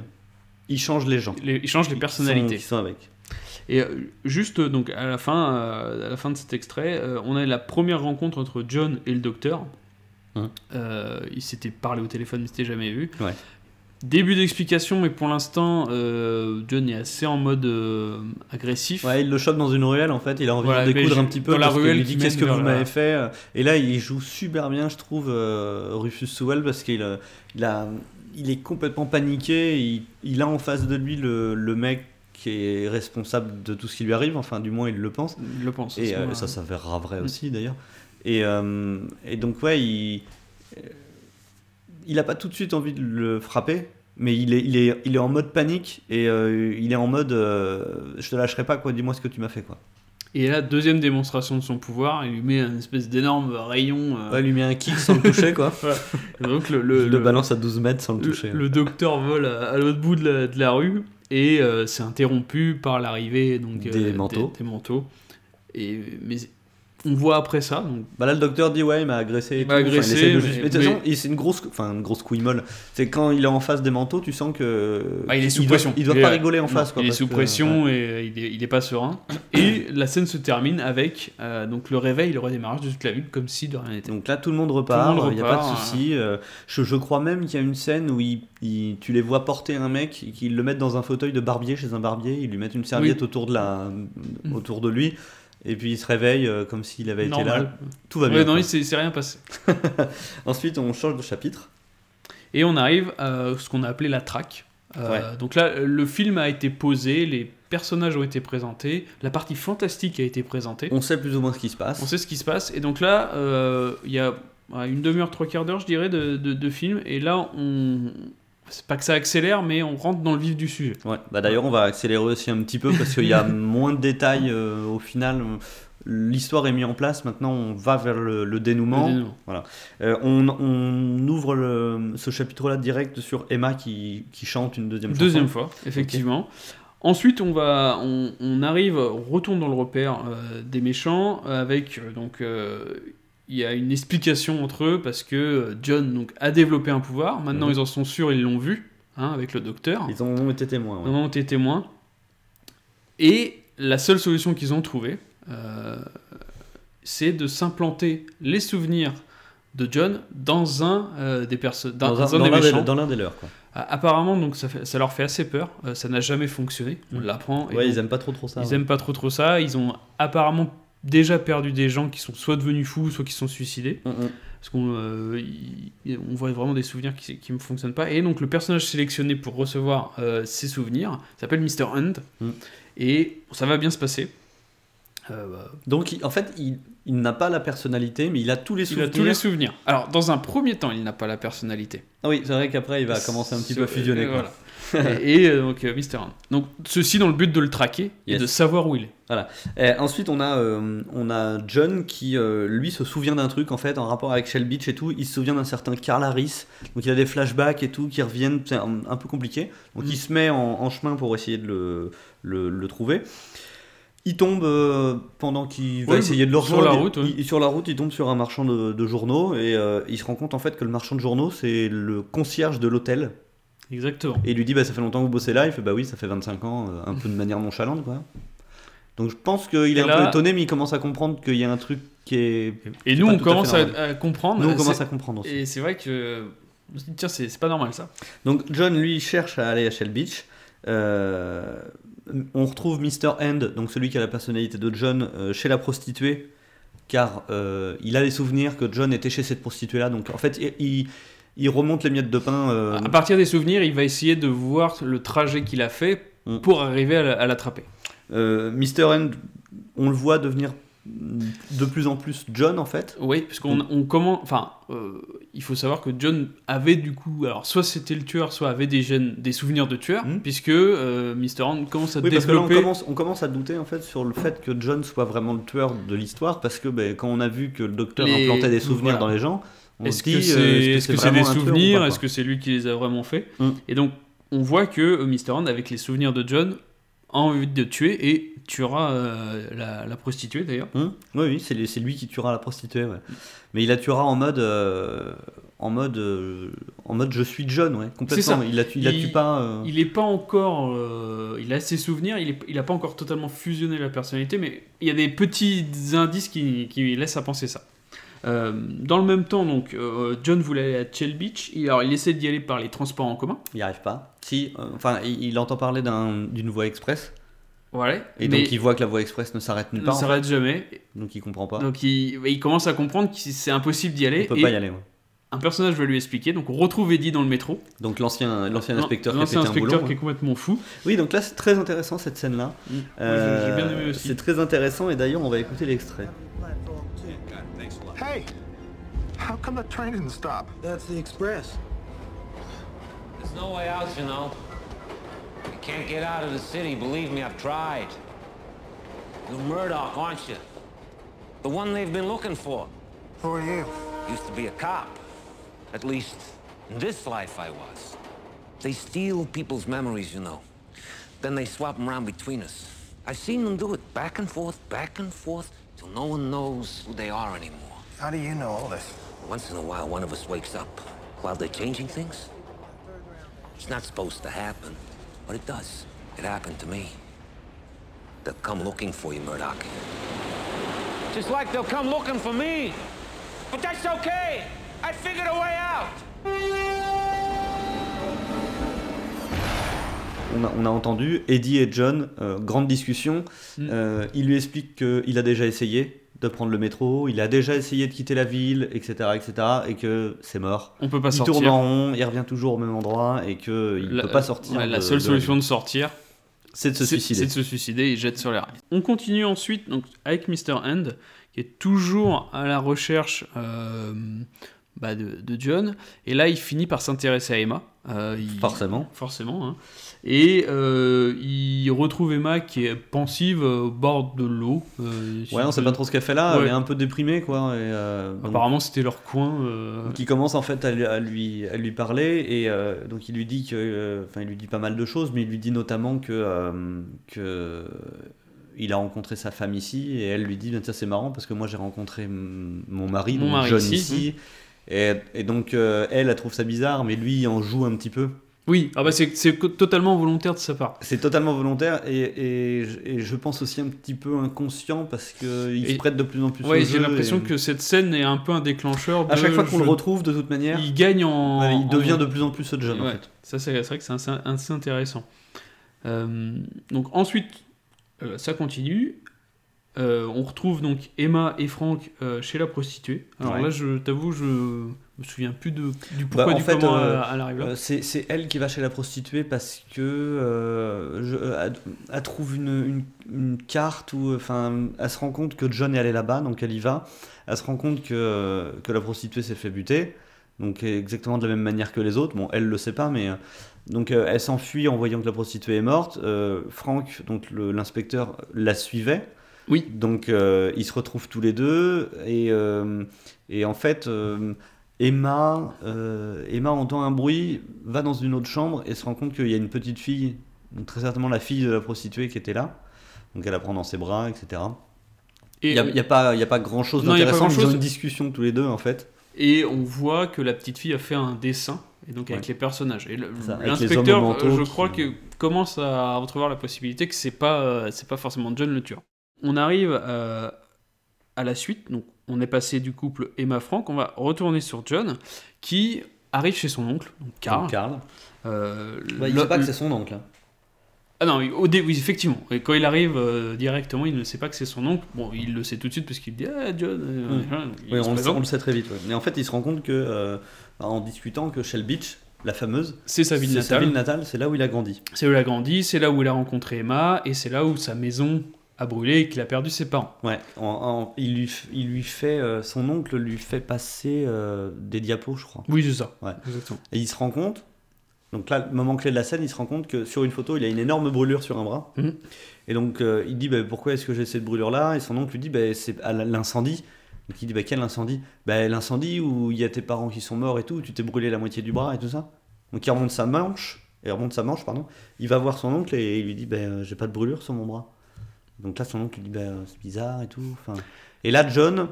[SPEAKER 1] ils changent les gens.
[SPEAKER 2] Les- ils changent les
[SPEAKER 1] qui
[SPEAKER 2] personnalités.
[SPEAKER 1] sont- qui sont avec.
[SPEAKER 2] Et euh, juste donc à la fin, euh, à la fin de cet extrait, euh, on a la première rencontre entre John et le docteur.
[SPEAKER 1] Hein.
[SPEAKER 2] Euh, ils s'étaient parlé au téléphone, mais s'étaient jamais vu.
[SPEAKER 1] Ouais.
[SPEAKER 2] Début d'explication, mais pour l'instant, euh, John est assez en mode euh, agressif.
[SPEAKER 1] Ouais, il le chope dans une ruelle en fait, il a envie
[SPEAKER 2] Voilà,
[SPEAKER 1] de découdre un petit peu
[SPEAKER 2] dans la
[SPEAKER 1] parce
[SPEAKER 2] ruelle
[SPEAKER 1] lui
[SPEAKER 2] qui
[SPEAKER 1] dit qu'est-ce que vous m'avez fait euh, et là il joue super bien je trouve euh, Rufus Sewell parce qu'il il a il est complètement paniqué, il, il a en face de lui le, le mec qui est responsable de tout ce qui lui arrive, enfin du moins il le pense
[SPEAKER 2] Il le pense.
[SPEAKER 1] et
[SPEAKER 2] moment-là.
[SPEAKER 1] ça s'avérera vrai
[SPEAKER 2] Mm.
[SPEAKER 1] aussi d'ailleurs et, et donc ouais il il a pas tout de suite envie de le frapper mais il est, il est, il est en mode panique et euh, il est en mode euh, je te lâcherai pas quoi dis-moi ce que tu m'as fait quoi
[SPEAKER 2] Et là, deuxième démonstration de son pouvoir, il lui met un espèce d'énorme rayon. euh,
[SPEAKER 1] Ouais, il lui met un kick sans le toucher, quoi. [laughs]
[SPEAKER 2] donc le, le,
[SPEAKER 1] le, balance à 12 mètres sans le
[SPEAKER 2] le-
[SPEAKER 1] toucher.
[SPEAKER 2] le docteur vole à, à l'autre bout de la, de la rue et c'est interrompu par l'arrivée donc
[SPEAKER 1] Des manteaux.
[SPEAKER 2] Des, manteaux. Et mais on voit après ça. Donc,
[SPEAKER 1] Bah là, le docteur dit ouais, il m'a agressé. et
[SPEAKER 2] Il m'a.
[SPEAKER 1] Enfin,
[SPEAKER 2] agressé,
[SPEAKER 1] essaie de
[SPEAKER 2] mais-
[SPEAKER 1] c'est une grosse, enfin une grosse couille molle. C'est quand il est en face des manteaux, tu sens que.
[SPEAKER 2] bah, il est sous
[SPEAKER 1] doit-
[SPEAKER 2] pression.
[SPEAKER 1] Il doit pas rigoler en
[SPEAKER 2] non,
[SPEAKER 1] face. Quoi,
[SPEAKER 2] il est sous
[SPEAKER 1] que-
[SPEAKER 2] pression
[SPEAKER 1] ouais.
[SPEAKER 2] et euh, il est, il est pas serein. Et la scène se termine avec euh, donc le réveil, le redémarrage de toute la ville comme si de rien n'était.
[SPEAKER 1] Donc là, tout le monde repart. Il n'y a pas de souci. euh, je, je crois même qu'il y a une scène où il- tu les vois porter un mec, qu'ils le mettent dans un fauteuil de barbier chez un barbier. Ils lui mettent une serviette autour de la, autour de lui. Et puis il se réveille euh, comme s'il avait été
[SPEAKER 2] Normal.
[SPEAKER 1] là. Tout va
[SPEAKER 2] Ouais,
[SPEAKER 1] bien.
[SPEAKER 2] non,
[SPEAKER 1] quoi.
[SPEAKER 2] il s'est s'est rien passé. [laughs]
[SPEAKER 1] Ensuite, on change de chapitre.
[SPEAKER 2] Et on arrive à ce qu'on a appelé la traque. Euh,
[SPEAKER 1] Ouais.
[SPEAKER 2] Donc là, le film a été posé, les personnages ont été présentés, la partie fantastique a été présentée.
[SPEAKER 1] On sait plus ou moins ce qui se passe.
[SPEAKER 2] On sait ce qui se passe. Et donc là, euh, il y a ouais, une demi-heure, trois quarts d'heure, je dirais, de, de, de film. Et là, on. C'est pas que ça accélère, mais on rentre dans le vif du sujet.
[SPEAKER 1] Ouais. Bah, D'ailleurs, on va accélérer aussi un petit peu parce qu'il y a [laughs] moins de détails euh, au final. L'histoire est mise en place, maintenant on va vers le, le dénouement.
[SPEAKER 2] Le dénouement.
[SPEAKER 1] Voilà. Euh, on, on ouvre le- ce chapitre-là direct sur Emma qui, qui chante une deuxième chanson.
[SPEAKER 2] Deuxième fois, effectivement. Ensuite, on va, on, on arrive, on retourne dans le repère euh, des méchants avec donc il y a une explication entre eux parce que euh, John donc a développé un pouvoir. Maintenant,
[SPEAKER 1] Mhm.
[SPEAKER 2] ils en sont sûrs, ils l'ont vu hein, avec le docteur.
[SPEAKER 1] Ils en ont été témoins. ouais.
[SPEAKER 2] Ils en ont été témoins. Et la seule solution qu'ils ont trouvée, euh, c'est de s'implanter les souvenirs de John dans un des des personnes, dans,
[SPEAKER 1] Dans un-
[SPEAKER 2] dans des
[SPEAKER 1] dans l'un des leurs. Quoi.
[SPEAKER 2] Apparemment, donc ça, fait- ça leur fait assez peur. Euh, ça n'a jamais fonctionné. On
[SPEAKER 1] Mm.
[SPEAKER 2] l'apprend.
[SPEAKER 1] Ouais,
[SPEAKER 2] donc,
[SPEAKER 1] ils aiment pas trop trop ça.
[SPEAKER 2] ils
[SPEAKER 1] ouais.
[SPEAKER 2] aiment pas trop trop ça. Ils ont apparemment déjà perdu des gens qui sont soit devenus fous, soit qui sont suicidés.
[SPEAKER 1] Mm, mm.
[SPEAKER 2] Parce qu'on euh, il- on voit vraiment des souvenirs qui qui ne fonctionnent pas. Et donc le personnage sélectionné pour recevoir euh, ces souvenirs s'appelle Mr. Hunt.
[SPEAKER 1] Mm.
[SPEAKER 2] Et ça va bien se passer. Euh, bah,
[SPEAKER 1] Donc il- en fait, il, il n'a pas la personnalité, mais il a tous les
[SPEAKER 2] il
[SPEAKER 1] souvenirs.
[SPEAKER 2] a tous les souvenirs. Alors dans un premier temps, il n'a pas la personnalité.
[SPEAKER 1] Ah oui, c'est vrai qu'après il va commencer un petit peu à fusionner.
[SPEAKER 2] Voilà. Et, [laughs] et, euh, donc euh, Mr. Hunt. Donc ceci dans le but de le traquer et de savoir où il est.
[SPEAKER 1] Et ensuite, on a, euh, on a John qui, euh, lui, se souvient d'un truc en fait en rapport avec Shell Beach et tout. Il se souvient d'un certain Carl Harris. Donc il a des flashbacks et tout qui reviennent. C'est un, un peu compliqué. Donc
[SPEAKER 2] Mm.
[SPEAKER 1] il se met en, en chemin pour essayer de le, le, le trouver. Il tombe euh, pendant qu'il va
[SPEAKER 2] Oui,
[SPEAKER 1] essayer de le
[SPEAKER 2] sur la route, oui.
[SPEAKER 1] il- sur la route, il tombe sur un marchand de, de journaux et euh, il se rend compte en fait que le marchand de journaux c'est le concierge de l'hôtel.
[SPEAKER 2] Exactement.
[SPEAKER 1] Et il lui dit bah ça fait longtemps que vous bossez là. Il fait bah oui ça fait 25 ans, euh, un peu de manière nonchalante quoi. Donc je pense qu'il est un peu étonné mais il commence à comprendre qu'il y a un truc qui est.
[SPEAKER 2] Et nous, on
[SPEAKER 1] à
[SPEAKER 2] commence à, comprendre.
[SPEAKER 1] Nous on commence à comprendre aussi.
[SPEAKER 2] Et c'est vrai que. Tiens, c'est pas normal ça.
[SPEAKER 1] Donc John lui cherche à aller à Shell Beach. Euh, on retrouve Mr. End, donc celui qui a la personnalité de John, euh, chez la prostituée, car euh, il a les souvenirs que John était chez cette prostituée là. Donc en fait il, il- il remonte les miettes de pain. euh,
[SPEAKER 2] À partir des souvenirs, il va essayer de voir le trajet qu'il a fait
[SPEAKER 1] Mm.
[SPEAKER 2] pour arriver à la- à l'attraper.
[SPEAKER 1] euh, Mr. End, on le voit devenir de plus en plus John en fait.
[SPEAKER 2] Oui, parce qu'on on commence. Enfin, euh, il faut savoir que John avait du coup. Alors, soit c'était le tueur, soit avait des, gènes, des souvenirs de tueur,
[SPEAKER 1] Mm.
[SPEAKER 2] puisque euh, Mr. Hand commence à
[SPEAKER 1] Oui, parce que là, on
[SPEAKER 2] développer.
[SPEAKER 1] commence, on commence à douter en fait sur le fait que John soit vraiment le tueur de l'histoire, parce que ben, quand on a vu que le docteur
[SPEAKER 2] Les-
[SPEAKER 1] implantait des souvenirs
[SPEAKER 2] voilà.
[SPEAKER 1] dans les gens,
[SPEAKER 2] Est-ce
[SPEAKER 1] se
[SPEAKER 2] que
[SPEAKER 1] dit,
[SPEAKER 2] c'est
[SPEAKER 1] euh,
[SPEAKER 2] est-ce que c'est des souvenirs? Est-ce que c'est lui qui les a vraiment fait
[SPEAKER 1] Mm.
[SPEAKER 2] Et donc, on voit que euh, Mr. Hand, avec les souvenirs de John, a envie de tuer et tuera euh, la, la prostituée d'ailleurs.
[SPEAKER 1] Hum oui, oui, c'est lui, qui tuera la prostituée, ouais. Mais il la tuera en mode, euh, en mode, euh, en mode je suis John, ouais, complètement.
[SPEAKER 2] ça.
[SPEAKER 1] Il la tue, il la
[SPEAKER 2] Il-
[SPEAKER 1] tue pas.
[SPEAKER 2] Il n'est pas encore. il a ses souvenirs, il n'a pas encore totalement fusionné la personnalité, mais il y a des petits indices qui, qui laissent à penser ça. Euh, dans le même temps, donc, euh, John voulait aller à Shell Beach. Il, alors, il essaie d'y aller par les transports en commun.
[SPEAKER 1] Il n'y arrive pas. Si, euh, enfin, il, il entend parler d'un- d'une voie express,
[SPEAKER 2] Voilà.
[SPEAKER 1] et
[SPEAKER 2] mais
[SPEAKER 1] donc il voit que la voie express ne s'arrête nulle
[SPEAKER 2] ne
[SPEAKER 1] part. en
[SPEAKER 2] s'arrête jamais.
[SPEAKER 1] fait. donc il comprend pas.
[SPEAKER 2] Donc, il, il commence à comprendre que c'est impossible d'y aller.
[SPEAKER 1] on peut
[SPEAKER 2] et
[SPEAKER 1] pas y aller. ouais.
[SPEAKER 2] un personnage va lui expliquer. Donc, on retrouve Eddie dans le métro.
[SPEAKER 1] Donc l'ancien, l'ancien
[SPEAKER 2] Non,
[SPEAKER 1] inspecteur qui a
[SPEAKER 2] l'ancien
[SPEAKER 1] pété un
[SPEAKER 2] inspecteur
[SPEAKER 1] boulot.
[SPEAKER 2] qui est complètement fou.
[SPEAKER 1] Oui, donc là c'est très intéressant cette.
[SPEAKER 2] Mm. J'ai bien aimé aussi.
[SPEAKER 1] C'est très intéressant et d'ailleurs on va écouter l'extrait.
[SPEAKER 3] Hey, how come the train didn't stop?
[SPEAKER 9] That's the express.
[SPEAKER 10] There's no way out, you know. You can't get out of the city, believe me, I've tried. You're Murdoch, aren't you? The one they've been looking for.
[SPEAKER 3] Who are you?
[SPEAKER 10] Used to be a cop. At least, in this life I was. They steal people's memories, you know. Then they swap them around between us. I've seen them do it back and forth, back and forth, till no one knows who they are anymore.
[SPEAKER 3] How do you know all this?
[SPEAKER 10] Once in a while, one of us wakes up while they're changing things. It's not supposed to happen, but it does. It happened to me. They'll come looking for you, Murdoch. Just like they'll come looking for me. But that's okay. I figured a way out.
[SPEAKER 1] On a, on a entendu Eddie et John, euh, grande discussion.
[SPEAKER 2] Mm.
[SPEAKER 1] Euh, il lui explique qu'il a déjà essayé de prendre le métro, il a déjà essayé de quitter la ville, etc., etc., et que c'est mort.
[SPEAKER 2] On peut pas
[SPEAKER 1] il
[SPEAKER 2] sortir.
[SPEAKER 1] tourne en rond, il revient toujours au même endroit, et que il
[SPEAKER 2] La-
[SPEAKER 1] peut pas sortir.
[SPEAKER 2] ouais, la seule
[SPEAKER 1] de
[SPEAKER 2] solution de sortir,
[SPEAKER 1] c'est de se suicider.
[SPEAKER 2] c'est de se suicider. Il jette sur les rails. On continue ensuite donc, avec Mr. End, qui est toujours à la recherche euh, bah, de, de John. Et là, il finit par s'intéresser à Emma. Euh, il-
[SPEAKER 1] Forcément.
[SPEAKER 2] Forcément. hein. Et euh, il retrouve Emma qui est pensive au bord de l'eau. Euh,
[SPEAKER 1] Ouais, on sait pas trop ce qu'elle fait là,
[SPEAKER 2] Ouais.
[SPEAKER 1] elle est un peu déprimée, quoi. Et, euh,
[SPEAKER 2] Apparemment, c'était leur coin. euh,
[SPEAKER 1] il commence en fait à lui, à lui, à lui parler et euh, donc il lui dit que, euh, enfin il lui dit pas mal de choses, mais il lui dit notamment que, euh, que il a rencontré sa femme ici et elle lui dit ça c'est marrant parce que moi j'ai rencontré mon mari,
[SPEAKER 2] Mon mari
[SPEAKER 1] John
[SPEAKER 2] ici,
[SPEAKER 1] ici, et, et donc euh, elle elle trouve ça bizarre, mais lui il en joue un petit peu.
[SPEAKER 2] Oui, ah bah c'est totalement volontaire de sa part.
[SPEAKER 1] C'est totalement volontaire et, et, je- et je pense aussi un petit peu inconscient parce qu'il se prête de plus en plus
[SPEAKER 2] Ouais, j'ai l'impression
[SPEAKER 1] et-
[SPEAKER 2] que cette scène est un peu un déclencheur. De
[SPEAKER 1] à chaque fois qu'on le retrouve de toute manière,
[SPEAKER 2] il gagne en.
[SPEAKER 1] ouais, il devient
[SPEAKER 2] en-
[SPEAKER 1] de plus en plus ce John en
[SPEAKER 2] Ouais,
[SPEAKER 1] fait.
[SPEAKER 2] Ça, c'est vrai que c'est assez, assez intéressant. Euh, donc ensuite, euh, ça continue. Euh, on retrouve donc Emma et Franck euh, chez la prostituée. Alors
[SPEAKER 1] Ouais.
[SPEAKER 2] là, je t'avoue, je me souviens plus de, du pourquoi
[SPEAKER 1] Bah, en
[SPEAKER 2] du
[SPEAKER 1] fait,
[SPEAKER 2] comment
[SPEAKER 1] euh,
[SPEAKER 2] elle arrive là.
[SPEAKER 1] C'est elle qui va chez la prostituée parce que je- elle, elle trouve une, une, une carte où enfin elle se rend compte que John est allé là-bas donc elle y va elle se rend compte que, que la prostituée s'est fait buter donc exactement de la même manière que les autres bon elle le sait pas mais donc elle s'enfuit en voyant que la prostituée est morte Franck donc l'inspecteur la suivait
[SPEAKER 2] Oui.
[SPEAKER 1] donc euh, ils se retrouvent tous les deux et, euh, et en fait euh, Emma, Emma entend un bruit, va dans une autre chambre et se rend compte qu'il y a une petite fille, donc très certainement la fille de la prostituée qui était là. Donc elle la prend dans ses bras, etc.
[SPEAKER 2] Et,
[SPEAKER 1] Il n'y a, y a pas, il y a pas grand chose d'intéressant, ils ont une discussion tous les deux en fait.
[SPEAKER 2] et on voit que la petite fille a fait un dessin, et donc avec
[SPEAKER 1] Ouais.
[SPEAKER 2] les personnages. Et l'inspecteur, je
[SPEAKER 1] qui-
[SPEAKER 2] crois que commence à entrevoir la possibilité que c'est pas, c'est pas forcément John le tueur. On arrive euh, à la suite, donc on est passé du couple Emma-Franck, on va retourner sur John, qui arrive chez son oncle, donc Carl.
[SPEAKER 1] Donc.
[SPEAKER 2] Euh,
[SPEAKER 1] Bah, il
[SPEAKER 2] le-
[SPEAKER 1] sait pas que c'est son oncle. hein.
[SPEAKER 2] Ah non, au oui, effectivement. Et quand il arrive euh, directement, il ne sait pas que c'est son oncle. Bon, il le sait tout de suite parce qu'il dit Ah, John. euh,
[SPEAKER 1] Mm.
[SPEAKER 2] Il
[SPEAKER 1] Oui, on, le sait,
[SPEAKER 2] présente.
[SPEAKER 1] on le sait très vite. ouais. Mais en fait, il se rend compte que, en discutant, que Shell Beach, la fameuse,
[SPEAKER 2] C'est sa ville
[SPEAKER 1] c'est sa
[SPEAKER 2] natale.
[SPEAKER 1] ville natale, c'est là où il a grandi.
[SPEAKER 2] C'est où il a grandi, c'est là où il a rencontré Emma, et c'est là où sa maison a brûlé et qu'il a perdu ses parents.
[SPEAKER 1] Ouais, en- en- il, lui, il lui fait, euh, son oncle lui fait passer euh, des diapos, je crois.
[SPEAKER 2] Oui, c'est ça.
[SPEAKER 1] Ouais.
[SPEAKER 2] Exactement.
[SPEAKER 1] Et il se rend compte, donc là, le moment clé de la scène, il se rend compte que sur une photo, il a une énorme brûlure sur un bras.
[SPEAKER 2] Mhm.
[SPEAKER 1] Et donc, euh, il dit bah, Pourquoi est-ce que j'ai cette brûlure-là? Et son oncle lui dit bah, C'est à l'incendie. Donc, il dit bah, Quel incendie? Bah, L'incendie où il y a tes parents qui sont morts et tout, tu t'es brûlé la moitié du bras et tout ça. Donc, il remonte sa manche, et il remonte sa manche, pardon. Il va voir son oncle et il lui dit bah, J'ai pas de brûlure sur mon bras. Donc là, son oncle lui dit bah, C'est bizarre et tout. Enfin, et là, John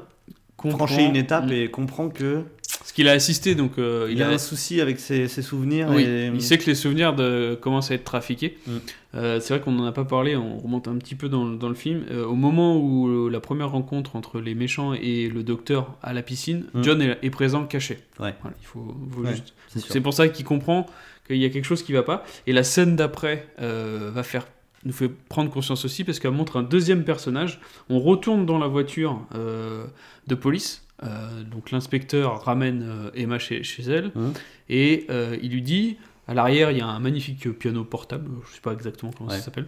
[SPEAKER 2] Comprend-
[SPEAKER 1] franchit une étape
[SPEAKER 2] Mm.
[SPEAKER 1] et comprend que
[SPEAKER 2] Parce qu'il a assisté, donc euh,
[SPEAKER 1] il, a un souci avec ses, ses souvenirs.
[SPEAKER 2] Oui,
[SPEAKER 1] et...
[SPEAKER 2] il sait que les souvenirs de... commencent à être trafiqués.
[SPEAKER 1] Mm.
[SPEAKER 2] Euh, c'est vrai qu'on n'en a pas parlé, on remonte un petit peu dans, le- dans le film. Euh, au moment où la première rencontre entre les méchants et le docteur à la piscine,
[SPEAKER 1] Mm.
[SPEAKER 2] John est, est présent caché.
[SPEAKER 1] Ouais.
[SPEAKER 2] Voilà, il faut, faut
[SPEAKER 1] Ouais,
[SPEAKER 2] juste-
[SPEAKER 1] c'est
[SPEAKER 2] pour ça qu'il comprend qu'il y a quelque chose qui va pas. Et la scène d'après va faire nous fait prendre conscience aussi parce qu'elle montre un deuxième personnage. On retourne dans la voiture euh, de police. Euh, donc l'inspecteur ramène euh, Emma chez, chez elle
[SPEAKER 1] Mhm.
[SPEAKER 2] et il lui dit à l'arrière il y a un magnifique piano portable, je sais pas exactement comment
[SPEAKER 1] Ouais.
[SPEAKER 2] ça s'appelle.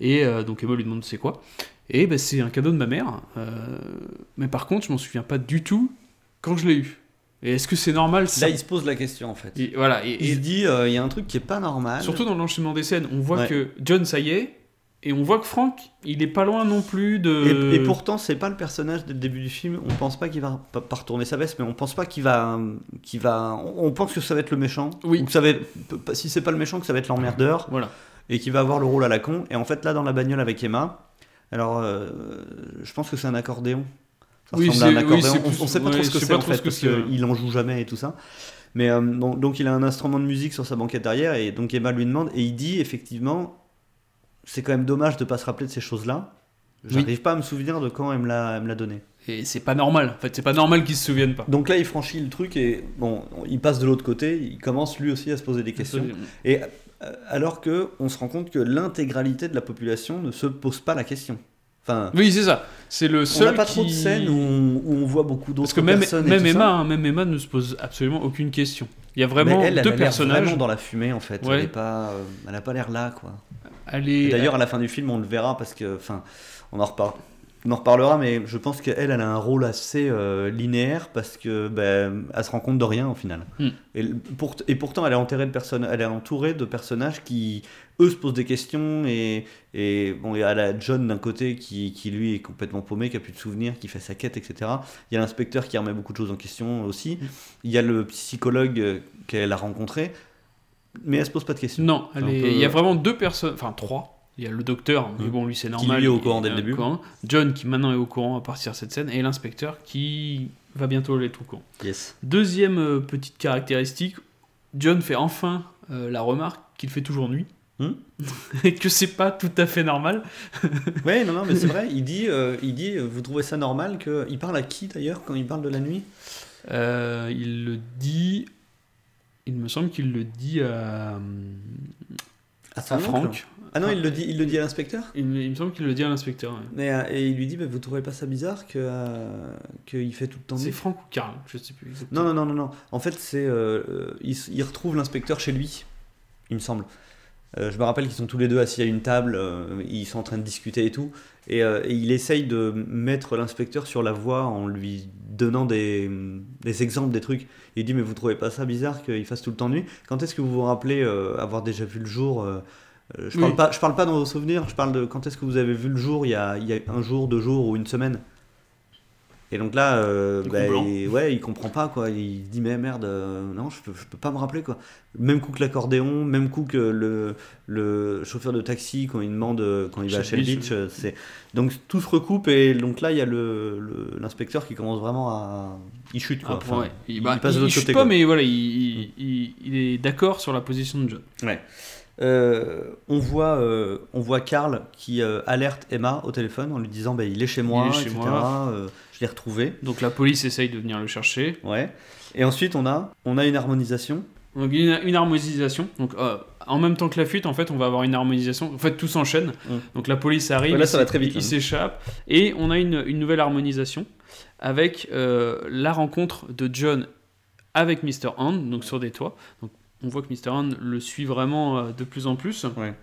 [SPEAKER 2] Et euh, donc Emma lui demande c'est quoi? Et ben, c'est un cadeau de ma mère. Euh, mais par contre je m'en souviens pas du tout quand je l'ai eu. Et est-ce que c'est normal ça
[SPEAKER 1] Là, il se pose la question en fait.
[SPEAKER 2] Et voilà. Et,
[SPEAKER 1] il se dit euh, il y a un truc qui est pas normal.
[SPEAKER 2] Surtout dans l'enchaînement des scènes, on voit
[SPEAKER 1] Ouais.
[SPEAKER 2] que John, ça y est, et on voit que Frank, il est pas loin non plus de.
[SPEAKER 1] Et, et pourtant, c'est pas le personnage dès le début du film. On pense pas qu'il va pas, retourner sa veste, mais on pense pas qu'il va, qu'il va. On on pense que ça va être le méchant.
[SPEAKER 2] Oui.
[SPEAKER 1] Ou que ça va être, si c'est pas le méchant, que ça va être l'emmerdeur
[SPEAKER 2] Voilà.
[SPEAKER 1] et qu'il va avoir le rôle à la con. Et en fait, là, dans la bagnole avec Emma, alors, euh, je pense que c'est un accordéon. Ça
[SPEAKER 2] Oui,
[SPEAKER 1] ressemble à un
[SPEAKER 2] oui,
[SPEAKER 1] accordéon. on, sait pas
[SPEAKER 2] ouais,
[SPEAKER 1] trop ce que c'est en fait,
[SPEAKER 2] ce que
[SPEAKER 1] parce qu'il en joue jamais et tout ça. Mais euh, bon, donc il a un instrument de musique sur sa banquette derrière et donc Emma lui demande et il dit effectivement c'est quand même dommage de pas se rappeler de ces choses-là. J'arrive pas à me souvenir de quand elle me l'a donné.
[SPEAKER 2] Et c'est pas normal. En fait, c'est pas normal qu'il se souvienne pas.
[SPEAKER 1] Donc là, il franchit le truc et bon, il passe de l'autre côté. Il commence lui aussi à se poser des questions. Et euh, alors que on se rend compte que l'intégralité de la population ne se pose pas la question. Enfin,
[SPEAKER 2] Oui, c'est ça. C'est le
[SPEAKER 1] on
[SPEAKER 2] seul
[SPEAKER 1] n'a pas trop de scènes où on, où on voit beaucoup d'autres
[SPEAKER 2] Parce que même,
[SPEAKER 1] personnes.
[SPEAKER 2] Emma, hein, même Emma ne se pose absolument aucune question. Il y a vraiment
[SPEAKER 1] elle, elle
[SPEAKER 2] deux
[SPEAKER 1] a l'air
[SPEAKER 2] personnages.
[SPEAKER 1] vraiment dans la fumée en fait.
[SPEAKER 2] Ouais.
[SPEAKER 1] Elle pas, euh, elle a pas l'air là quoi.
[SPEAKER 2] Elle est-
[SPEAKER 1] D'ailleurs, à la fin du film, on le verra parce que, enfin, on en reparle. On en reparlera, mais je pense qu'elle, elle a un rôle assez euh, linéaire parce que ben, elle se rend compte de rien au final.
[SPEAKER 2] Hmm.
[SPEAKER 1] Et, pour- et pourtant, elle est, entourée de personnes, elle est entourée de personnages qui, eux, se posent des questions. Et, et bon, il y a la John d'un côté qui, qui, lui, est complètement paumé, qui a plus de souvenirs, qui fait sa quête, etc. Il y a l'inspecteur qui remet beaucoup de choses en question aussi.
[SPEAKER 2] Hmm.
[SPEAKER 1] Il y a le psychologue euh, qu'elle a rencontré. Mais elle se pose pas de questions.
[SPEAKER 2] Non, elle
[SPEAKER 1] C'est un
[SPEAKER 2] est-
[SPEAKER 1] peu-
[SPEAKER 2] il y a vraiment deux personnes, enfin trois. Il y a le docteur, mais
[SPEAKER 1] Mhm.
[SPEAKER 2] bon, lui c'est
[SPEAKER 1] Qui,
[SPEAKER 2] normal.
[SPEAKER 1] lui, est au courant dès le début.
[SPEAKER 2] courant. John qui maintenant est au courant à partir de cette scène, et l'inspecteur qui va bientôt être au courant.
[SPEAKER 1] Yes.
[SPEAKER 2] Deuxième euh, petite caractéristique, John fait enfin euh, la remarque qu'il fait toujours nuit.
[SPEAKER 1] Hmm. [laughs]
[SPEAKER 2] et que c'est pas tout à fait normal. [laughs]
[SPEAKER 1] Ouais, non, non, mais c'est [laughs] vrai, il dit, euh, il dit, vous trouvez ça normal que... Il parle à qui d'ailleurs quand il parle de la nuit?
[SPEAKER 2] Il le dit. Il me semble qu'il le dit à,
[SPEAKER 1] À
[SPEAKER 2] à Franck.
[SPEAKER 1] Ah non, il le dit, il le dit à l'inspecteur?
[SPEAKER 2] Il, me- il me semble qu'il le dit à l'inspecteur. ouais.
[SPEAKER 1] Mais, euh, Et il lui dit, bah, vous trouvez pas ça bizarre que euh, qu'il fait tout le temps
[SPEAKER 2] C'est
[SPEAKER 1] nuit
[SPEAKER 2] Franck ou Karl, je sais plus exactement.
[SPEAKER 1] Non, non, non, non, non. En fait, c'est, euh, euh, il, retrouve l'inspecteur chez lui, il me semble. Euh, je me rappelle qu'ils sont tous les deux assis à une table, ils sont en train de discuter et tout, et, et il essaye de mettre l'inspecteur sur la voie en lui donnant des, des exemples, des trucs. Il dit mais vous trouvez pas ça bizarre qu'il fasse tout le temps nuit? Quand est-ce que vous vous rappelez avoir déjà vu le jour je, parle
[SPEAKER 2] Oui.
[SPEAKER 1] pas, je parle pas dans vos souvenirs, je parle de quand est-ce que vous avez vu le jour, il y a, il y a un jour, deux jours ou une semaine. Et donc là, euh, bah, il- ouais, il comprend pas quoi. Il dit mais merde, euh, non, je peux, je peux pas me rappeler quoi. Même coup que l'accordéon, même coup que le, le chauffeur de taxi quand il demande euh, quand il va à
[SPEAKER 2] Shell Beach,
[SPEAKER 1] euh, c'est donc tout se recoupe et donc là il y a le l'inspecteur qui commence vraiment à il chute quoi.
[SPEAKER 2] Ah,
[SPEAKER 1] Enfin,
[SPEAKER 2] ouais. Il,
[SPEAKER 1] il
[SPEAKER 2] bah,
[SPEAKER 1] passe de l'autre côté,
[SPEAKER 2] pas,
[SPEAKER 1] quoi.
[SPEAKER 2] mais voilà, il, il- il- il est d'accord sur la position de John.
[SPEAKER 1] Ouais. Euh, on voit euh, on voit Karl qui euh, alerte Emma au téléphone en lui disant bah, il est chez moi,
[SPEAKER 2] Il est chez
[SPEAKER 1] etc.
[SPEAKER 2] moi.
[SPEAKER 1] euh, je l'ai retrouvé.
[SPEAKER 2] Donc la police essaye de venir le chercher.
[SPEAKER 1] Ouais. Et ensuite on a on a une harmonisation.
[SPEAKER 2] Donc une, une harmonisation. Donc en même temps que la fuite, en fait, on va avoir une harmonisation. En fait, tout s'enchaîne.
[SPEAKER 1] Mm.
[SPEAKER 2] Donc la police arrive,
[SPEAKER 1] ça va très vite,
[SPEAKER 2] il
[SPEAKER 1] hein.
[SPEAKER 2] s'échappe, et on a une, une nouvelle harmonisation avec la rencontre de John avec Mr. Hand, donc sur des toits. Donc on voit que Mr. Hand le suit vraiment euh, de plus en plus.
[SPEAKER 1] Ouais.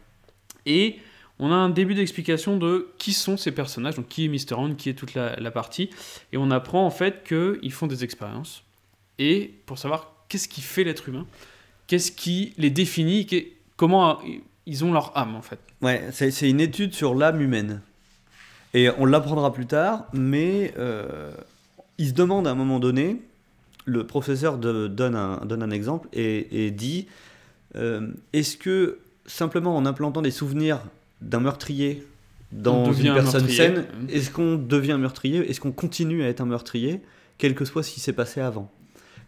[SPEAKER 2] Et on a un début d'explication de qui sont ces personnages, donc qui est Mr. Hand, qui est toute la, la partie. Et on apprend en fait qu'ils font des expériences. Et pour savoir qu'est-ce qui fait l'être humain, qu'est-ce qui les définit, comment euh, ils ont leur âme en fait.
[SPEAKER 1] Ouais, c'est une étude sur l'âme humaine. Et on l'apprendra plus tard, mais euh, il se demande à un moment donné, le professeur de- donne, un, donne un exemple et, et dit euh, est-ce que simplement en implantant des souvenirs d'un meurtrier dans une
[SPEAKER 2] un
[SPEAKER 1] personne saine, est-ce qu'on devient meurtrier? Est-ce qu'on continue à être un meurtrier, quel que soit ce qui s'est passé avant?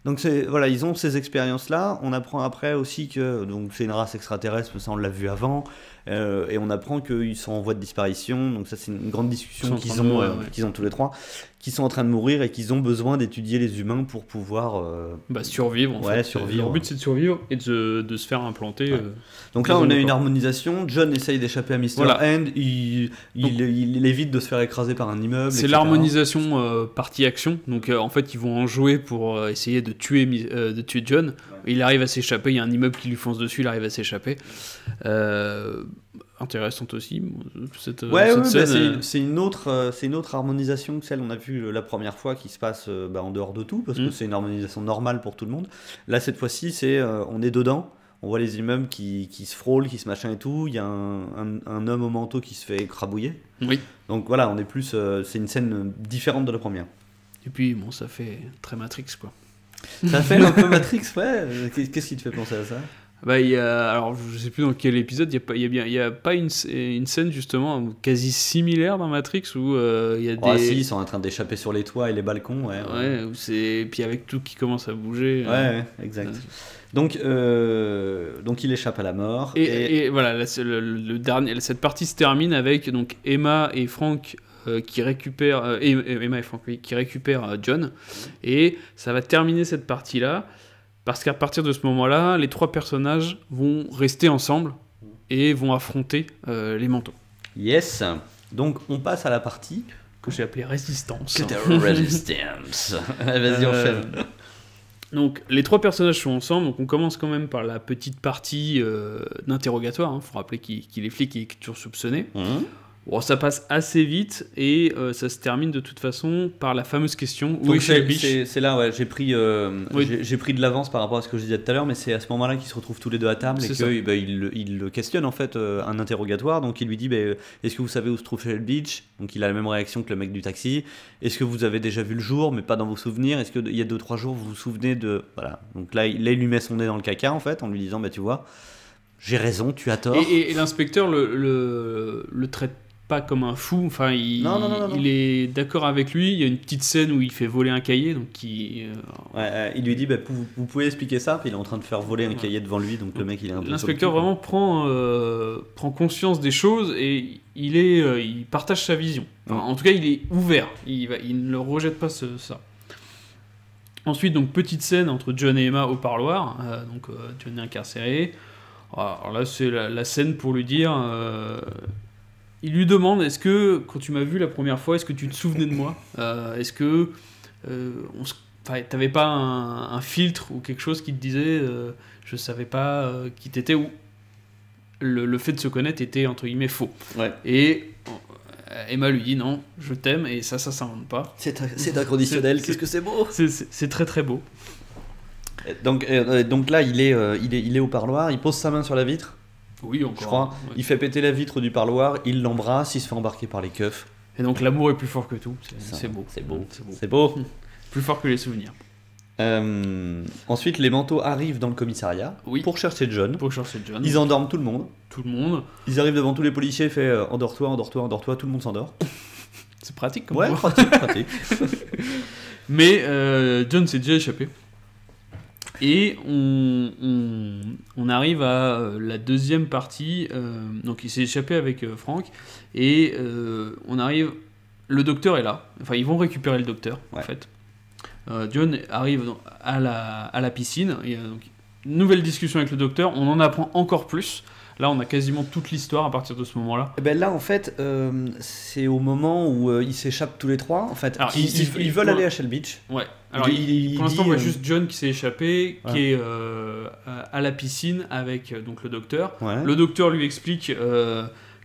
[SPEAKER 1] Donc voilà, ils ont ces expériences-là. On apprend après aussi que donc c'est une race extraterrestre, ça on l'a vu avant, Euh, et on apprend qu'ils sont en voie de disparition. Donc ça c'est une grande discussion qu'ils ont,
[SPEAKER 2] mourir,
[SPEAKER 1] euh,
[SPEAKER 2] ouais.
[SPEAKER 1] qu'ils ont tous les trois, qui sont en train de mourir et qu'ils ont besoin d'étudier les humains pour pouvoir. euh,
[SPEAKER 2] Bah, survivre en
[SPEAKER 1] Ouais,
[SPEAKER 2] fait.
[SPEAKER 1] survivre.
[SPEAKER 2] Leur but c'est de survivre et de, de se faire implanter.
[SPEAKER 1] Ouais.
[SPEAKER 2] euh,
[SPEAKER 1] Donc là, on a une harmonisation. John essaye d'échapper à Mr.
[SPEAKER 2] Voilà.
[SPEAKER 1] Hand. Il, il,
[SPEAKER 2] Donc-
[SPEAKER 1] il- il évite de se faire écraser par un immeuble.
[SPEAKER 2] C'est
[SPEAKER 1] etc.
[SPEAKER 2] l'harmonisation euh, partie-action. Donc euh, en fait, ils vont en jouer pour euh, essayer de tuer, euh, de tuer John. Il arrive à s'échapper. Il y a un immeuble qui lui fonce dessus. Il arrive à s'échapper. Euh, intéressante aussi cette, euh,
[SPEAKER 1] Ouais,
[SPEAKER 2] cette
[SPEAKER 1] ouais, bah,
[SPEAKER 2] scène.
[SPEAKER 1] c'est
[SPEAKER 2] euh,
[SPEAKER 1] c'est une autre, une autre harmonisation que celle qu'on a vue la première fois qui se passe bah, en dehors de tout, parce que
[SPEAKER 2] Mm.
[SPEAKER 1] c'est une harmonisation normale pour tout le monde. Là, cette fois-ci, c'est on est dedans, on voit les immeubles qui, qui se frôlent, qui se machin et tout. Il y a un, un- un homme au manteau qui se fait écrabouiller.
[SPEAKER 2] Oui.
[SPEAKER 1] Donc voilà, on est plus, euh, c'est une scène différente de la première.
[SPEAKER 2] Et puis bon, ça fait très Matrix quoi.
[SPEAKER 1] Ça fait un peu Matrix, ouais. Qu'est- Qu'est-ce qui te fait penser à ça?
[SPEAKER 2] Bah, il y a, alors, je sais plus dans quel épisode, il n'y a, pas- il y a, bien- il y a pas une, scène justement quasi similaire dans Matrix où euh, il y a des.
[SPEAKER 1] Ah si, ils sont en train d'échapper sur les toits et les balcons, ouais.
[SPEAKER 2] Ouais, où c'est. Puis avec tout qui commence à bouger.
[SPEAKER 1] Ouais,
[SPEAKER 2] euh,
[SPEAKER 1] ouais, exact.
[SPEAKER 2] euh,
[SPEAKER 1] Donc, euh, donc il échappe à la mort.
[SPEAKER 2] Et,
[SPEAKER 1] et-
[SPEAKER 2] et voilà, là, c'est le, le dernier, cette partie se termine avec donc Emma et Frank euh, qui récupèrent euh, et- et Emma et Frank oui, qui récupèrent euh, John et ça va terminer cette partie là parce qu'à partir de ce moment-là, les trois personnages vont rester ensemble et vont affronter euh, les manteaux.
[SPEAKER 1] Yes. Donc on passe à la partie
[SPEAKER 2] que j'ai appelée Résistance.
[SPEAKER 1] Que t'as [laughs] Resistance. Vas-y, enchaîne.
[SPEAKER 2] Donc les trois personnages sont ensemble, donc on commence quand même par la petite partie euh, d'interrogatoire, il faut rappeler qu'il qu'il est flic et qu'il est toujours soupçonné.
[SPEAKER 1] Mhm.
[SPEAKER 2] Bon, ça passe assez vite et euh, ça se termine de toute façon par la fameuse question où est
[SPEAKER 1] c'est- là, ouais, j'ai pris, euh,
[SPEAKER 2] Oui.
[SPEAKER 1] j'ai- pris de l'avance par rapport à ce que je disais tout à l'heure, mais c'est à ce moment-là qu'ils se retrouvent tous les deux à table et qu'il bah, il, le- il le questionne en fait euh, un interrogatoire. Donc il lui dit, bah, est-ce que vous savez où se trouve Shell Beach Donc il a la même réaction que le mec du taxi. Est-ce que vous avez déjà vu le jour, mais pas dans vos souvenirs? Est-ce qu'il y a deux trois jours vous vous souvenez de voilà Donc là, il, là, il lui met son nez dans le caca en fait en lui disant, bah tu vois, j'ai raison, tu as tort.
[SPEAKER 2] Et, et- et l'inspecteur le, le, le traite pas comme un fou, enfin il,
[SPEAKER 1] Non, non, non, non, non.
[SPEAKER 2] il est d'accord avec lui, il y a une petite scène où il fait voler un cahier, donc qui... euh,
[SPEAKER 1] Ouais, euh, il lui dit, bah, vous, vous pouvez expliquer ça Puis il est en train de faire voler un
[SPEAKER 2] Ouais.
[SPEAKER 1] cahier devant lui, donc le mec il est un peu.
[SPEAKER 2] L'inspecteur vraiment prend, euh, prend conscience des choses et il, est, euh, il partage sa vision. Enfin, En tout cas, il est ouvert. Il, va, il ne le rejette pas ce- ça. Ensuite, donc petite scène entre John et Emma au parloir. Donc John est incarcéré. Alors là, c'est la, la scène pour lui dire. Il lui demande est-ce que quand tu m'as vu la première fois, est-ce que tu te souvenais de moi? Euh, Est-ce que euh, on se- enfin, t'avais pas un, un filtre ou quelque chose qui te disait euh, je savais pas euh, qui t'étais ou le, le fait de se connaître était entre guillemets faux?
[SPEAKER 1] Ouais.
[SPEAKER 2] Et euh, Emma lui dit non, je t'aime et ça, ça s'invente pas.
[SPEAKER 1] C'est inconditionnel,
[SPEAKER 2] C'est-
[SPEAKER 1] qu'est-ce que c'est beau?
[SPEAKER 2] C'est- très très beau.
[SPEAKER 1] Donc, donc là, il est, il, est, il est au parloir, il pose sa main sur la vitre,
[SPEAKER 2] Oui, encore.
[SPEAKER 1] je crois.
[SPEAKER 2] ouais.
[SPEAKER 1] Il fait péter la vitre du parloir, il l'embrasse, il se fait embarquer par les keufs.
[SPEAKER 2] Et donc l'amour est plus fort que tout. C'est- beau.
[SPEAKER 1] C'est beau.
[SPEAKER 2] C'est beau.
[SPEAKER 1] C'est beau. [laughs]
[SPEAKER 2] Plus fort que les souvenirs.
[SPEAKER 1] Euh, ensuite, les manteaux arrivent dans le commissariat
[SPEAKER 2] Oui.
[SPEAKER 1] pour chercher John.
[SPEAKER 2] Pour chercher John.
[SPEAKER 1] Ils endorment tout le monde.
[SPEAKER 2] Tout le monde.
[SPEAKER 1] Ils arrivent devant tous les policiers, fait euh, endors-toi, endors-toi, endors-toi, tout le monde s'endort.
[SPEAKER 2] C'est pratique comme
[SPEAKER 1] Ouais, pratique. [laughs]
[SPEAKER 2] Mais euh, John s'est déjà échappé. Et on, on, on arrive à euh, la deuxième partie. euh, donc il s'est échappé avec euh, Frank. Et euh, on arrive. Le docteur est là. Enfin, ils vont récupérer le docteur, en fait. John arrive dans- à la, à la piscine. Et, donc, nouvelle discussion avec le docteur. On en apprend encore plus. Là, on a quasiment toute l'histoire à partir de ce moment-là.
[SPEAKER 1] Et ben là, en fait, euh, c'est au moment où euh, ils s'échappent tous les trois. En fait,
[SPEAKER 2] Alors,
[SPEAKER 1] ils,
[SPEAKER 2] il-
[SPEAKER 1] ils-
[SPEAKER 2] il-
[SPEAKER 1] ils veulent
[SPEAKER 2] pour-
[SPEAKER 1] aller à Shell Beach.
[SPEAKER 2] Ouais. Alors,
[SPEAKER 1] Il-
[SPEAKER 2] pour l'instant, on voit
[SPEAKER 1] euh,
[SPEAKER 2] juste John qui s'est échappé,
[SPEAKER 1] Ouais.
[SPEAKER 2] qui est à la piscine avec donc le docteur.
[SPEAKER 1] Ouais.
[SPEAKER 2] Le docteur lui explique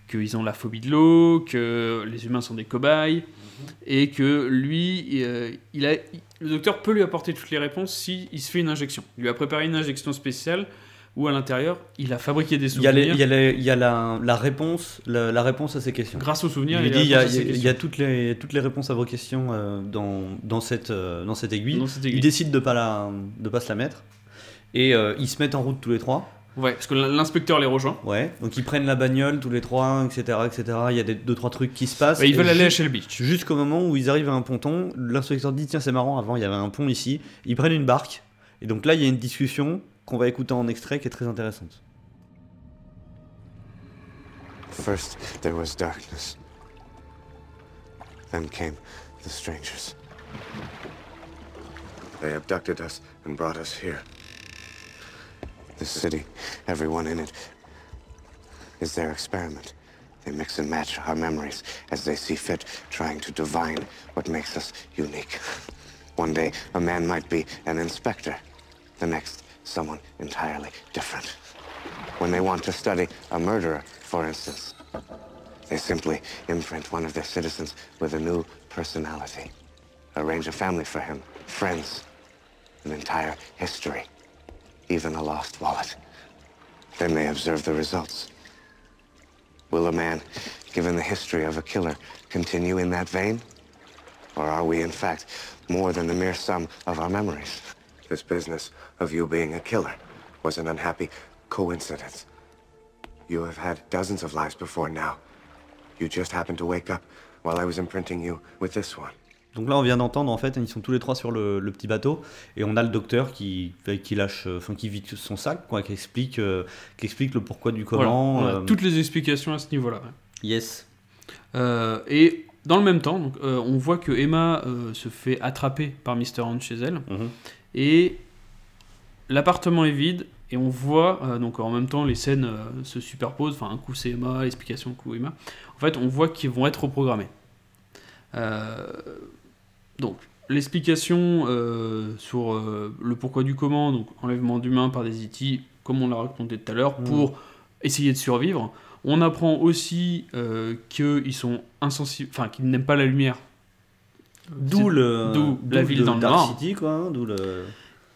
[SPEAKER 2] qu'ils ont la phobie de l'eau, que les humains sont des cobayes, et que lui, euh, il a, le docteur peut lui apporter toutes les réponses si il se fait une injection. Il lui a préparé une injection spéciale où à l'intérieur, il a fabriqué des
[SPEAKER 1] Il y a, les-
[SPEAKER 2] souvenirs.
[SPEAKER 1] il y a, les- il y a la, la réponse, la, la réponse à ces questions.
[SPEAKER 2] Grâce aux souvenirs,
[SPEAKER 1] Il
[SPEAKER 2] il,
[SPEAKER 1] dit il y a, y a toutes, les, toutes les réponses à vos questions euh, dans, dans, cette, euh, dans cette aiguille.
[SPEAKER 2] Dans cette
[SPEAKER 1] Il décide de pas la, de pas se la mettre. Et euh, ils se mettent en route tous les trois.
[SPEAKER 2] Ouais, parce que l'inspecteur les rejoint.
[SPEAKER 1] Ouais. Donc ils prennent la bagnole tous les trois, etc. etc. Il y a des, deux, trois trucs qui se passent.
[SPEAKER 2] Ouais, ils veulent aller à Shell Beach.
[SPEAKER 1] Jusqu'au moment où ils arrivent à un ponton, l'inspecteur dit Tiens, c'est marrant, avant il y avait un pont ici. Ils prennent une barque. Et donc là, il y a une discussion qu'on va écouter en extrait qui est très intéressante.
[SPEAKER 5] First, there was darkness. Then came the strangers. They abducted us and brought us here. This city, everyone in it, is their experiment. They mix and match our memories as they see fit, trying to divine what makes us unique. One day, a man might be an inspector. The next, someone entirely different. When they want to study a murderer, for instance, they simply imprint one of their citizens with a new personality. Arrange a family for him, friends, an entire history, even a lost wallet. Then they observe the results. Will a man, given the history of a killer, continue in that vein? Or are we, in fact, more than the mere sum of our memories? This business of you being a killer was an unhappy coincidence. You have had dozens of lives before now. You just happened to wake up while I was imprinting you with this one.
[SPEAKER 1] Donc là, on vient d'entendre en fait, ils sont tous les trois sur le, le petit bateau et on a le docteur qui, qui lâche, euh, enfin qui vide son sac, quoi, qui explique, euh, qui explique le pourquoi du
[SPEAKER 2] Voilà,
[SPEAKER 1] comment.
[SPEAKER 2] on a
[SPEAKER 1] euh,
[SPEAKER 2] toutes les explications à ce niveau-là.
[SPEAKER 1] Yes.
[SPEAKER 2] Euh, et dans le même temps, donc, euh, on voit que Emma euh, se fait attraper par Mr. Hunt chez elle.
[SPEAKER 1] Mhm.
[SPEAKER 2] Et l'appartement est vide. Et on voit, euh, donc en même temps, les scènes euh, se superposent. Enfin, un coup c'est Emma, l'explication, un coup Emma. En fait, on voit qu'ils vont être reprogrammés. Euh, donc, l'explication sur le pourquoi du comment, donc enlèvement d'humains par des IT, comme on l'a raconté tout à l'heure,
[SPEAKER 1] Mm.
[SPEAKER 2] pour essayer de survivre. On apprend aussi qu'ils sont insensibles, enfin qu'ils n'aiment pas la lumière.
[SPEAKER 1] D'où le,
[SPEAKER 2] d'où la ville
[SPEAKER 1] le
[SPEAKER 2] dans le
[SPEAKER 1] Dark
[SPEAKER 2] noir.
[SPEAKER 1] City, quoi. hein, d'où le...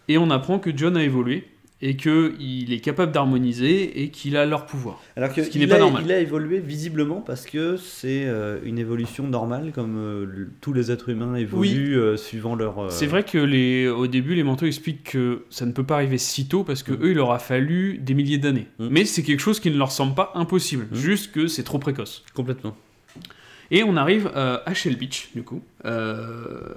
[SPEAKER 2] Et on apprend que John a évolué et qu'il est capable d'harmoniser et qu'il a leur pouvoir.
[SPEAKER 1] Alors que
[SPEAKER 2] Ce qui n'est pas normal.
[SPEAKER 1] Il a évolué visiblement parce que c'est euh, une évolution normale, comme euh, le- tous les êtres humains évoluent euh, suivant leur.
[SPEAKER 2] C'est vrai que les, au début, les manteaux expliquent que ça ne peut pas arriver si tôt parce que
[SPEAKER 1] Mm.
[SPEAKER 2] eux, il leur a fallu des milliers d'années.
[SPEAKER 1] Mm.
[SPEAKER 2] Mais c'est quelque chose qui ne leur semble pas impossible,
[SPEAKER 1] Mm.
[SPEAKER 2] juste que c'est trop précoce.
[SPEAKER 1] Complètement.
[SPEAKER 2] Et on arrive euh, à Shell Beach, du coup. Euh,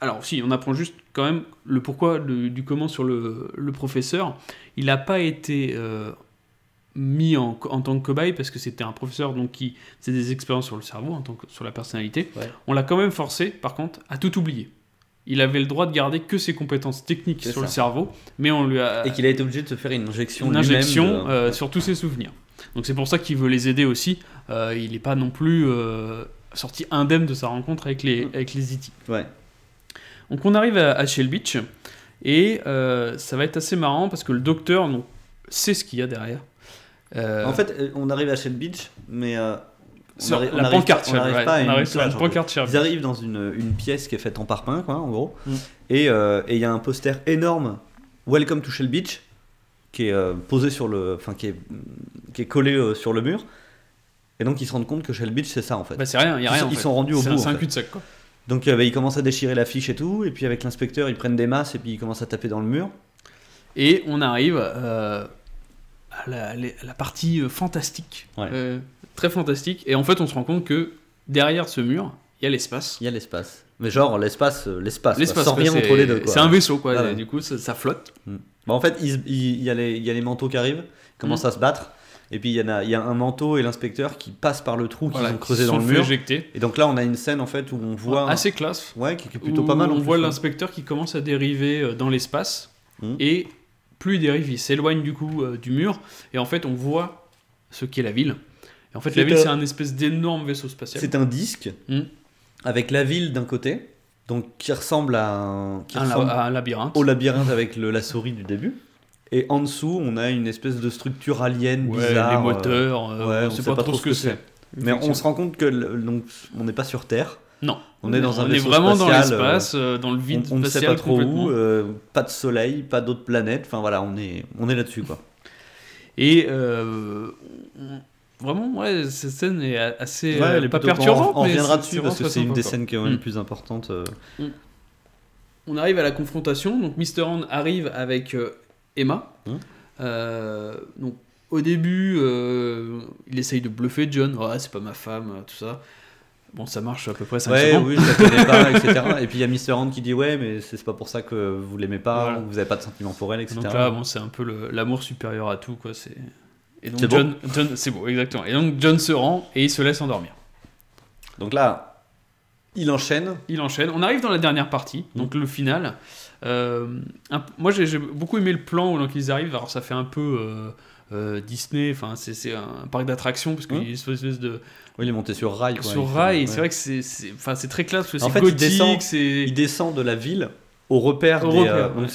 [SPEAKER 2] alors, si, on apprend juste quand même le pourquoi le- du comment sur le, le professeur. Il n'a pas été euh, mis en, en tant que cobaye parce que c'était un professeur donc, qui faisait des expériences sur le cerveau, en tant que, sur la personnalité.
[SPEAKER 1] Ouais.
[SPEAKER 2] On l'a quand même forcé, par contre, à tout oublier. Il avait le droit de garder que ses compétences techniques sur le cerveau, mais on lui a
[SPEAKER 1] Et qu'il a été obligé de se faire une injection.
[SPEAKER 2] une injection
[SPEAKER 1] de-
[SPEAKER 2] euh, sur tous ses souvenirs. Donc c'est pour ça qu'il veut les aider aussi. Euh, il n'est pas non plus euh, sorti indemne de sa rencontre avec les,
[SPEAKER 1] Mm.
[SPEAKER 2] avec les E.T.
[SPEAKER 1] Ouais.
[SPEAKER 2] Donc on arrive à, à Shell Beach et euh, ça va être assez marrant parce que le docteur donc, sait ce qu'il y a derrière.
[SPEAKER 1] En fait, on arrive à Shell Beach, mais. on
[SPEAKER 2] la
[SPEAKER 1] arrive
[SPEAKER 2] pancarte,
[SPEAKER 1] pas- on n'arrive
[SPEAKER 2] ouais,
[SPEAKER 1] pas à
[SPEAKER 2] on
[SPEAKER 1] une
[SPEAKER 2] arrive sur
[SPEAKER 1] plage,
[SPEAKER 2] une
[SPEAKER 1] en fait.
[SPEAKER 2] pancarte
[SPEAKER 1] Ils arrivent dans une, une pièce qui est faite en parpaing, quoi, en gros.
[SPEAKER 2] Mm.
[SPEAKER 1] Et et il y a un poster énorme, Welcome to Shell Beach, qui est euh, posé sur le. Enfin, qui est, qui est collé euh, sur le mur. Et donc, ils se rendent compte que Shell Beach, c'est ça, en fait.
[SPEAKER 2] Bah, c'est rien, y a rien. en
[SPEAKER 1] ils
[SPEAKER 2] fait.
[SPEAKER 1] sont rendus au
[SPEAKER 2] C'est
[SPEAKER 1] bout,
[SPEAKER 2] un-
[SPEAKER 1] en
[SPEAKER 2] C'est un
[SPEAKER 1] fait.
[SPEAKER 2] cul-de-sac quoi.
[SPEAKER 1] Donc, euh, bah, ils commencent à déchirer l'affiche et tout. Et puis, avec l'inspecteur, ils prennent des masses et puis ils commencent à taper dans le mur.
[SPEAKER 2] Et on arrive à, la, partie fantastique.
[SPEAKER 1] Ouais.
[SPEAKER 2] Très fantastique. Et en fait, on se rend compte que derrière ce mur, il y a l'espace.
[SPEAKER 1] Il y a l'espace. Mais genre, l'espace, l'espace, sans rien entre les deux.
[SPEAKER 2] C'est un vaisseau, quoi.
[SPEAKER 1] Ah ouais.
[SPEAKER 2] Du coup, ça, ça flotte.
[SPEAKER 1] Bah, en fait, il, il- il y a les, il y a les manteaux qui arrivent, qui commencent
[SPEAKER 2] Mm.
[SPEAKER 1] à se battre. Et puis il y, en a, il y a un manteau et l'inspecteur qui passent par le trou qu'ils
[SPEAKER 2] Voilà,
[SPEAKER 1] ont creusé
[SPEAKER 2] qui
[SPEAKER 1] dans le mur.
[SPEAKER 2] éjecter.
[SPEAKER 1] Et donc là, on a une scène en fait où on voit.
[SPEAKER 2] Assez classe.
[SPEAKER 1] Ouais, qui, qui est plutôt
[SPEAKER 2] où
[SPEAKER 1] pas mal.
[SPEAKER 2] On
[SPEAKER 1] plus,
[SPEAKER 2] voit
[SPEAKER 1] ouais.
[SPEAKER 2] l'inspecteur qui commence à dériver euh, dans l'espace.
[SPEAKER 1] Mhm.
[SPEAKER 2] Et plus il dérive, il s'éloigne du coup euh, du mur. Et en fait, on voit ce qu'est la ville. Et en fait, la ville,
[SPEAKER 1] un-
[SPEAKER 2] c'est un espèce d'énorme vaisseau spatial.
[SPEAKER 1] C'est un disque
[SPEAKER 2] Mm.
[SPEAKER 1] avec la ville d'un côté, donc qui ressemble à un, qui
[SPEAKER 2] Un, un labyrinthe.
[SPEAKER 1] au labyrinthe avec le, la souris du début. Et en dessous, on a une espèce de structure alien
[SPEAKER 2] Ouais,
[SPEAKER 1] bizarre.
[SPEAKER 2] les
[SPEAKER 1] euh,
[SPEAKER 2] moteurs. euh,
[SPEAKER 1] ouais,
[SPEAKER 2] on sait pas, trop ce que c'est.
[SPEAKER 1] Mais on se rend compte que le- donc, on n'est pas sur Terre.
[SPEAKER 2] Non.
[SPEAKER 1] On est dans un
[SPEAKER 2] on est
[SPEAKER 1] vaisseau
[SPEAKER 2] vraiment dans l'espace, euh, dans le vide
[SPEAKER 1] on, on ne sait pas trop où, euh, pas de soleil, pas d'autres planètes. Enfin voilà, on est, on est là-dessus quoi.
[SPEAKER 2] Et euh, vraiment, ouais, cette scène est assez
[SPEAKER 1] Ouais,
[SPEAKER 2] euh,
[SPEAKER 1] elle est
[SPEAKER 2] pas perturbante.
[SPEAKER 1] On, on reviendra dessus parce que c'est une des scènes qui est même
[SPEAKER 2] Mm.
[SPEAKER 1] plus importantes. euh.
[SPEAKER 2] On arrive à la confrontation. Donc Mr. Hand arrive avec euh, Emma. Euh, donc au début, euh, il essaye de bluffer John. Ouais, c'est pas ma femme, tout ça. Bon, ça marche à peu près 5
[SPEAKER 1] Ouais, oui, je la connais pas, [laughs] etc. Et puis il y a Mr. Hand qui dit ouais, mais c'est pas pour ça que vous l'aimez pas,
[SPEAKER 2] Voilà.
[SPEAKER 1] ou que vous avez pas de sentiments pour elle, etc.
[SPEAKER 2] Donc là, bon, c'est un peu l'amour supérieur à tout, quoi. C'est et donc
[SPEAKER 1] beau.
[SPEAKER 2] John, c'est beau, exactement. Et donc John se rend et il se laisse endormir.
[SPEAKER 1] Donc là, il enchaîne.
[SPEAKER 2] Il enchaîne. On arrive dans la dernière partie,
[SPEAKER 1] Mm.
[SPEAKER 2] donc le final. Euh, un- moi, j'ai beaucoup aimé le plan où donc, ils arrivent. Alors, ça fait un peu euh, euh, Disney. Enfin, c'est un parc d'attractions parce qu'il y a
[SPEAKER 1] Mm.
[SPEAKER 2] une espèce de
[SPEAKER 1] Oui, il est monté sur rail. quoi.
[SPEAKER 2] sur rail.
[SPEAKER 1] Ouais.
[SPEAKER 2] c'est vrai que c'est enfin, c'est très classe. parce que
[SPEAKER 1] En
[SPEAKER 2] C'est
[SPEAKER 1] fait, il
[SPEAKER 2] gothique.
[SPEAKER 1] descend- Il descend de la ville au repère
[SPEAKER 2] Au
[SPEAKER 1] des.
[SPEAKER 2] repère, ouais.
[SPEAKER 1] donc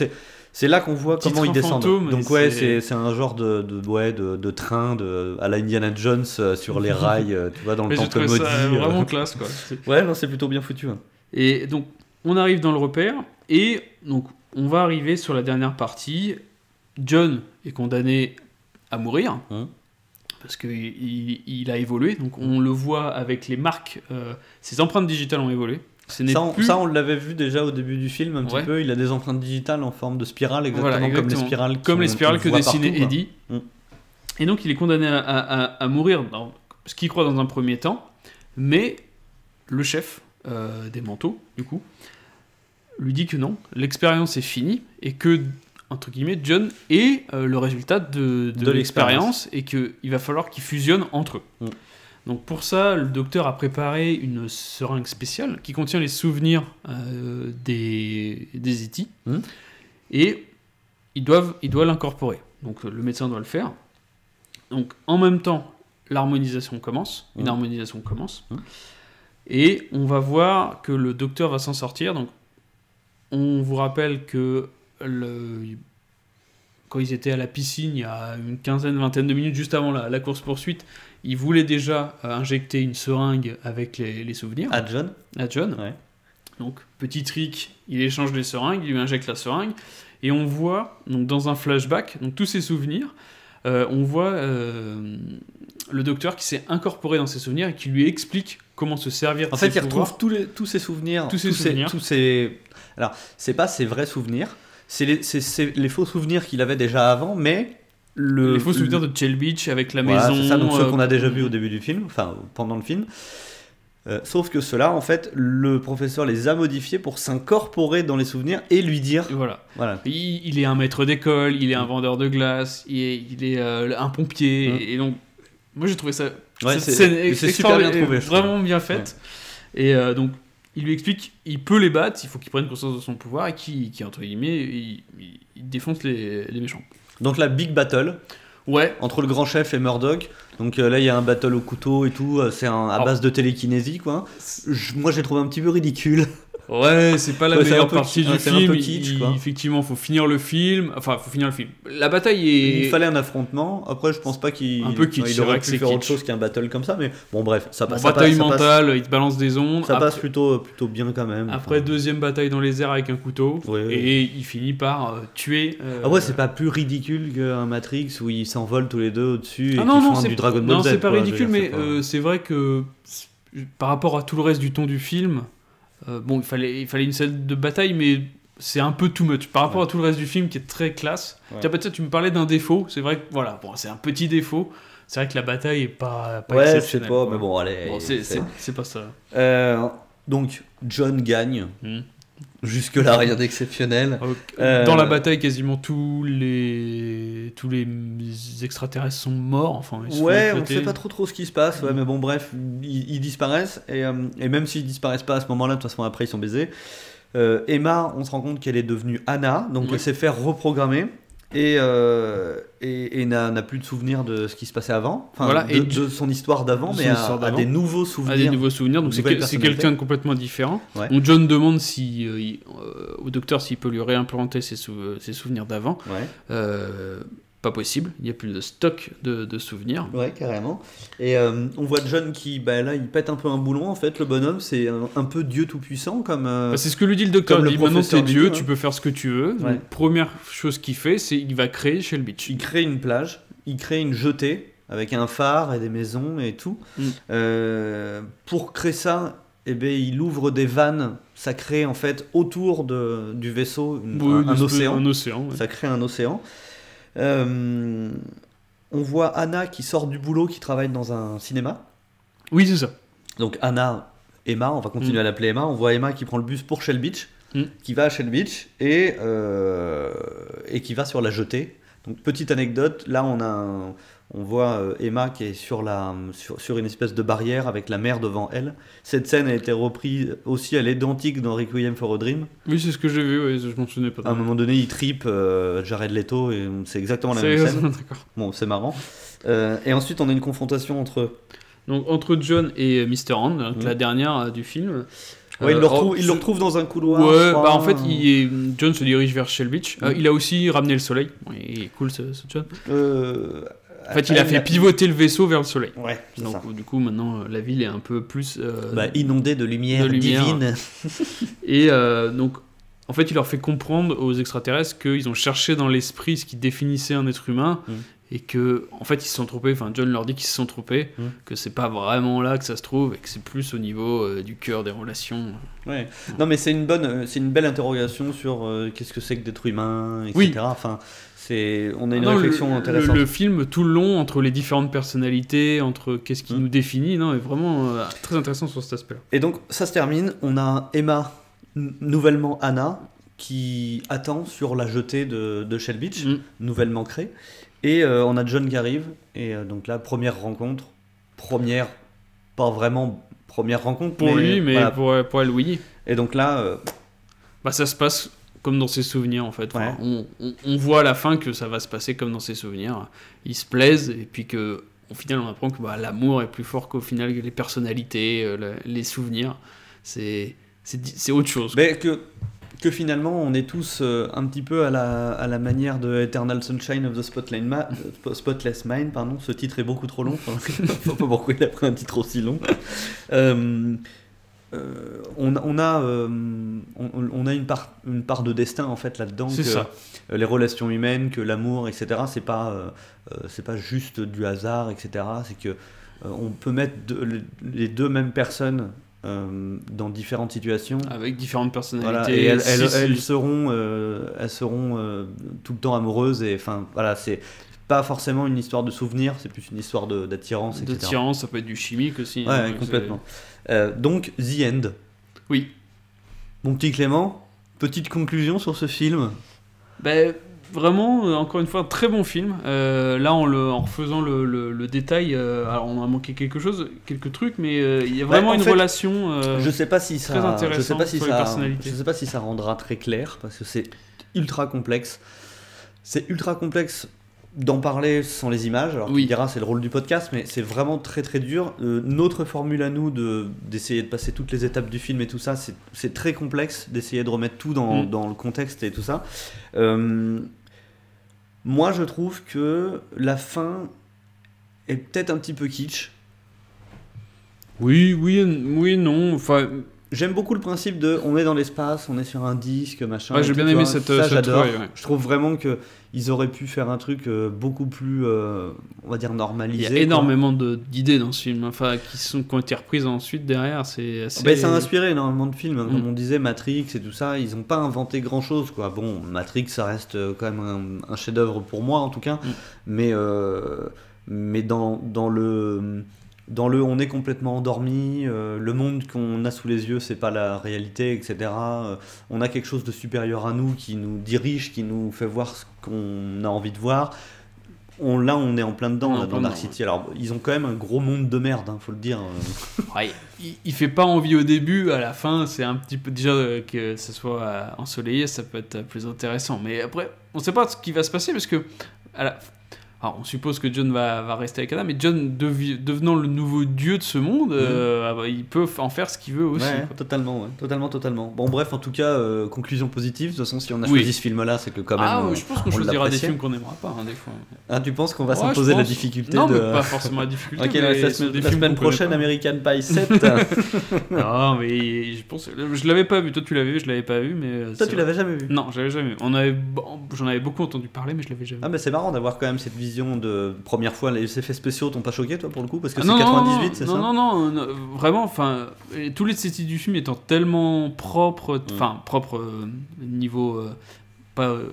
[SPEAKER 1] c'est là qu'on voit comment ils descendent.
[SPEAKER 2] fantôme,
[SPEAKER 1] donc ouais,
[SPEAKER 2] c'est-
[SPEAKER 1] un genre de, de ouais de, de train de à la Indiana Jones euh, sur les [laughs] rails, euh, tu vois dans le temple maudit.
[SPEAKER 2] ça
[SPEAKER 1] euh.
[SPEAKER 2] vraiment classe, quoi. [laughs] C'est-
[SPEAKER 1] Ouais, non, c'est plutôt bien foutu. hein.
[SPEAKER 2] Et donc, on arrive dans le repère, et donc, on va arriver sur la dernière partie. John est condamné à mourir,
[SPEAKER 1] Hum.
[SPEAKER 2] parce qu'il il, il a évolué, donc on le voit avec les marques, euh, ses empreintes digitales ont évolué. Ce
[SPEAKER 1] Ça, on,
[SPEAKER 2] plus...
[SPEAKER 1] ça, on l'avait vu déjà au début du film un petit
[SPEAKER 2] Ouais.
[SPEAKER 1] peu. Il a des empreintes digitales en forme de spirale, exactement,
[SPEAKER 2] Voilà,
[SPEAKER 1] comme les spirales.
[SPEAKER 2] Comme
[SPEAKER 1] qu'on-
[SPEAKER 2] les spirales
[SPEAKER 1] qu'on
[SPEAKER 2] que dessinait. Eddie.
[SPEAKER 1] Mm.
[SPEAKER 2] Et donc, il est condamné à, à- à- à mourir, dans ce qu'il croit dans un premier temps, mais le chef euh, des manteaux, du coup, lui dit que non, l'expérience est finie, et que, entre guillemets, John est euh, le résultat de, de
[SPEAKER 1] De
[SPEAKER 2] l'expérience, et qu'il va falloir qu'ils fusionnent entre eux.
[SPEAKER 1] Mm.
[SPEAKER 2] Donc pour ça, le docteur a préparé une seringue spéciale qui contient les souvenirs euh, des, des E.T.
[SPEAKER 1] Mm.
[SPEAKER 2] et ils doivent, il doit l'incorporer. Donc le médecin doit le faire. Donc en même temps, l'harmonisation commence, une
[SPEAKER 1] Mhm.
[SPEAKER 2] harmonisation commence,
[SPEAKER 1] Mhm.
[SPEAKER 2] et on va voir que le docteur va s'en sortir. Donc on vous rappelle que le... quand ils étaient à la piscine, il y a une quinzaine, vingtaine de minutes juste avant la, la course poursuite, ils voulaient déjà euh, injecter une seringue avec les, les souvenirs
[SPEAKER 1] À John
[SPEAKER 2] à John.
[SPEAKER 1] Ouais.
[SPEAKER 2] Donc, petit trick, il échange les seringues, il lui injecte la seringue, et on voit, donc dans un flashback, donc tous ses souvenirs, euh, on voit euh, le docteur qui s'est incorporé dans ses souvenirs et qui lui explique comment se servir de
[SPEAKER 1] En fait,
[SPEAKER 2] ses
[SPEAKER 1] il
[SPEAKER 2] pouvoirs.
[SPEAKER 1] retrouve tous, les, tous ses souvenirs.
[SPEAKER 2] Tous ses souvenirs.
[SPEAKER 1] tous ses- Alors, c'est pas ses vrais souvenirs, c'est les, les faux souvenirs qu'il avait déjà avant, mais le.
[SPEAKER 2] les faux souvenirs de Shell Beach avec la
[SPEAKER 1] Voilà,
[SPEAKER 2] maison.
[SPEAKER 1] c'est ça, donc ceux
[SPEAKER 2] euh,
[SPEAKER 1] qu'on a déjà vus au début du film, enfin pendant le film. Euh, sauf que ceux-là, en fait, le professeur les a modifiés pour s'incorporer dans les souvenirs et lui dire.
[SPEAKER 2] Voilà.
[SPEAKER 1] Voilà.
[SPEAKER 2] Il, il est un maître d'école, il est un vendeur de glace, il est, il est, euh, un pompier,
[SPEAKER 1] Mm.
[SPEAKER 2] et, et donc moi j'ai trouvé ça
[SPEAKER 1] Ouais, c'est- super bien trouvé,
[SPEAKER 2] vraiment bien faite. Et euh, donc il lui explique, il peut les battre, il faut qu'il prenne conscience de son pouvoir et qui, qui entre guillemets, il, il- il défonce les, les méchants.
[SPEAKER 1] Donc la big battle
[SPEAKER 2] Ouais,
[SPEAKER 1] entre le grand chef et Murdoch. Donc euh, là, il y a un battle au couteau et tout. euh, C'est à base de télékinésie, quoi. Je- moi, j'ai trouvé un petit peu ridicule.
[SPEAKER 2] Ouais, c'est pas la
[SPEAKER 1] Ouais,
[SPEAKER 2] meilleure partie du
[SPEAKER 1] c'est un
[SPEAKER 2] film.
[SPEAKER 1] peu kitsch,
[SPEAKER 2] il-
[SPEAKER 1] quoi.
[SPEAKER 2] effectivement, faut finir le film. Enfin, faut finir le film. La bataille est.
[SPEAKER 1] Il fallait un affrontement. Après, je pense pas qu'il
[SPEAKER 2] Un peu kitsch,
[SPEAKER 1] il aurait pu faire autre chose qu'un battle comme ça. Mais bon, bref, ça
[SPEAKER 2] Bon,
[SPEAKER 1] passe. ça
[SPEAKER 2] bataille
[SPEAKER 1] passe- ça passe-
[SPEAKER 2] mentale, il te balance des ondes.
[SPEAKER 1] Ça
[SPEAKER 2] Après-
[SPEAKER 1] passe plutôt, plutôt bien quand même.
[SPEAKER 2] Après,
[SPEAKER 1] Enfin,
[SPEAKER 2] deuxième bataille dans les airs avec un couteau.
[SPEAKER 1] Ouais, ouais.
[SPEAKER 2] Et il finit par euh, tuer. euh,
[SPEAKER 1] Ah ouais, c'est pas plus ridicule qu'un Matrix où ils s'envolent tous les deux au-dessus et
[SPEAKER 2] Ah non, non,
[SPEAKER 1] font
[SPEAKER 2] c'est
[SPEAKER 1] du Dragon Ball
[SPEAKER 2] non, c'est pas ridicule, mais
[SPEAKER 1] c'est
[SPEAKER 2] euh, vrai que par rapport à tout le reste du ton du film, euh, bon, il fallait, il fallait une scène de bataille, mais c'est un peu too much. Par rapport
[SPEAKER 1] Ouais.
[SPEAKER 2] à tout le reste du film qui est très classe.
[SPEAKER 1] Ouais.
[SPEAKER 2] Tiens, peut-être tu me parlais d'un défaut. C'est vrai que voilà, bon, c'est un petit défaut. C'est vrai que la bataille est pas, pas
[SPEAKER 1] Ouais, je sais pas, mais bon, allez.
[SPEAKER 2] Bon, c'est-
[SPEAKER 1] c'est-
[SPEAKER 2] c'est c'est pas ça.
[SPEAKER 1] Euh, donc, John gagne.
[SPEAKER 2] Hmm.
[SPEAKER 1] Jusque-là, rien d'exceptionnel. Euh,
[SPEAKER 2] Dans la bataille, quasiment tous les tous les extraterrestres sont morts. Enfin, ils
[SPEAKER 1] Ouais, on
[SPEAKER 2] éclater.
[SPEAKER 1] sait pas trop trop ce qui se passe, ouais,
[SPEAKER 2] Mm.
[SPEAKER 1] mais bon, bref, ils, ils disparaissent, et, euh, et même s'ils disparaissent pas à ce moment-là, de toute façon, après, ils sont baisés. Euh, Emma, on se rend compte qu'elle est devenue Anna, donc
[SPEAKER 2] Oui.
[SPEAKER 1] elle s'est fait reprogrammer, et, euh, et, et n'a n'a plus de souvenir de ce qui se passait avant, enfin,
[SPEAKER 2] Voilà,
[SPEAKER 1] de,
[SPEAKER 2] et
[SPEAKER 1] de son histoire d'avant, mais à
[SPEAKER 2] d'avant.
[SPEAKER 1] des nouveaux souvenirs.
[SPEAKER 2] des nouveaux souvenirs, donc c'est quel- quelqu'un de complètement différent.
[SPEAKER 1] Ouais.
[SPEAKER 2] Donc John demande si, euh, il- euh, au docteur s'il peut lui réimplanter ses, sou- ses souvenirs d'avant.
[SPEAKER 1] Ouais.
[SPEAKER 2] Pas possible, il n'y a plus de stock de, de souvenirs.
[SPEAKER 1] Ouais, carrément. Et euh, on voit John qui, bah, là, il pète un peu un boulon, en fait, le bonhomme, c'est un, un peu Dieu tout-puissant, comme... euh,
[SPEAKER 2] Bah, c'est ce que lui dit le docteur. Il
[SPEAKER 1] le
[SPEAKER 2] dit maintenant t'es Dieu, tu
[SPEAKER 1] ouais.
[SPEAKER 2] peux faire ce que tu veux.
[SPEAKER 1] Ouais.
[SPEAKER 2] Donc, première chose qu'il fait, c'est il va créer Shell Beach.
[SPEAKER 1] il crée une plage, il crée une jetée avec un phare et des maisons et tout.
[SPEAKER 2] Mm.
[SPEAKER 1] Euh, pour créer ça, eh ben, il ouvre des vannes, ça crée en fait autour de, du vaisseau une-
[SPEAKER 2] Oui,
[SPEAKER 1] un, océan.
[SPEAKER 2] Un océan. ouais.
[SPEAKER 1] Ça crée un océan. Euh, on voit Anna qui sort du boulot, qui travaille dans un cinéma.
[SPEAKER 2] Oui, c'est ça.
[SPEAKER 1] Donc Anna, Emma, on va continuer
[SPEAKER 2] Mm.
[SPEAKER 1] à l'appeler Emma. On voit Emma qui prend le bus pour Shell Beach,
[SPEAKER 2] Mm.
[SPEAKER 1] qui va à Shell Beach et, euh, et qui va sur la jetée. Donc petite anecdote, là on a un- on voit euh, Emma qui est sur, la, sur, sur une espèce de barrière avec la mer devant elle. Cette scène a été reprise aussi à l'identique dans Requiem for a Dream.
[SPEAKER 2] Oui, c'est ce que j'ai vu, je m'en souvenais pas.
[SPEAKER 1] À un moment donné, il tripe euh, Jared Leto et c'est exactement la même scène. [laughs] Bon, c'est marrant. Euh, et ensuite, on a une confrontation entre.
[SPEAKER 2] Donc entre John et Mr. Hand,
[SPEAKER 1] Mm.
[SPEAKER 2] la dernière euh, du film.
[SPEAKER 1] Ouais, il,
[SPEAKER 2] Euh,
[SPEAKER 1] le retrouve,
[SPEAKER 2] oh,
[SPEAKER 1] il le retrouve dans un couloir.
[SPEAKER 2] Ouais, bah en fait, il est- John se dirige vers Shell Beach. Euh,
[SPEAKER 1] Mm.
[SPEAKER 2] il a aussi ramené le soleil. Il est cool ce, ce John.
[SPEAKER 1] Euh,
[SPEAKER 2] En fait, il a fait pivoter le vaisseau vers le soleil.
[SPEAKER 1] Ouais, c'est ça.
[SPEAKER 2] Donc, du coup, maintenant, euh, la ville est un peu plus. euh,
[SPEAKER 1] Bah, inondé de lumière,
[SPEAKER 2] de lumière.
[SPEAKER 1] divine. [laughs] [laughs]
[SPEAKER 2] Et euh, donc, en fait, il leur fait comprendre aux extraterrestres qu'ils ont cherché dans l'esprit ce qui définissait un être humain.
[SPEAKER 1] Mm.
[SPEAKER 2] Et que, en fait, ils se sont trompés. Enfin, John leur dit qu'ils se sont trompés.
[SPEAKER 1] Mm.
[SPEAKER 2] Que c'est pas vraiment là que ça se trouve. Et que c'est plus au niveau euh, du cœur des relations.
[SPEAKER 1] Ouais. Non, mais c'est une bonne, c'est une belle interrogation sur qu'est-ce que c'est que d'être humain, etc.
[SPEAKER 2] Oui.
[SPEAKER 1] Enfin, c'est, on a une
[SPEAKER 2] Ah non,
[SPEAKER 1] réflexion
[SPEAKER 2] le,
[SPEAKER 1] intéressante.
[SPEAKER 2] Le, le film, tout le long, entre les différentes personnalités, entre qu'est-ce qui
[SPEAKER 1] Mm.
[SPEAKER 2] nous définit, non, est vraiment euh, très intéressant sur cet aspect-là.
[SPEAKER 1] Et donc, ça se termine. On a Emma, nouvellement Anna, qui attend sur la jetée de, de Shell Beach,
[SPEAKER 2] Mm.
[SPEAKER 1] nouvellement créée. Et euh, on a John qui arrive. Et euh, donc là, première rencontre. Première, pas vraiment première rencontre.
[SPEAKER 2] Pour lui, mais
[SPEAKER 1] voilà.
[SPEAKER 2] pour, pour elle, oui.
[SPEAKER 1] Et donc là,
[SPEAKER 2] Bah, ça se passe comme dans ses souvenirs en fait. Enfin, on, on- on voit à la fin que ça va se passer comme dans ses souvenirs. Ils se plaisent et puis que au final on apprend que bah, l'amour est plus fort qu'au final les personnalités, euh, le- les souvenirs. C'est autre chose.
[SPEAKER 1] Mais que, que finalement, on est tous euh, un petit peu à la, à la manière de Eternal Sunshine of the euh, Spotless Mind. Pardon, ce titre est beaucoup trop long. [laughs] Je sais pas pourquoi il a pris un titre aussi long. Euh, euh, on, on a, euh, on, on a une, part, une part de destin en fait là-dedans. Que,
[SPEAKER 2] ça.
[SPEAKER 1] euh, les relations humaines, que l'amour, etc. C'est pas, euh, c'est pas juste du hasard, etc. C'est que on peut mettre les deux mêmes personnes dans différentes situations.
[SPEAKER 2] Avec différentes personnalités.
[SPEAKER 1] Voilà, et elles,
[SPEAKER 2] Si,
[SPEAKER 1] elles-
[SPEAKER 2] si.
[SPEAKER 1] elles seront, elles seront tout le temps amoureuses et enfin voilà, c'est pas forcément une histoire de souvenir, c'est plus une histoire d'attirance, etc.
[SPEAKER 2] D'attirance, ça peut être du chimique aussi.
[SPEAKER 1] Ouais,
[SPEAKER 2] hein,
[SPEAKER 1] complètement. Euh, donc The End.
[SPEAKER 2] Oui.
[SPEAKER 1] Mon petit Clément, petite conclusion sur ce film.
[SPEAKER 2] Ben, vraiment, euh, encore une fois, un très bon film. Euh, là, en, le, en refaisant le, le- le détail, euh, alors on a manqué quelque chose, quelques trucs, mais euh, il y a vraiment
[SPEAKER 1] Ouais, en
[SPEAKER 2] une
[SPEAKER 1] fait,
[SPEAKER 2] relation
[SPEAKER 1] je sais pas si ça,
[SPEAKER 2] très
[SPEAKER 1] je sais
[SPEAKER 2] intéressante
[SPEAKER 1] pas si ça,
[SPEAKER 2] personnalités.
[SPEAKER 1] je sais pas si ça rendra très clair parce que c'est ultra complexe. C'est ultra complexe d'en parler sans les images. Alors
[SPEAKER 2] Oui.
[SPEAKER 1] tu diras c'est le rôle du podcast, mais c'est vraiment très très dur. Euh, notre formule à nous de d'essayer de passer toutes les étapes du film et tout ça, c'est- c'est très complexe d'essayer de remettre tout dans,
[SPEAKER 2] Mm.
[SPEAKER 1] dans le contexte et tout ça. Euh, moi je trouve que la fin est peut-être un petit peu kitsch.
[SPEAKER 2] Oui, oui, oui, non. Enfin,
[SPEAKER 1] J'aime beaucoup le principe de on est dans l'espace, on est sur un disque, machin.
[SPEAKER 2] Ouais, j'ai bien aimé cette-
[SPEAKER 1] Ça,
[SPEAKER 2] cette-
[SPEAKER 1] j'adore.
[SPEAKER 2] ouais, ouais.
[SPEAKER 1] Je trouve vraiment que ils auraient pu faire un truc euh, beaucoup plus, euh, on va dire,
[SPEAKER 2] il y
[SPEAKER 1] normalisé.
[SPEAKER 2] a énormément de- d'idées dans ce film, enfin, qui, sont, qui ont été reprises ensuite derrière. C'est assez...
[SPEAKER 1] Ben, ça a inspiré énormément de films, hein. comme
[SPEAKER 2] Mm.
[SPEAKER 1] on disait, Matrix et tout ça, ils n'ont pas inventé grand chose. Quoi. Bon, Matrix, ça reste euh, quand même un, un chef-d'œuvre pour moi en tout cas,
[SPEAKER 2] Mm.
[SPEAKER 1] mais, euh, mais dans, dans, le, dans le on est complètement endormi, euh, le monde qu'on a sous les yeux, c'est pas la réalité, etc. Euh, on a quelque chose de supérieur à nous qui nous dirige, qui nous fait voir ce qu'on a envie de voir. On, là, on est en plein dedans,
[SPEAKER 2] On est en
[SPEAKER 1] là, dans Dark City. Alors, ils ont quand même un gros monde de merde, hein, faut le dire. euh. [laughs]
[SPEAKER 2] Ouais, il, il fait pas envie au début, à la fin, c'est un petit peu déjà euh, que ce soit euh, ensoleillé, ça peut être euh, plus intéressant. Mais après, on sait pas ce qui va se passer parce que à la- alors, on suppose que John va, va rester avec Anna, mais John devenant le nouveau dieu de ce monde, euh, ah bah, il peut en faire ce qu'il veut aussi.
[SPEAKER 1] Ouais, totalement, ouais. totalement, totalement. Bon, bref, en tout cas, euh, conclusion positive. De toute façon, si on a
[SPEAKER 2] Oui.
[SPEAKER 1] choisi ce film-là, c'est que quand même.
[SPEAKER 2] ah, ouais, je pense qu'on
[SPEAKER 1] on
[SPEAKER 2] choisira des films qu'on n'aimera pas, hein, des fois.
[SPEAKER 1] Ah, tu penses qu'on va s'imposer la difficulté
[SPEAKER 2] Non,
[SPEAKER 1] de...
[SPEAKER 2] mais pas forcément la difficulté. [laughs]
[SPEAKER 1] Ok,
[SPEAKER 2] mais
[SPEAKER 1] la, semaine,
[SPEAKER 2] des
[SPEAKER 1] la semaine prochaine. American Pie [laughs] 7.
[SPEAKER 2] non, mais je pense. Je l'avais pas vu. Toi, tu l'avais vu, je l'avais pas vu, mais. euh,
[SPEAKER 1] Toi, tu l'avais jamais vu
[SPEAKER 2] Non, je l'avais jamais vu. On avait... bon, J'en avais beaucoup entendu parler, mais je l'avais jamais vu.
[SPEAKER 1] Ah, mais c'est marrant d'avoir quand même cette vision de première fois. Les effets spéciaux t'ont pas choqué, toi, pour le coup Parce que
[SPEAKER 2] Ah
[SPEAKER 1] c'est
[SPEAKER 2] non, non,
[SPEAKER 1] 98,
[SPEAKER 2] non,
[SPEAKER 1] c'est ça?
[SPEAKER 2] non, non, non, vraiment, enfin, tous les esthétiques du film étant tellement propres,
[SPEAKER 1] Mm.
[SPEAKER 2] enfin, propres euh, niveau, euh, pas euh,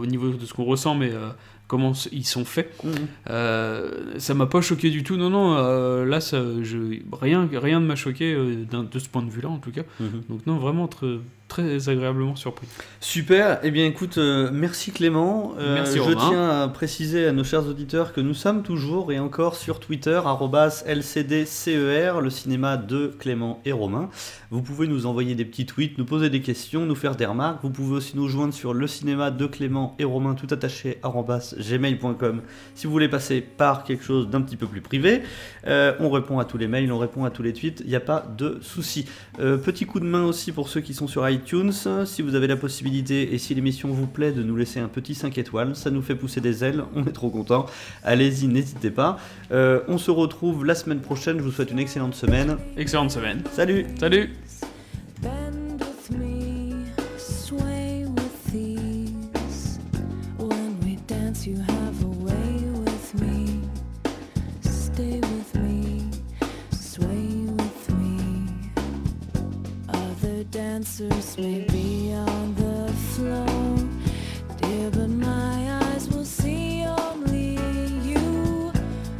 [SPEAKER 2] au niveau de ce qu'on ressent, mais euh, comment ils sont faits, euh, ça m'a pas choqué du tout, non, non, euh, là, ça, je, rien, rien ne m'a choqué euh, de ce point de vue-là, en tout cas,
[SPEAKER 1] Mhm.
[SPEAKER 2] donc non, vraiment très, très agréablement surpris.
[SPEAKER 1] Super, eh bien écoute, euh, merci Clément. Euh,
[SPEAKER 2] Merci,
[SPEAKER 1] je
[SPEAKER 2] Romain.
[SPEAKER 1] tiens à préciser à nos chers auditeurs que nous sommes toujours et encore sur Twitter, arrobas LCDCER, le cinéma de Clément et Romain. Vous pouvez nous envoyer des petits tweets, nous poser des questions, nous faire des remarques. Vous pouvez aussi nous joindre sur le cinéma de Clément et Romain, tout attaché, arrobas gmail.com, si vous voulez passer par quelque chose d'un petit peu plus privé. Euh, on répond à tous les mails, on répond à tous les tweets, il n'y a pas de souci. Euh, petit coup de main aussi pour ceux qui sont sur iTunes, si vous avez la possibilité et si l'émission vous plaît de nous laisser un petit 5 étoiles, ça nous fait pousser des ailes, on est trop content. Allez-y, n'hésitez pas. Euh, on se retrouve la semaine prochaine, je vous souhaite une excellente semaine.
[SPEAKER 2] Excellente semaine.
[SPEAKER 1] Salut
[SPEAKER 2] Salut
[SPEAKER 9] answers may be on the floor, dear, but my eyes will see only you.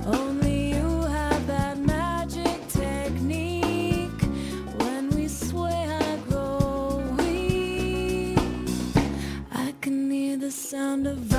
[SPEAKER 9] Only you have that magic technique. When we sway, I grow weak. I can hear the sound of.